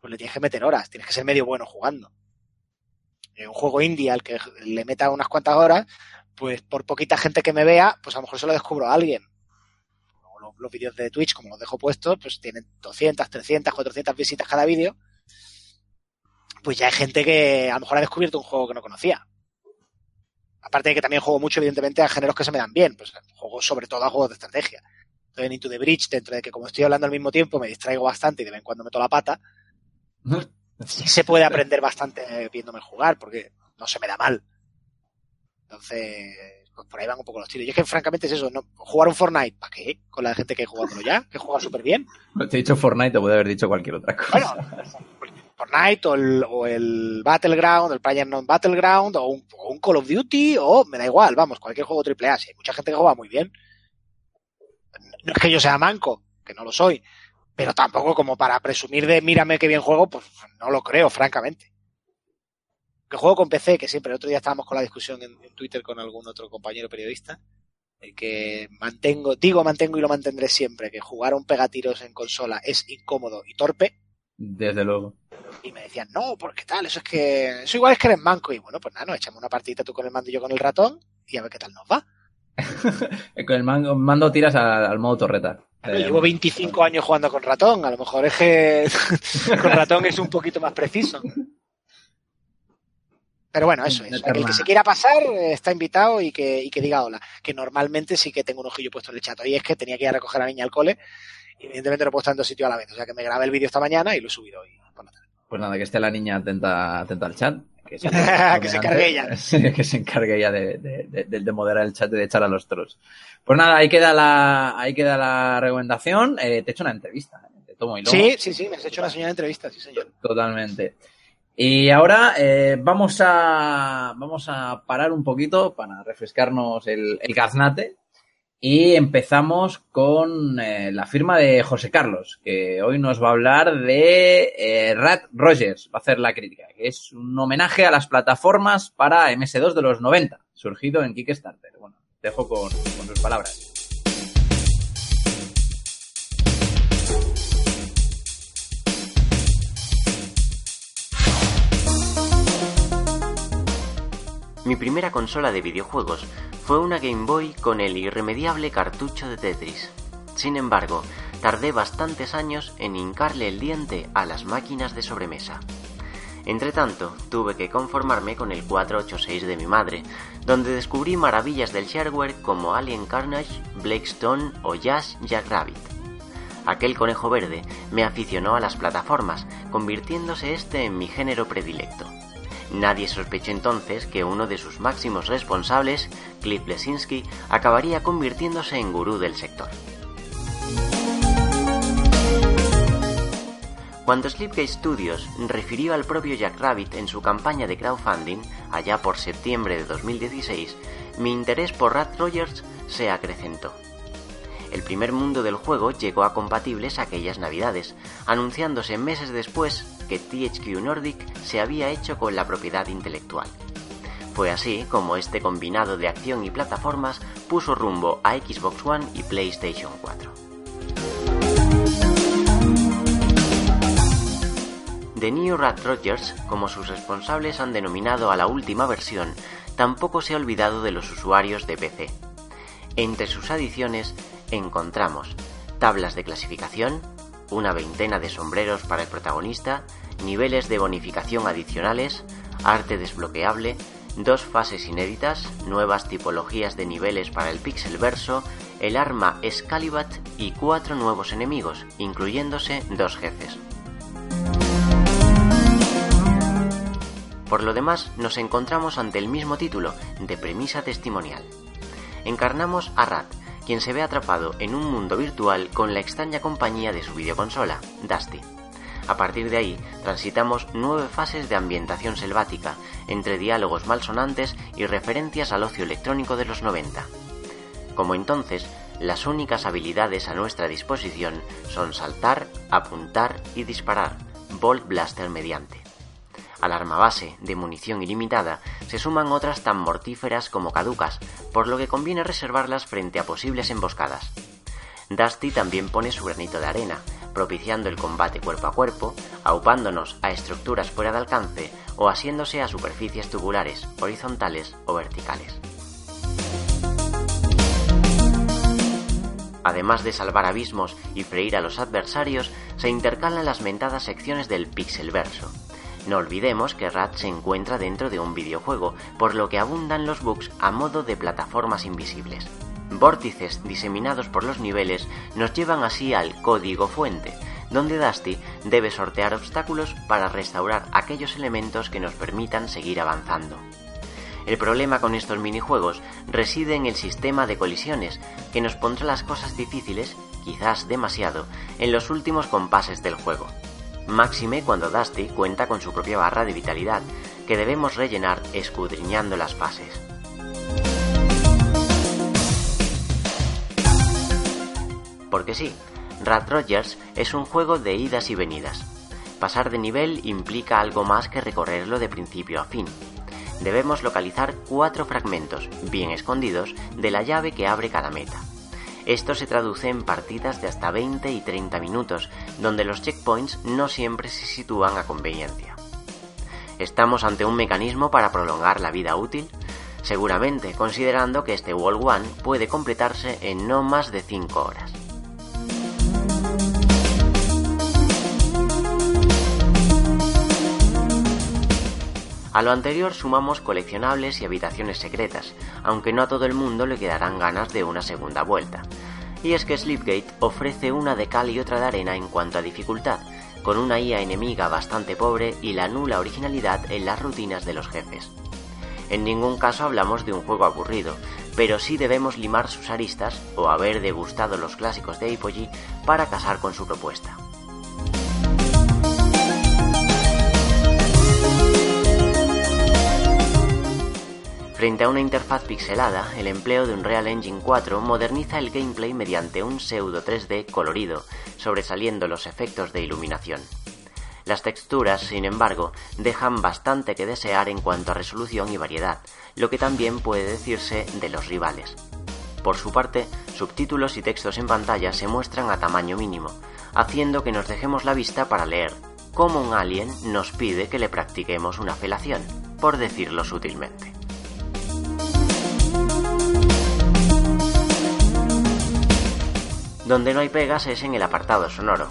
pues le tienes que meter horas, tienes que ser medio bueno jugando. Un juego indie al que le meta unas cuantas horas, pues por poquita gente que me vea, pues a lo mejor se lo descubro a alguien los, los vídeos de Twitch, como los dejo puestos, pues tienen 200, 300, 400 visitas cada vídeo, pues ya hay gente que a lo mejor ha descubierto un juego que no conocía. Aparte de que también juego mucho, evidentemente, a géneros que se me dan bien, pues juego sobre todo a juegos de estrategia. Entonces, en Into the Bridge, dentro de que como estoy hablando al mismo tiempo, me distraigo bastante y de vez en cuando meto la pata, sí se puede aprender bastante viéndome jugar, porque no se me da mal. Entonces, pues por ahí van un poco los tiros. Y es que francamente es eso, ¿no? jugar un Fortnite, ¿para qué? Con la gente que jugándolo ya, que juega súper bien. Te he dicho Fortnite, te puede haber dicho cualquier otra cosa. Bueno, Fortnite o el, o el Battleground, el PlayerUnknown Battleground, o un, o un Call of Duty, o me da igual, vamos, cualquier juego AAA. Si hay mucha gente que juega muy bien. No es que yo sea manco, que no lo soy, pero tampoco como para presumir de mírame qué bien juego, pues no lo creo, francamente. Que juego con PC, que siempre el otro día estábamos con la discusión en, en Twitter con algún otro compañero periodista, el que mantengo, digo mantengo y lo mantendré siempre, que jugar a un pegatiros en consola es incómodo y torpe, Desde luego. y me decían, no, porque tal, eso es que. Eso igual es que eres manco. Y bueno, pues nada, nos echamos una partidita tú con el mando y yo con el ratón y a ver qué tal nos va. Con el mando, mando tiras al, al modo torreta. Bueno, Eh, llevo 25 años jugando con ratón, a lo mejor es que con ratón es un poquito más preciso. Pero bueno, eso es. El que se quiera pasar eh, está invitado y que, y que diga hola. Que normalmente sí que tengo un ojillo puesto en el chat. Y es que tenía que ir a recoger a la niña al cole y evidentemente no puedo estar en dos sitios a la vez. O sea que me grabé el vídeo esta mañana y lo he subido hoy por la tarde. Pues nada, que esté la niña atenta, atenta al chat. Que se, Que se encargue ella. Que se encargue ella de, de, de- de- de moderar el chat y de echar a los trolls. Pues nada, ahí queda la, ahí queda la recomendación. Eh, te he hecho una entrevista, eh, de tomo y lomo. Sí, sí, sí, me has hecho una señal de entrevista, sí, señor. Totalmente. Y ahora eh, vamos a vamos a parar un poquito para refrescarnos el, el gaznate y empezamos con eh, la firma de José Carlos, que hoy nos va a hablar de eh, Rat Rogers, va a hacer la crítica, que es un homenaje a las plataformas para MS2 de los 90, surgido en Kickstarter. Bueno, dejo con, con sus palabras. Mi primera consola de videojuegos fue una Game Boy con el irremediable cartucho de Tetris. Sin embargo, tardé bastantes años en hincarle el diente a las máquinas de sobremesa. Entretanto, tuve que conformarme con el 486 de mi madre, donde descubrí maravillas del shareware como Alien Carnage, Blackstone o Jazz Jackrabbit. Aquel conejo verde me aficionó a las plataformas, convirtiéndose este en mi género predilecto. Nadie sospechó entonces que uno de sus máximos responsables, Cliff Lesinski, acabaría convirtiéndose en gurú del sector. Cuando Slipgate Studios refirió al propio Jack Rabbit en su campaña de crowdfunding, allá por septiembre de 2016, mi interés por Rat Rogers se acrecentó. El primer mundo del juego llegó a compatibles aquellas navidades, anunciándose meses después que THQ Nordic se había hecho con la propiedad intelectual. Fue así como este combinado de acción y plataformas puso rumbo a Xbox One y PlayStation 4. The New Rat Rogers, como sus responsables han denominado a la última versión, tampoco se ha olvidado de los usuarios de PC. Entre sus adiciones encontramos tablas de clasificación, una veintena de sombreros para el protagonista, niveles de bonificación adicionales, arte desbloqueable, dos fases inéditas, nuevas tipologías de niveles para el pixel verso, el arma Excalibat y cuatro nuevos enemigos, incluyéndose dos jefes. Por lo demás, nos encontramos ante el mismo título, de premisa testimonial. Encarnamos a Rat, quien se ve atrapado en un mundo virtual con la extraña compañía de su videoconsola, Dusty. A partir de ahí, transitamos nueve fases de ambientación selvática, entre diálogos malsonantes y referencias al ocio electrónico de los 90. Como entonces, las únicas habilidades a nuestra disposición son saltar, apuntar y disparar, Bolt Blaster mediante. Al arma base de munición ilimitada se suman otras tan mortíferas como caducas, por lo que conviene reservarlas frente a posibles emboscadas. Dusty también pone su granito de arena, propiciando el combate cuerpo a cuerpo, aupándonos a estructuras fuera de alcance o asiéndose a superficies tubulares, horizontales o verticales. Además de salvar abismos y freír a los adversarios, se intercalan las mentadas secciones del pixelverso. No olvidemos que Rat se encuentra dentro de un videojuego, por lo que abundan los bugs a modo de plataformas invisibles. Vórtices diseminados por los niveles nos llevan así al código fuente, donde Dusty debe sortear obstáculos para restaurar aquellos elementos que nos permitan seguir avanzando. El problema con estos minijuegos reside en el sistema de colisiones, que nos pondrá las cosas difíciles, quizás demasiado, en los últimos compases del juego. Máxime cuando Dusty cuenta con su propia barra de vitalidad, que debemos rellenar escudriñando las fases. Porque sí, Rat Rogers es un juego de idas y venidas. Pasar de nivel implica algo más que recorrerlo de principio a fin. Debemos localizar cuatro fragmentos, bien escondidos, de la llave que abre cada meta. Esto se traduce en partidas de hasta 20 y 30 minutos, donde los checkpoints no siempre se sitúan a conveniencia. ¿Estamos ante un mecanismo para prolongar la vida útil? Seguramente, considerando que este Wall One puede completarse en no más de 5 horas. A lo anterior sumamos coleccionables y habitaciones secretas, aunque no a todo el mundo le quedarán ganas de una segunda vuelta. Y es que Sleepgate ofrece una de cal y otra de arena en cuanto a dificultad, con una IA enemiga bastante pobre y la nula originalidad en las rutinas de los jefes. En ningún caso hablamos de un juego aburrido, pero sí debemos limar sus aristas o haber degustado los clásicos de Apogee para casar con su propuesta. Frente a una interfaz pixelada, el empleo de Unreal Engine 4 moderniza el gameplay mediante un pseudo 3D colorido, sobresaliendo los efectos de iluminación. Las texturas, sin embargo, dejan bastante que desear en cuanto a resolución y variedad, lo que también puede decirse de los rivales. Por su parte, subtítulos y textos en pantalla se muestran a tamaño mínimo, haciendo que nos dejemos la vista para leer cómo un alien nos pide que le practiquemos una felación, por decirlo sutilmente. Donde no hay pegas es en el apartado sonoro.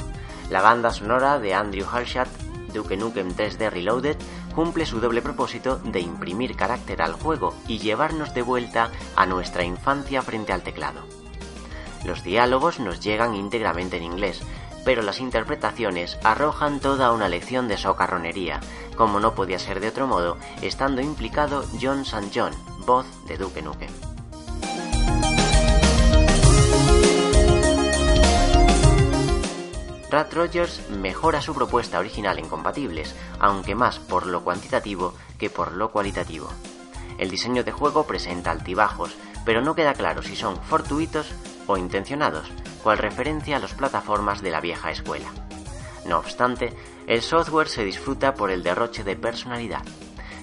La banda sonora de Andrew Halshat, Duke Nukem 3D Reloaded, cumple su doble propósito de imprimir carácter al juego y llevarnos de vuelta a nuestra infancia frente al teclado. Los diálogos nos llegan íntegramente en inglés, pero las interpretaciones arrojan toda una lección de socarronería, como no podía ser de otro modo, estando implicado John St. John, voz de Duke Nukem. Rat Rogers mejora su propuesta original en compatibles, aunque más por lo cuantitativo que por lo cualitativo. El diseño de juego presenta altibajos, pero no queda claro si son fortuitos o intencionados, cual referencia a las plataformas de la vieja escuela. No obstante, el software se disfruta por el derroche de personalidad.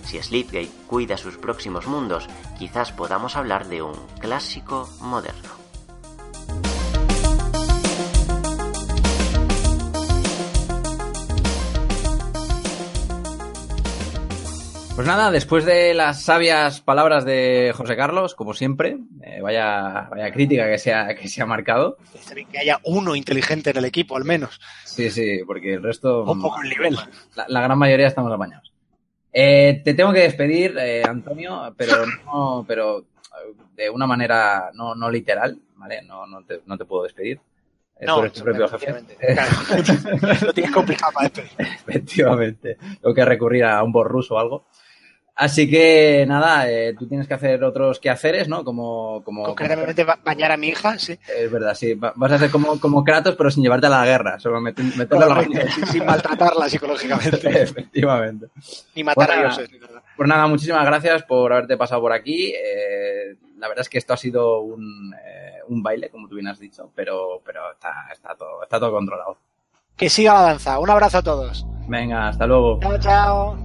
Si Sleepgate cuida sus próximos mundos, quizás podamos hablar de un clásico moderno. Pues nada, después de las sabias palabras de José Carlos, como siempre, eh, vaya, vaya crítica que se, ha, que se ha marcado. Está bien que haya uno inteligente en el equipo, al menos. Sí, sí, porque el resto, Un poco el nivel. la, la gran mayoría estamos apañados. Eh, te tengo que despedir, eh, Antonio, pero no, pero eh, de una manera no, no literal, ¿vale? No, no, te, no te puedo despedir. Eh, tu propio jefe. Claro. Lo tienes complicado para despedir. Efectivamente. Tengo que recurrir a un borrus o algo. Así que nada, eh, tú tienes que hacer otros quehaceres, ¿no? Como, como, Concretamente, ba- bañar a mi hija, sí. Es verdad, sí. Va- Vas a ser como, como Kratos, pero sin llevarte a la guerra. Solo met- a la sin, sin maltratarla psicológicamente. Efectivamente. Ni matar a dioses, ni nada. Pues nada, muchísimas gracias por haberte pasado por aquí. Eh, la verdad es que esto ha sido un, eh, un baile, como tú bien has dicho, pero, pero está, está, todo, está todo controlado. Que siga la danza. Un abrazo a todos. Venga, hasta luego. Chao, chao.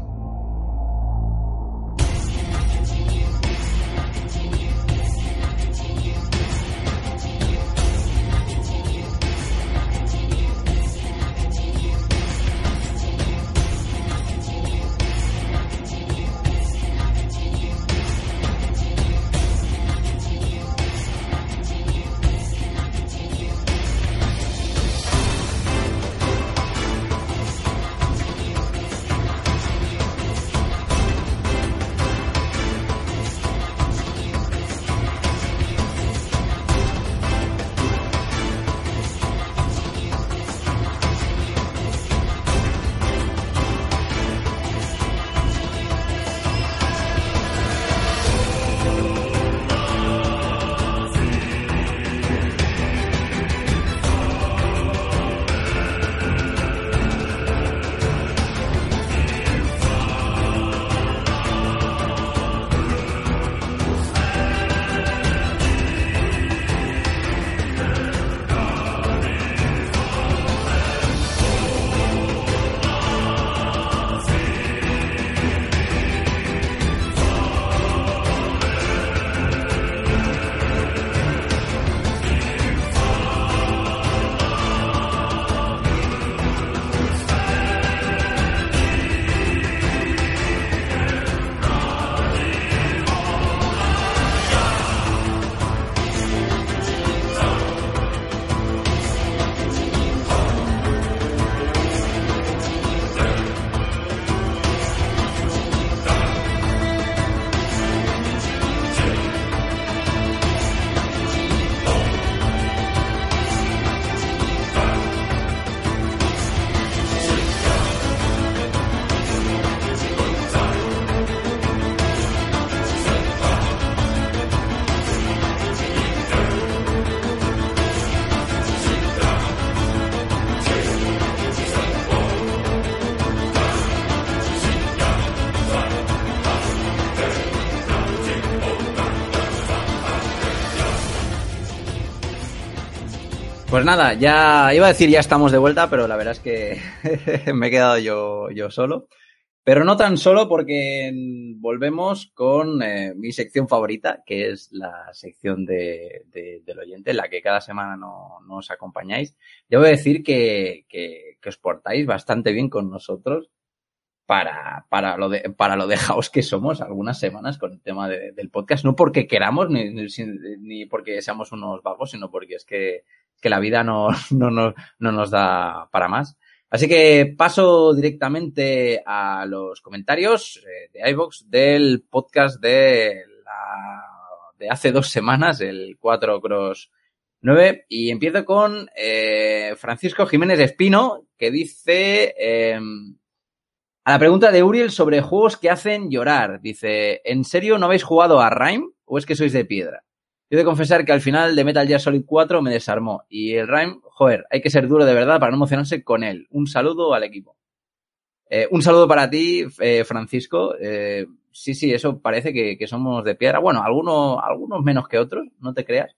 Pues nada, ya iba a decir ya estamos de vuelta, pero la verdad es que me he quedado yo, yo solo. Pero no tan solo porque volvemos con eh, mi sección favorita, que es la sección de, de- del oyente, en la que cada semana no, no os acompañáis. Debo decir que, que, que os portáis bastante bien con nosotros para, para, lo, de, para lo dejaos que somos algunas semanas con el tema de- del podcast. No porque queramos ni, ni, ni porque seamos unos vagos, sino porque es que, que la vida no, no, no, no nos da para más. Así que paso directamente a los comentarios eh, de iVox del podcast de, la, de hace dos semanas, el 4 Cross 9, y empiezo con eh, Francisco Jiménez Espino, que dice eh, a la pregunta de Uriel sobre juegos que hacen llorar. Dice, ¿en serio no habéis jugado a Rime o es que sois de piedra? Yo he de confesar que al final de Metal Gear Solid 4 me desarmó. Y el Rime, joder, hay que ser duro de verdad para no emocionarse con él. Un saludo al equipo. Eh, un saludo para ti, eh, Francisco. Eh, sí, sí, eso parece que, que somos de piedra. Bueno, algunos, algunos menos que otros, no te creas.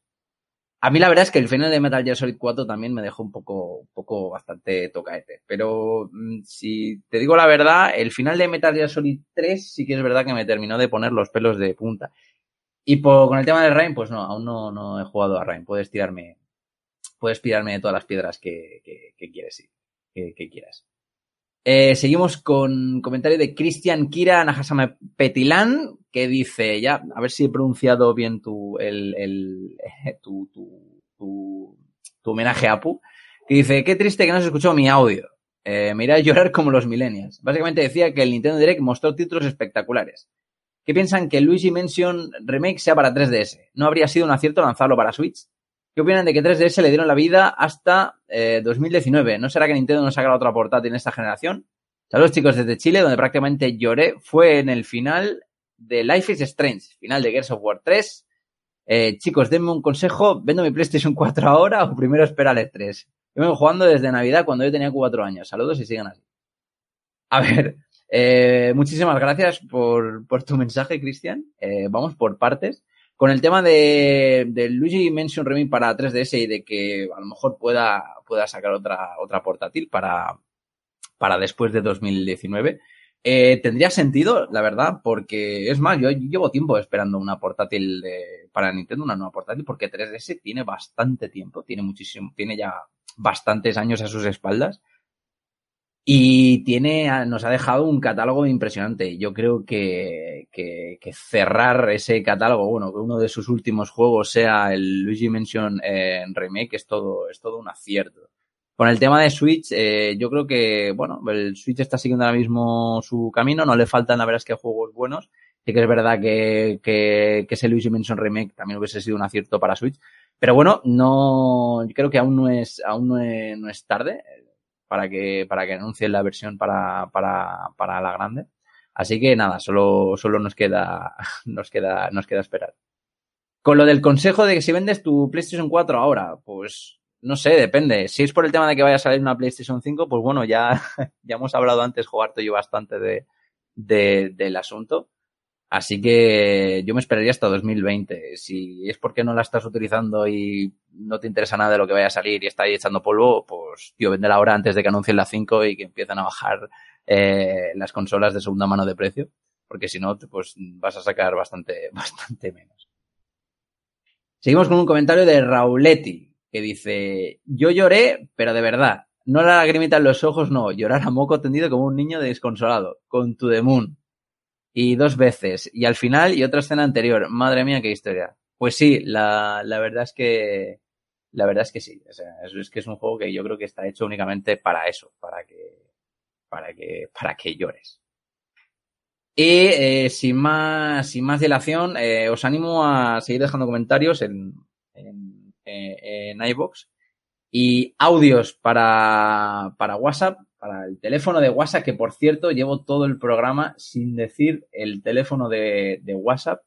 A mí la verdad es que el final de Metal Gear Solid 4 también me dejó un poco, un poco bastante tocaete. Pero mm, si te digo la verdad, el final de Metal Gear Solid 3 sí que es verdad que me terminó de poner los pelos de punta. Y con el tema del Rain, pues no, aún no, no he jugado a Rain. Puedes tirarme, puedes tirarme de todas las piedras que, que, quieres, sí, quieras. Eh, seguimos con comentario de Cristian Kira Nahasame Petilan, que dice, ya, a ver si he pronunciado bien tu, el, el, tu, tu, tu, tu homenaje a Apu, que dice, qué triste que no se escuchó mi audio. Eh, me irá a llorar como los millennials. Básicamente decía que el Nintendo Direct mostró títulos espectaculares. ¿Qué piensan que Luigi Mansion Remake sea para 3DS? ¿No habría sido un acierto lanzarlo para Switch? ¿Qué opinan de que 3DS le dieron la vida hasta eh, 2019? ¿No será que Nintendo no sacará otra portátil en esta generación? Saludos chicos desde Chile, donde prácticamente lloré. Fue en el final de Life is Strange, final de Gears of War 3. Eh, chicos, denme un consejo. ¿Vendo mi PlayStation 4 ahora o primero esperar el 3? Yo vengo jugando desde Navidad cuando yo tenía 4 años. Saludos y sigan así. A ver, eh, muchísimas gracias por, por tu mensaje, Cristian. Eh, vamos por partes. Con el tema de, de Luigi Mansion Remake para 3DS y de que a lo mejor pueda, pueda sacar otra, otra portátil para, para después de 2019. Eh, tendría sentido, la verdad, porque es más, yo llevo tiempo esperando una portátil de, para Nintendo, una nueva portátil, porque 3DS tiene bastante tiempo, tiene muchísimo, tiene ya bastantes años a sus espaldas y tiene, nos ha dejado un catálogo impresionante. Yo creo que, que, que cerrar ese catálogo, bueno, que uno de sus últimos juegos sea el Luigi Mansion eh, Remake es todo, es todo un acierto. Con el tema de Switch, eh, yo creo que, bueno, el Switch está siguiendo ahora mismo su camino, no le faltan la verdad es que juegos buenos. Sí que es verdad que, que, que ese Luigi Mansion Remake también hubiese sido un acierto para Switch. Pero bueno, no, yo creo que aún no es, aún no es, no es tarde para que, para que anuncien la versión para, para, para la grande. Así que nada, solo, solo nos queda, nos queda, nos queda esperar. Con lo del consejo de que si vendes tu PlayStation 4 ahora, pues no sé, depende. Si es por el tema de que vaya a salir una PlayStation 5, pues bueno, ya, ya hemos hablado antes, Jogarto y yo bastante de, del asunto. Así que yo me esperaría hasta 2020. Si es porque no la estás utilizando y no te interesa nada de lo que vaya a salir y está ahí echando polvo, pues tío, véndela ahora antes de que anuncien la 5 y que empiecen a bajar eh, las consolas de segunda mano de precio. Porque si no, pues vas a sacar bastante, bastante menos. Seguimos con un comentario de Rauletti, que dice, yo lloré, pero de verdad. No la lagrimita en los ojos, no. Llorar a moco tendido como un niño desconsolado. Con tu the y dos veces. Y al final y otra escena anterior. Madre mía, qué historia. Pues sí, la, la verdad es que, la verdad es que sí. O sea, es, que es un juego que yo creo que está hecho únicamente para eso, para que, para que, para que llores. Y eh, sin más, sin más dilación, eh, os animo a seguir dejando comentarios en, en, en, en iVoox y audios para, para WhatsApp, para el teléfono de WhatsApp, que por cierto llevo todo el programa sin decir el teléfono de, WhatsApp.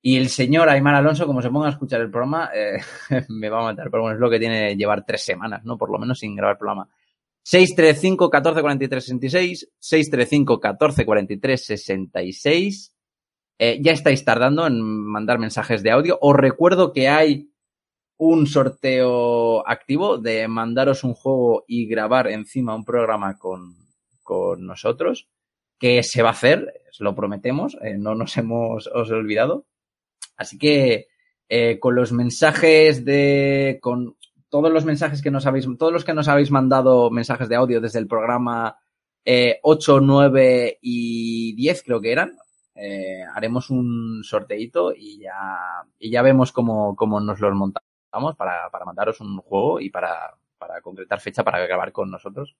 Y el señor Aymar Alonso, como se ponga a escuchar el programa, eh, me va a matar. Pero bueno, es lo que tiene llevar tres semanas, ¿no? Por lo menos sin grabar el programa. 635 14 43 66, 635 14 43 66. Eh, ya estáis tardando en mandar mensajes de audio. Os recuerdo que hay un sorteo activo de mandaros un juego y grabar encima un programa con, con nosotros, que se va a hacer, lo prometemos, eh, no nos hemos os olvidado. Así que eh, con los mensajes de, con todos los mensajes que nos habéis, todos los que nos habéis mandado mensajes de audio desde el programa eh, 8, 9 y 10 creo que eran, eh, haremos un sorteito y ya, y ya vemos cómo, cómo nos los montamos para, para mandaros un juego y para, para concretar fecha para grabar con nosotros.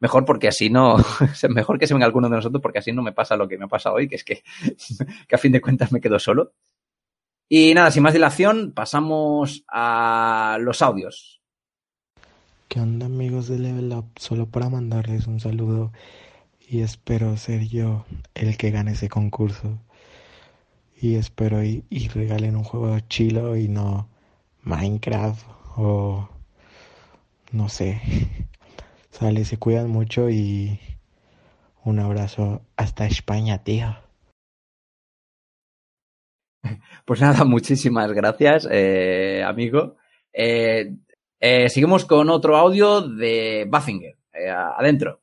Mejor porque así no, mejor que se venga alguno de nosotros porque así no me pasa lo que me pasa hoy, que es que, que a fin de cuentas me quedo solo. Y nada, sin más dilación, pasamos a los audios. ¿Qué onda amigos de Level Up? Solo para mandarles un saludo y espero ser yo el que gane ese concurso. Y espero y, y regalen un juego chilo y no Minecraft o no sé. Sale, se cuidan mucho y un abrazo hasta España, tío. Pues nada, muchísimas gracias, eh, amigo. Eh, eh, seguimos con otro audio de Baffinger. Eh, adentro.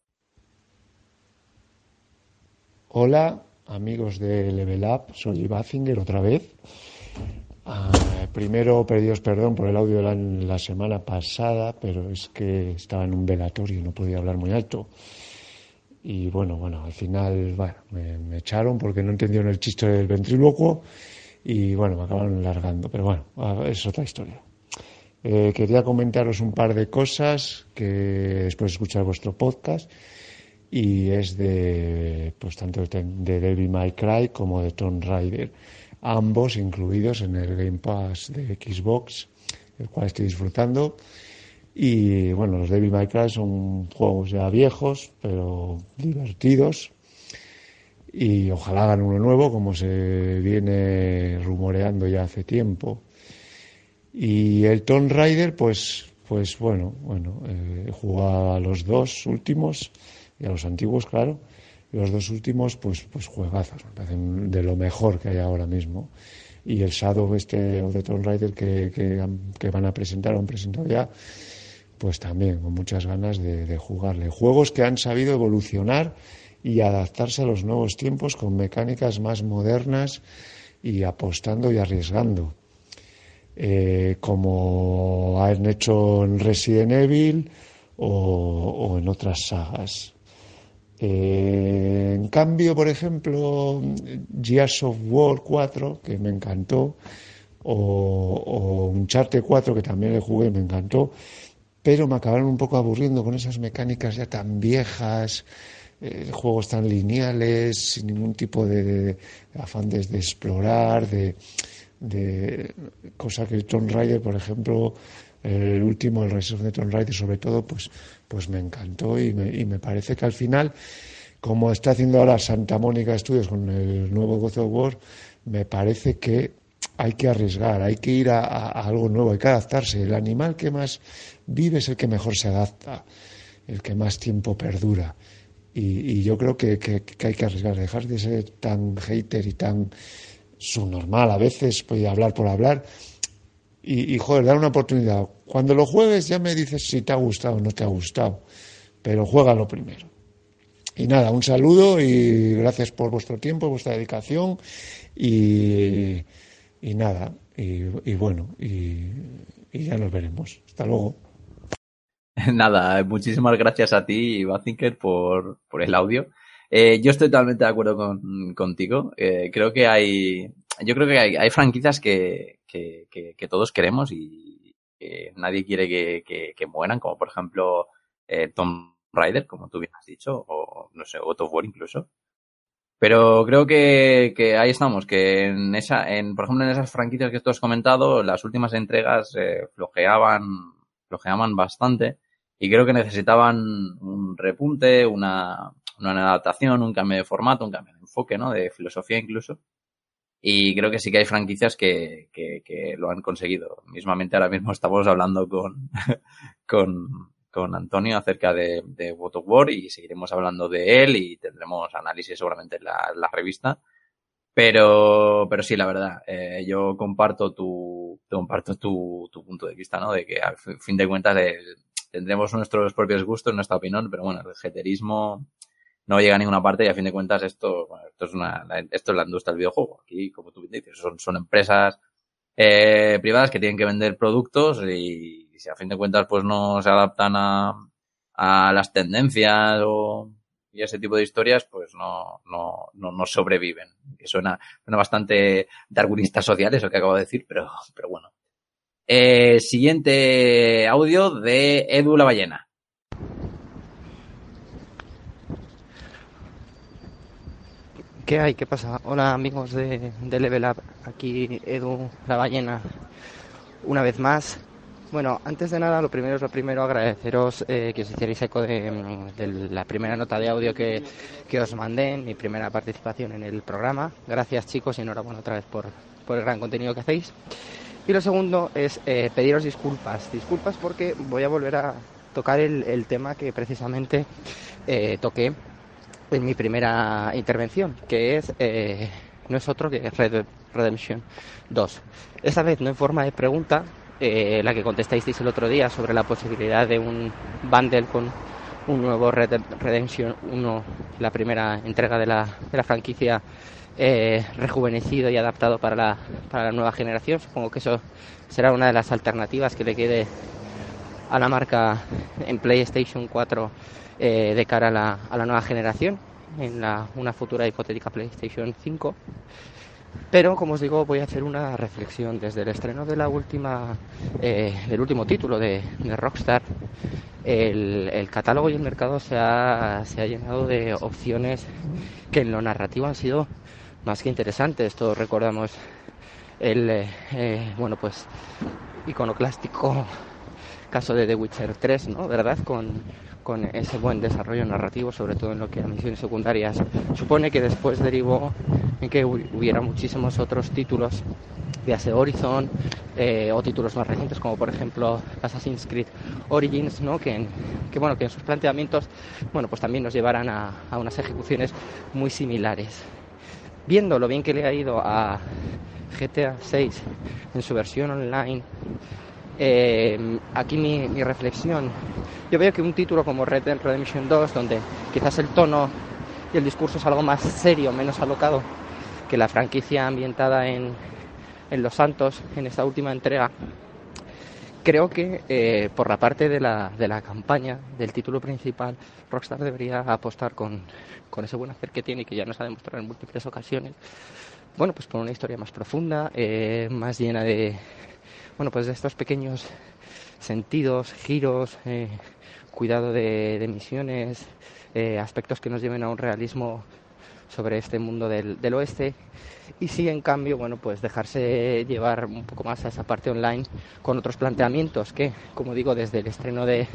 Hola, amigos de Level Up, soy Baffinger otra vez. Ah, primero, pedidos perdón por el audio de la, semana pasada, pero es que estaba en un velatorio y no podía hablar muy alto. Y bueno, bueno, al final me, echaron porque no entendieron el chiste del ventrílocuo y bueno, me acabaron largando, pero bueno, es otra historia. Eh, quería comentaros un par de cosas que después de escuchar vuestro podcast y es de pues tanto de, de Devil May Cry como de Tomb Raider, ambos incluidos en el Game Pass de Xbox, el cual estoy disfrutando. Y bueno, los Devil May Cry son juegos ya viejos, pero divertidos. Y ojalá hagan uno nuevo, como se viene rumoreando ya hace tiempo. Y el Tomb Raider, pues, pues bueno, bueno, eh, he jugado a los dos últimos y a los antiguos, claro. Los dos últimos, pues, pues juegazos, me parecen de lo mejor que hay ahora mismo. Y el Shadow este o de Tomb Raider que, que, van a presentar o han presentado ya, pues también con muchas ganas de, jugarle. Juegos que han sabido evolucionar y adaptarse a los nuevos tiempos con mecánicas más modernas y apostando y arriesgando. Eh, como han hecho en Resident Evil o en otras sagas. Eh, en cambio, por ejemplo, Gears of War 4, que me encantó, o, o Uncharted 4, que también le jugué y me encantó, pero me acabaron un poco aburriendo con esas mecánicas ya tan viejas, eh, juegos tan lineales, sin ningún tipo de, de, afán de, de explorar, de, de cosa que Tomb Raider, por ejemplo, el último, el Rise of the Tomb Raider, sobre todo, pues, pues me encantó y me, y me parece que al final, como está haciendo ahora Santa Mónica Studios con el nuevo God of War, me parece que hay que arriesgar, hay que ir a, a, algo nuevo, hay que adaptarse. El animal que más vive es el que mejor se adapta, el que más tiempo perdura. Y, y yo creo que, que, hay que arriesgar, dejar de ser tan hater y tan subnormal a veces, puede hablar por hablar. Y, joder, dar una oportunidad. Cuando lo juegues ya me dices si te ha gustado o no te ha gustado, pero juégalo primero. Y nada, un saludo y gracias por vuestro tiempo, vuestra dedicación y, y nada, y, bueno, y, y, ya nos veremos. Hasta luego. Nada, muchísimas gracias a ti, Bazinker, por, por el audio. Eh, yo estoy totalmente de acuerdo con, contigo. Eh, creo que hay, yo creo que hay, franquicias que, que, que, todos queremos y que nadie quiere que, mueran, como por ejemplo eh, Tom Raider, como tú bien has dicho, o no sé, God of War incluso. Pero creo que, que ahí estamos, que en esa, en, por ejemplo, en esas franquicias que tú has comentado, las últimas entregas eh, flojeaban, flojeaban bastante y creo que necesitaban un repunte, una, una adaptación, un cambio de formato, un cambio de enfoque, ¿no? De filosofía incluso. Y creo que sí que hay franquicias que, que, que lo han conseguido. Mismamente ahora mismo estamos hablando con, con, con Antonio acerca de, de God of War y seguiremos hablando de él y tendremos análisis seguramente en la, la revista. Pero, pero sí, la verdad, eh, yo comparto tu, comparto tu, tu punto de vista, ¿no? De que a fi- fin de cuentas eh, tendremos nuestros propios gustos, nuestra opinión, pero bueno, el jeterismo no llega a ninguna parte y a fin de cuentas esto, bueno, esto es una, esto es la industria del videojuego. Aquí, como tú dices, son, son empresas eh, privadas que tienen que vender productos y, si a fin de cuentas pues no se adaptan a, a las tendencias o y ese tipo de historias pues no, no, no, no sobreviven. Que suena, suena bastante darwinista social eso que acabo de decir, pero, pero bueno. Eh, siguiente audio de Edu la ballena. ¿Qué hay? ¿Qué pasa? Hola amigos de, de Level Up, aquí Edu la ballena una vez más. Bueno, antes de nada, lo primero es lo primero, agradeceros eh, que os hicierais eco de, mm, de la primera nota de audio que, que os mandé, en mi primera participación en el programa. Gracias chicos y enhorabuena otra vez por, por el gran contenido que hacéis. Y lo segundo es eh, pediros disculpas. Disculpas porque voy a volver a tocar el, el tema que precisamente eh, toqué en mi primera intervención, que es eh, no es otro que Red Redemption 2. Esta vez no en forma de pregunta, eh, la que contestasteis el otro día sobre la posibilidad de un bundle con un nuevo Red Redemption 1, la primera entrega de la, de la franquicia eh, rejuvenecido y adaptado para la, para la nueva generación. Supongo que eso será una de las alternativas que le quede a la marca en PlayStation 4 eh, de cara a la, a la nueva generación, en la, una futura hipotética PlayStation 5. Pero, como os digo, voy a hacer una reflexión desde el estreno de la última, eh, del último título de, de Rockstar. El, el catálogo y el mercado se ha, se ha llenado de opciones que en lo narrativo han sido más que interesantes. Todos recordamos el, eh, eh, bueno, pues, iconoclástico caso de The Witcher 3, ¿no? ¿Verdad? Con, con ese buen desarrollo narrativo, sobre todo en lo que a misiones secundarias supone que después derivó en que hu- hubiera muchísimos otros títulos, ya sea Horizon eh, o títulos más recientes como por ejemplo Assassin's Creed Origins, ¿no? Que, en, que bueno que en sus planteamientos, bueno pues también nos llevarán a, a unas ejecuciones muy similares. Viendo lo bien que le ha ido a GTA 6 en su versión online, eh, aquí mi, mi reflexión. Yo veo que un título como Red Dead Redemption 2, donde quizás el tono y el discurso es algo más serio, menos alocado que la franquicia ambientada en, Los Santos, en esta última entrega, creo que eh, por la parte de la, de la campaña, del título principal, Rockstar debería apostar con, con ese buen hacer que tiene y que ya nos ha demostrado en múltiples ocasiones. Bueno, pues por una historia más profunda, eh, más llena de, bueno, pues de estos pequeños sentidos, giros, eh, cuidado de, misiones, eh, aspectos que nos lleven a un realismo sobre este mundo del, oeste. Y sí en cambio bueno pues dejarse llevar un poco más a esa parte online con otros planteamientos que como digo desde el estreno de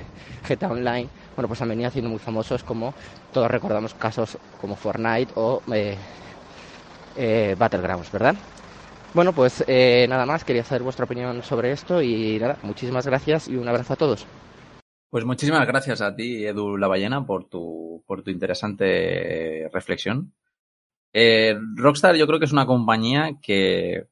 GTA Online bueno pues han venido haciendo muy famosos como todos recordamos casos como Fortnite o eh, eh, Battlegrounds verdad bueno pues eh, nada más quería saber vuestra opinión sobre esto y nada muchísimas gracias y un abrazo a todos Pues muchísimas gracias a ti, Edu La Ballena, por tu, por tu interesante reflexión. Eh, Rockstar yo creo que es una compañía que,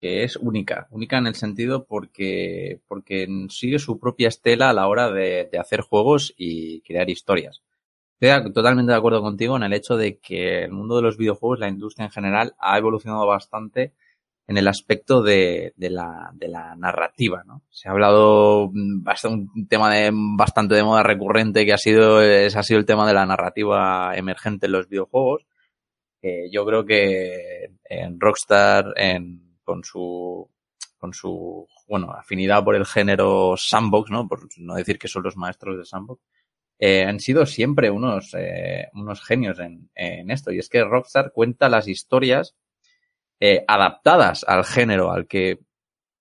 que es única, única en el sentido porque, porque sigue su propia estela a la hora de, de hacer juegos y crear historias. Estoy totalmente de acuerdo contigo en el hecho de que el mundo de los videojuegos, la industria en general, ha evolucionado bastante en el aspecto de, de, la, de la narrativa, ¿no? Se ha hablado mm, bastante, un tema de, bastante de moda recurrente que ha sido, ese ha sido el tema de la narrativa emergente en los videojuegos. Yo creo que en Rockstar, en, con su, con su, bueno, afinidad por el género sandbox, ¿no? Por no decir que son los maestros de sandbox, eh, han sido siempre unos, eh, unos genios en, en esto. Y es que Rockstar cuenta las historias eh, adaptadas al género al que,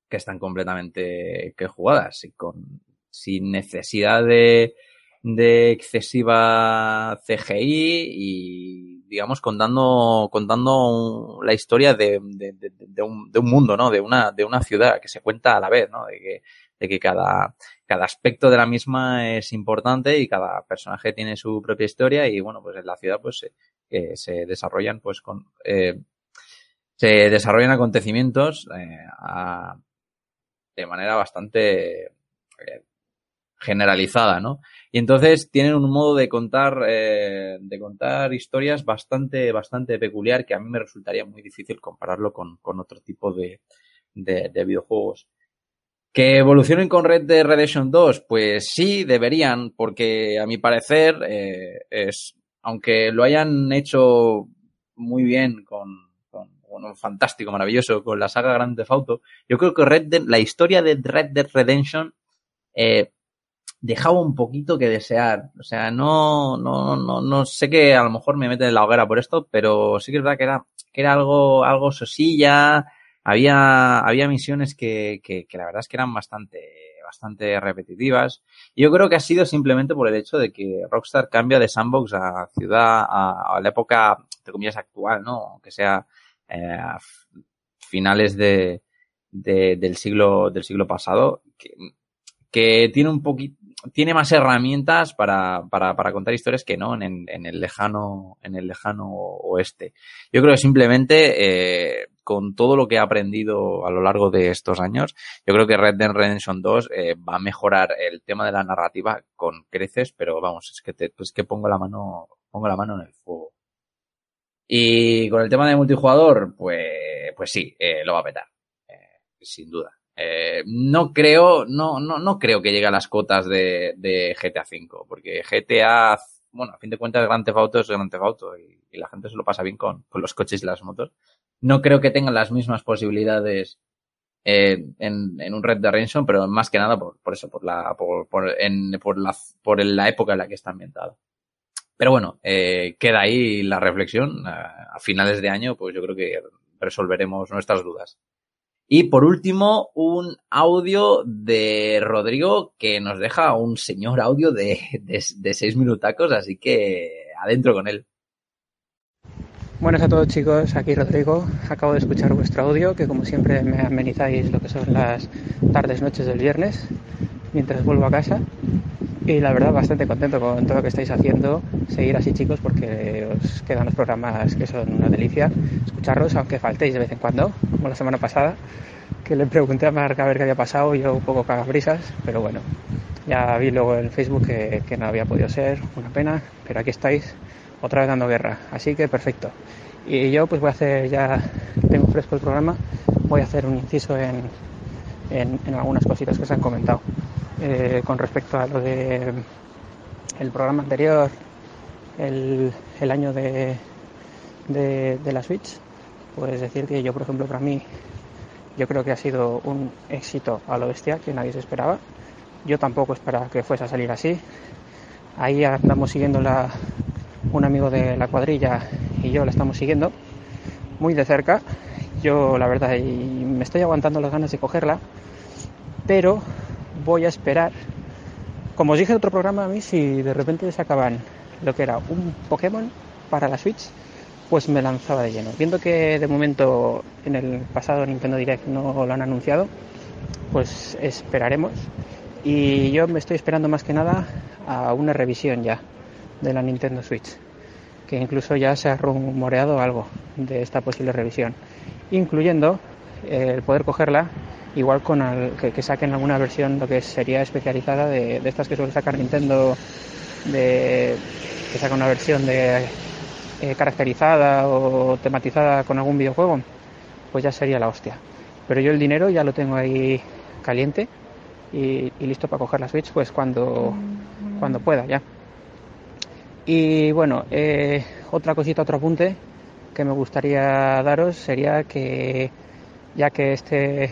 que están completamente que jugadas y con sin necesidad de, de excesiva CGI y digamos contando contando la historia de, de, de, de un, de un mundo no de una de una ciudad que se cuenta a la vez no de que de que cada cada aspecto de la misma es importante y cada personaje tiene su propia historia y bueno pues en la ciudad pues se, eh, se desarrollan pues con eh, se desarrollan acontecimientos eh, a, de manera bastante eh, generalizada, ¿no? Y entonces tienen un modo de contar, eh, de contar historias bastante, bastante peculiar que a mí me resultaría muy difícil compararlo con, con otro tipo de, de, de videojuegos. ¿Que evolucionen con Red Dead Redemption 2? Pues sí, deberían, porque a mi parecer eh, es, aunque lo hayan hecho muy bien con, fantástico, maravilloso, con la saga Grand Theft Auto, yo creo que Red Dead, la historia de Red Dead Redemption eh, dejaba un poquito que desear. O sea, no, no, no, no sé que a lo mejor me meten en la hoguera por esto, pero sí que es verdad que era, que era algo, algo sosilla. Había, había misiones que, que, la verdad es que eran bastante, bastante repetitivas. Yo creo que ha sido simplemente por el hecho de que Rockstar cambia de sandbox a ciudad, a, la época, entre comillas, actual, ¿no? Que sea eh, finales de, de- del siglo, del siglo pasado, que, que tiene un poquito, tiene más herramientas para, para, para contar historias que no en, en el lejano, en el lejano oeste. Yo creo que simplemente, eh, con todo lo que he aprendido a lo largo de estos años, yo creo que Red Dead Redemption 2 eh, va a mejorar el tema de la narrativa con creces, pero vamos, es que te, pues que pongo la mano, pongo la mano en el fuego. Y con el tema de multijugador, pues, pues sí, eh, lo va a petar. Eh, sin duda. Eh, no creo, no, no, no creo que llegue a las cotas de, GTA V, porque GTA, bueno, a fin de cuentas, Grand Theft Auto es Grand Theft Auto y, la gente se lo pasa bien con, con los coches y las motos. No creo que tengan las mismas posibilidades eh, en, en un Red Dead Redemption, pero más que nada por, por eso, por la, por, por, en, por la, por la época en la que está ambientado. Pero bueno, eh, queda ahí la reflexión. A, finales de año, pues yo creo que resolveremos nuestras dudas. Y por último, un audio de Rodrigo que nos deja un señor audio de, de, de seis minutacos, así que adentro con él. Buenas a todos chicos, aquí Rodrigo. Acabo de escuchar vuestro audio, que como siempre me amenizáis lo que son las tardes, noches del viernes, mientras vuelvo a casa. Y la verdad bastante contento con todo lo que estáis haciendo. Seguir así chicos porque os quedan los programas que son una delicia. Escucharlos aunque faltéis de vez en cuando, como la semana pasada, que le pregunté a Marc a ver qué había pasado. Yo un poco cagabrisas, pero bueno, ya vi luego en Facebook que, que no había podido ser, una pena, pero aquí estáis. Otra vez dando guerra, así que perfecto. Y yo pues voy a hacer ya, tengo fresco el programa, voy a hacer un inciso en, en, en algunas cositas que se han comentado. Eh, con respecto a lo de el programa anterior, el, el año de, de, de la Switch, pues decir que yo, por ejemplo, para mí, yo creo que ha sido un éxito a lo bestia que nadie se esperaba. Yo tampoco esperaba que fuese a salir así. Ahí andamos siguiendo la, un amigo de la cuadrilla y yo la estamos siguiendo muy de cerca. Yo, la verdad, y me estoy aguantando las ganas de cogerla, pero voy a esperar. Como os dije en otro programa, a mí si de repente sacaban lo que era un Pokémon para la Switch, pues me lanzaba de lleno. Viendo que de momento en el pasado Nintendo Direct no lo han anunciado, pues esperaremos. Y yo me estoy esperando más que nada a una revisión ya de la Nintendo Switch, que incluso ya se ha rumoreado algo de esta posible revisión, incluyendo eh, el poder cogerla igual con el, que, que, saquen alguna versión lo que sería especializada de, de estas que suele sacar Nintendo de que saca una versión de eh, caracterizada o tematizada con algún videojuego pues ya sería la hostia. Pero yo el dinero ya lo tengo ahí caliente y, y listo para coger la Switch pues cuando cuando pueda ya. Y bueno eh, otra cosita otro apunte que me gustaría daros sería que ya que este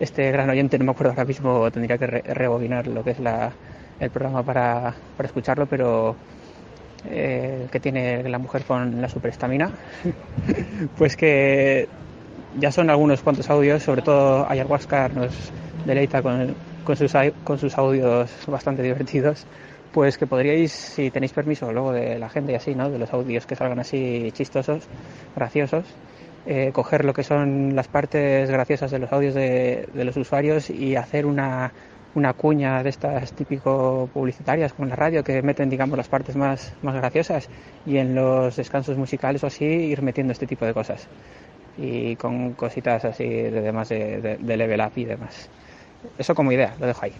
este gran oyente, no me acuerdo ahora mismo, tendría que re rebobinar lo que es la, el programa para, para escucharlo, pero eh, que tiene la mujer con la superestamina, pues que ya son algunos cuantos audios, sobre todo Ayahuasca nos deleita con, con, sus, con sus audios bastante divertidos, pues que podríais, si tenéis permiso luego de la gente y así, ¿no? de los audios que salgan así chistosos, graciosos, eh, coger lo que son las partes graciosas de los audios de, de los usuarios y hacer una, una, cuña de estas típico publicitarias como en la radio que meten digamos las partes más, más graciosas y en los descansos musicales o así ir metiendo este tipo de cosas y con cositas así de demás de, de, de level up y demás Eso como idea, lo dejo ahí.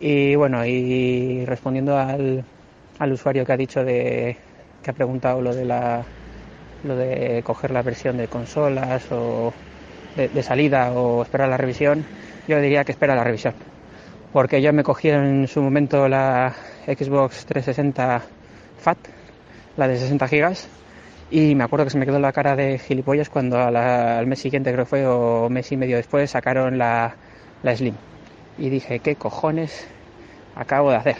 Y bueno, y respondiendo al, usuario que ha dicho de que ha preguntado lo de la lo de coger la versión de consolas o de, salida o esperar la revisión, yo diría que espera la revisión. Porque yo me cogí en su momento la Xbox 360 FAT, la de 60 gigas, y me acuerdo que se me quedó la cara de gilipollas cuando la- al mes siguiente, creo que fue, o mes y medio después, sacaron la Slim. Y dije, ¿qué cojones acabo de hacer?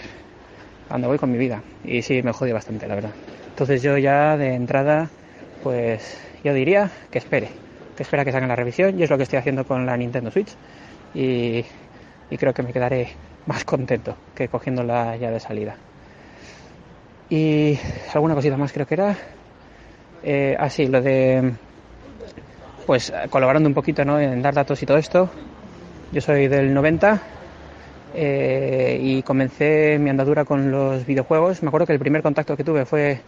¿A dónde voy con mi vida? Y sí, me jodí bastante, la verdad. Entonces yo ya de entrada, pues yo diría que espere, que espera que saquen la revisión, y es lo que estoy haciendo con la Nintendo Switch. Y, y creo que me quedaré más contento que cogiéndola ya de salida. Y alguna cosita más creo que era. Eh, ah, sí, lo de. Pues colaborando un poquito ¿no? en dar datos y todo esto. Yo soy del 90 eh, y comencé mi andadura con los videojuegos. Me acuerdo que el primer contacto que tuve fue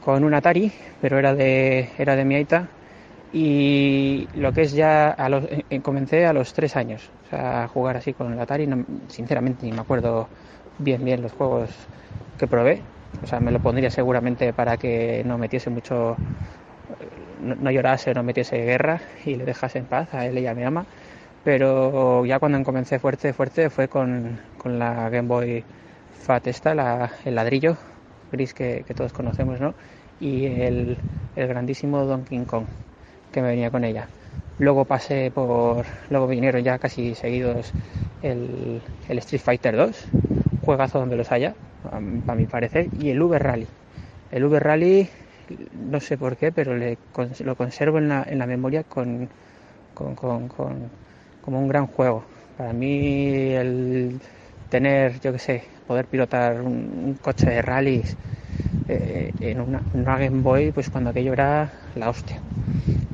con un Atari, pero era de, era de mi Aita. Y lo que es ya, a los, eh, comencé a los tres años, o sea, a jugar así con el Atari. No- sinceramente, ni me acuerdo bien, bien los juegos que probé. O sea, me lo pondría seguramente para que no metiese mucho, no, no llorase, no metiese guerra y le dejase en paz a él y a mi ama. Pero ya cuando comencé fuerte, fuerte fue con, con la Game Boy Fat esta, la- el ladrillo gris que, todos conocemos, ¿no? Y el, el grandísimo Donkey Kong que me venía con ella. Luego pasé por, luego vinieron ya casi seguidos el, el Street Fighter 2, juegazo donde los haya, a, mi parecer, y el Uber Rally. El Uber Rally, no sé por qué, pero lo conservo en la, en la memoria con- con- como un gran juego. Para mí el tener, yo qué sé, poder pilotar un, coche de rallies eh, en una, una Game Boy, pues cuando aquello era la hostia.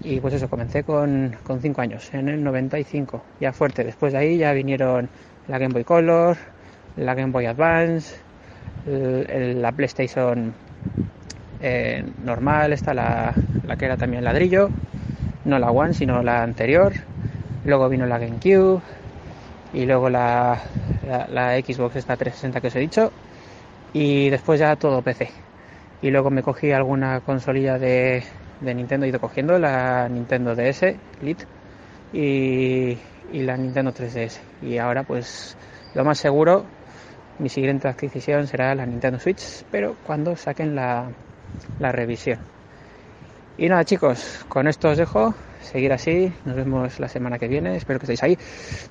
Y pues eso, comencé con, con 5 años, en el 95, ya fuerte. Después de ahí ya vinieron la Game Boy Color, la Game Boy Advance, la PlayStation eh, normal, esta la, la que era también ladrillo, no la One, sino la anterior. Luego vino la GameCube y luego la, la, Xbox esta 360 que os he dicho. Y después ya todo PC. Y luego me cogí alguna consolilla de, de Nintendo, he ido cogiendo la Nintendo DS Lite y, y la Nintendo 3DS. Y ahora pues lo más seguro, mi siguiente adquisición será la Nintendo Switch, pero cuando saquen la, la revisión. Y nada chicos, con esto os dejo, seguir así, nos vemos la semana que viene, espero que estéis ahí.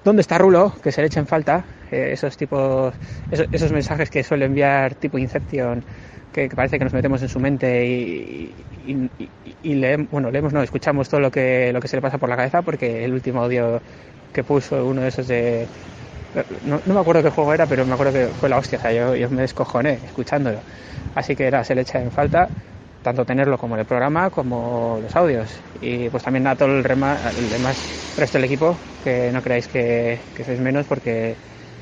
¿Dónde está Rulo? Que se le echen falta eh, esos tipos, esos, esos mensajes que suele enviar tipo Inception, que, que parece que nos metemos en su mente y, y, y- y leemos, bueno, leemos, no, escuchamos todo lo que, lo que se le pasa por la cabeza, porque el último audio que puso uno de esos de... No, no me acuerdo qué juego era, pero me acuerdo que fue la hostia, o sea, yo, yo me descojoné escuchándolo. Así que era, se le echa en falta tanto tenerlo como el programa como los audios. Y pues también a todo el, rema- el demás resto del equipo, que no creáis que, que sois menos, porque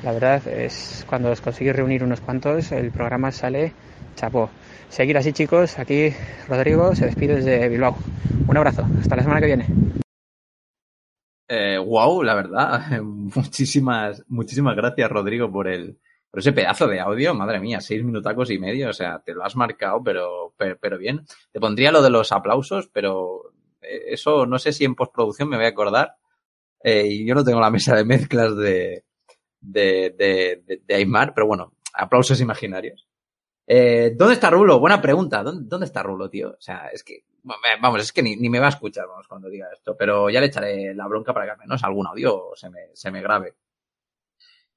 la verdad es cuando os conseguís reunir unos cuantos, el programa sale chapó. Seguir así chicos, aquí Rodrigo se despide desde Bilbao. Un abrazo, hasta la semana que viene. Eh, wow, la verdad. Muchísimas, muchísimas gracias, Rodrigo, por el, por ese pedazo de audio. Madre mía, seis minutacos y medio. O sea, te lo has marcado, pero, pero, pero bien. Te pondría lo de los aplausos, pero eh, eso no sé si en postproducción me voy a acordar. Eh, y yo no tengo la mesa de mezclas de, de, de, de, de Aymar, pero bueno, aplausos imaginarios. Eh, ¿Dónde está Rulo? Buena pregunta. ¿Dónde, ¿Dónde está Rulo, tío? O sea, es que, vamos, es que ni, ni me va a escuchar, vamos, cuando diga esto, pero ya le echaré la bronca para que al menos algún audio se me, se me grabe.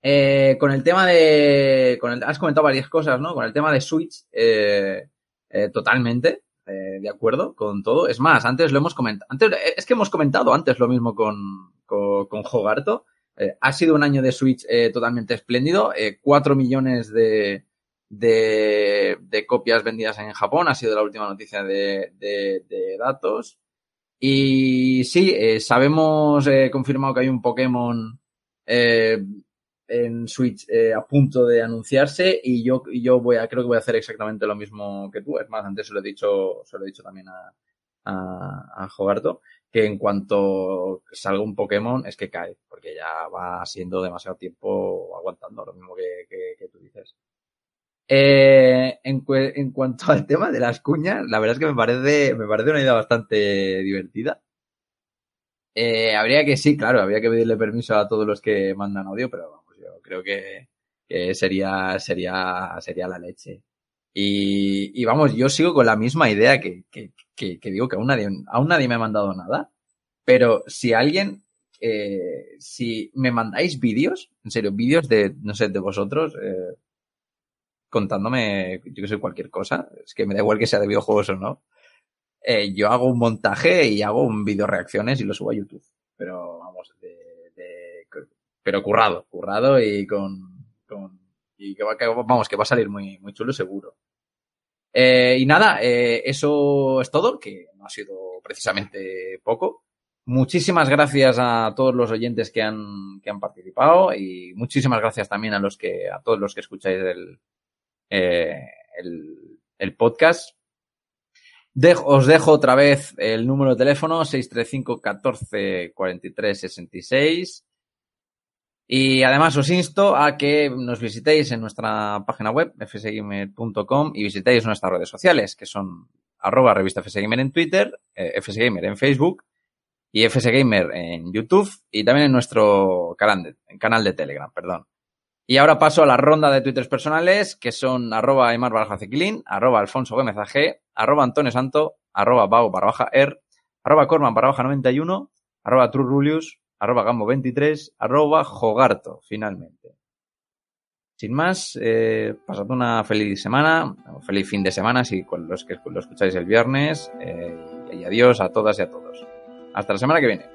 Eh, con el tema de, con el, has comentado varias cosas, ¿no? Con el tema de Switch, eh, eh, totalmente, eh, de acuerdo con todo. Es más, antes lo hemos comentado, antes, es que hemos comentado antes lo mismo con, con, con. Eh, ha sido un año de Switch eh, totalmente espléndido, eh, 4 millones de, de, de, copias vendidas en Japón, ha sido la última noticia de, de, de datos. Y sí, eh, sabemos, eh, confirmado que hay un Pokémon eh, en Switch eh, a punto de anunciarse y yo, yo voy a, creo que voy a hacer exactamente lo mismo que tú. Es más, antes se lo he dicho, se lo he dicho también a, a, a Jogarto, que en cuanto salga un Pokémon es que cae, porque ya va siendo demasiado tiempo aguantando, lo mismo que, que- que tú dices. Eh, en, en cuanto al tema de las cuñas, la verdad es que me parece, me parece una idea bastante divertida. Eh, habría que, sí, claro, habría que pedirle permiso a todos los que mandan audio, pero creo que, que sería, sería, sería la leche. Y, y vamos, yo sigo con la misma idea que, que, que, que digo que aún nadie, aún nadie me ha mandado nada, pero si alguien, eh, si me mandáis vídeos, en serio, vídeos de, no sé, de vosotros, eh, contándome, yo que sé, cualquier cosa, es que me da igual que sea de videojuegos o no, eh, yo hago un montaje y hago un vídeo reacciones y lo subo a YouTube. Pero vamos, pero currado, currado y con, con y que va, que- vamos, que va a salir muy, muy chulo seguro. Eh, y nada, eh, eso es todo, que no ha sido precisamente poco. Muchísimas gracias a todos los oyentes que han, que han participado y muchísimas gracias también a los que, a todos los que escucháis el, eh, el, el podcast. Dejo- os dejo otra vez el número de teléfono 635 14 43 66 y además os insto a que nos visitéis en nuestra página web fsgamer.com y visitéis nuestras redes sociales que son arroba revista fsgamer en Twitter, eh, fsgamer en Facebook y fsgamer en YouTube y también en nuestro canal de, canal de Telegram, perdón. Y ahora paso a la ronda de twitters personales, que son arroba Aymar arroba Alfonso Gómez arroba Antonio Santo, arroba barra baja Er, arroba Corman barra baja 91, arroba Trurulius, arroba Gambo 23, arroba Jogarto, finalmente. Sin más, eh, pasad una feliz semana, feliz fin de semana si con los que lo escucháis el viernes, eh, y adiós a todas y a todos. Hasta la semana que viene.